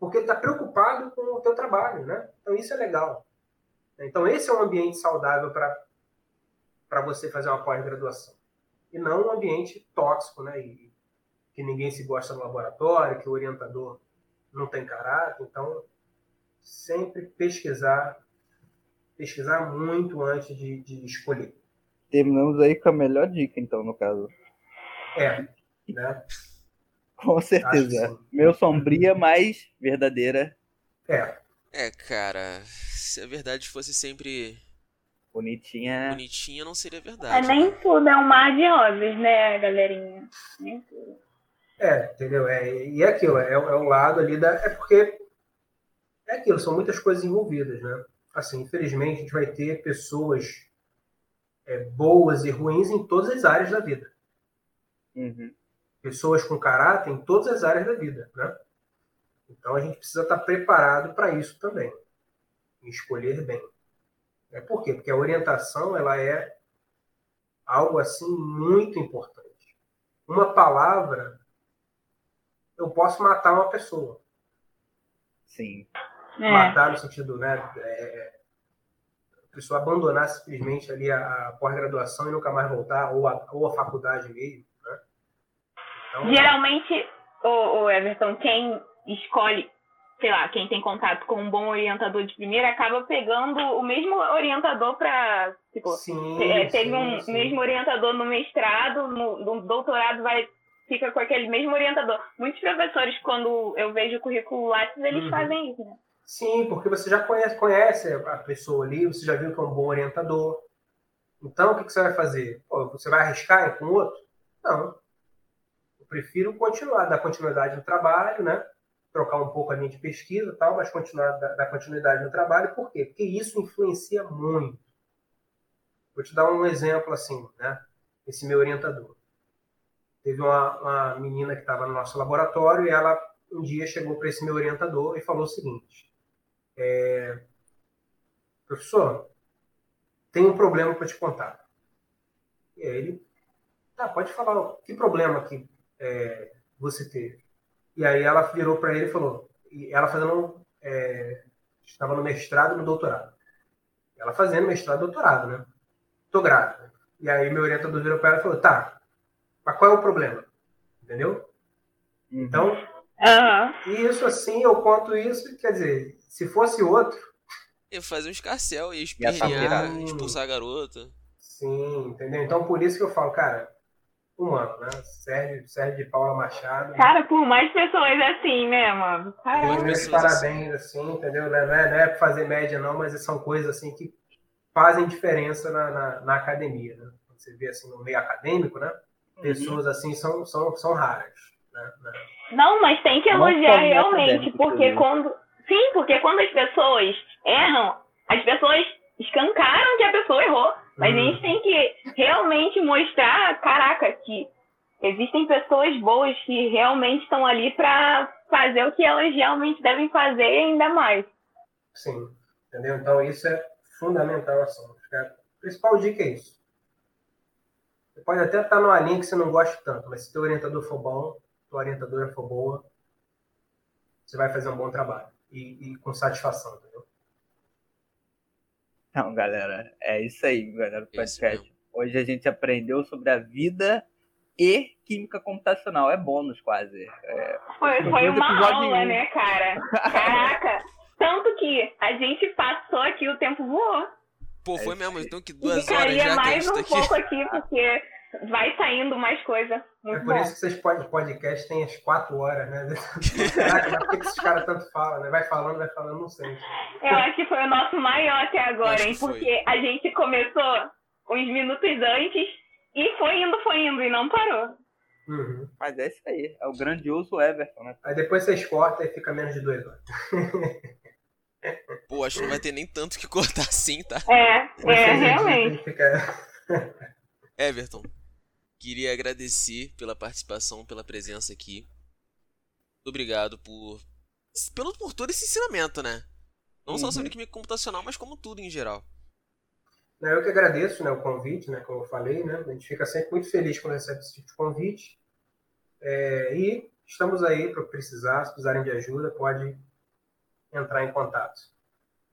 Porque ele está preocupado com o teu trabalho, né? Então isso é legal. Então esse é um ambiente saudável para você fazer uma pós-graduação e não um ambiente tóxico, né? E, que ninguém se gosta no laboratório, que o orientador não tem caráter. Então sempre pesquisar, pesquisar muito antes de, de escolher. Terminamos aí com a melhor dica, então, no caso. É, né? Com certeza. Meu sombria, mas verdadeira. É. É, cara. Se a verdade fosse sempre. Bonitinha. Bonitinha não seria verdade. É, nem tudo é um mar de rosas, né, galerinha? Nem tudo. É, entendeu? É, e é aquilo, é, é o lado ali da. É porque. É aquilo, são muitas coisas envolvidas, né? Assim, infelizmente, a gente vai ter pessoas é, boas e ruins em todas as áreas da vida. Uhum pessoas com caráter em todas as áreas da vida, né? Então a gente precisa estar preparado para isso também, e escolher bem. É por quê? Porque a orientação ela é algo assim muito importante. Uma palavra eu posso matar uma pessoa. Sim. É. Matar no sentido, né? É, a pessoa abandonar simplesmente ali a, a pós-graduação e nunca mais voltar, ou a, ou a faculdade mesmo. Então... Geralmente, o, o Everton, quem escolhe, sei lá, quem tem contato com um bom orientador de primeira acaba pegando o mesmo orientador para, tipo, sim, é, teve sim, um sim. mesmo orientador no mestrado, no, no doutorado vai fica com aquele mesmo orientador. Muitos professores, quando eu vejo o currículo Lattes, eles uhum. fazem isso, né? Sim, porque você já conhece, conhece a pessoa ali, você já viu que é um bom orientador. Então, o que, que você vai fazer? Pô, você vai arriscar com outro? Não prefiro continuar, dar continuidade no trabalho, né? Trocar um pouco a linha de pesquisa tal, mas continuar dar continuidade no trabalho, por quê? Porque isso influencia muito. Vou te dar um exemplo assim, né? Esse meu orientador. Teve uma, uma menina que estava no nosso laboratório e ela um dia chegou para esse meu orientador e falou o seguinte: é, professor, tem um problema para te contar. E aí ele, tá, pode falar, que problema que é, você teve? E aí ela virou para ele e falou, e ela fazendo, é, estava no mestrado e no doutorado. Ela fazendo mestrado e doutorado, né? Tô grávida. E aí meu orientador virou para ela e falou, tá, mas qual é o problema? Entendeu? Uhum. Então, uhum. isso assim, eu conto isso, quer dizer, se fosse outro, Ia fazer um escarcel, Ia espernear, saber. expulsar a garota. Sim, entendeu? Então por isso que eu falo, cara, humano, né? Serve, serve de Paula Machado. Cara, por mais pessoas assim, né, mano? Meus parabéns, assim, entendeu? Não é, não é- não é pra fazer média, não, mas são coisas assim que fazem diferença na, na, na academia, né? Você vê assim no meio acadêmico, né? Uhum. Pessoas assim são, são, são raras. Né? Não, mas tem que Não elogiar realmente, porque quando. Sim, porque quando as pessoas erram, as pessoas escancaram que a pessoa errou. Mas a Hum. gente tem que realmente mostrar, caraca, que existem pessoas boas que realmente estão ali pra fazer o que elas realmente devem fazer e ainda mais. Sim, entendeu? Então isso é fundamental, assim. Que A principal dica é isso. Você pode até estar numa linha que você não gosta tanto, mas se teu orientador for bom, tua orientadora for boa, você vai fazer um bom trabalho. E, e com satisfação, entendeu? Então, galera, é isso aí, galera, do É podcast. Hoje a gente aprendeu sobre a vida e química computacional. É bônus, quase. É, Foi, foi uma aula, né, cara? Caraca! Tanto que a gente passou aqui, o tempo voou. Pô, foi É mesmo, então que duas horas ficaria já que a mais gente tá um aqui. pouco aqui, porque vai saindo mais coisa. É Muito por bom. isso que vocês podem podcast tem as quatro horas, né? Caraca, mas por que que esses caras tanto falam, né? Vai falando, vai falando, não sei. Eu acho que foi o nosso maior até agora, hein? Porque a gente começou uns minutos antes e foi indo, foi indo e não parou. Uhum. mas é isso aí. É o grandioso Everton, né? Aí depois vocês cortam e fica menos de duas horas. Pô, acho que não vai ter nem tanto que cortar assim, tá? É, é, realmente. Fica... Everton, queria agradecer pela participação, pela presença aqui. Muito obrigado por, pelo, por todo esse ensinamento, né? Não só Uhum. sobre química computacional, mas como tudo em geral. Eu que agradeço né, o convite, né, como eu falei, né, a gente fica sempre muito feliz quando recebe esse tipo de convite. É, e estamos aí para precisar, se precisarem de ajuda, pode entrar em contato.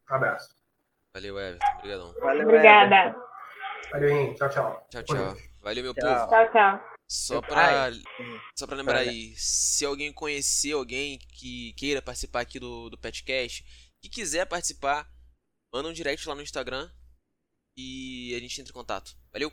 Um abraço. Valeu, Everton. Obrigadão. Valeu, Obrigada. Everton. Valeu, Henrique. Tchau, tchau. Tchau, tchau. Valeu, meu Tchau. povo. Tchau, tchau. Só pra, só pra lembrar aí, se alguém conhecer alguém que queira participar aqui do, do Petcast, que quiser participar, manda um direct lá no Instagram e a gente entra em contato. Valeu!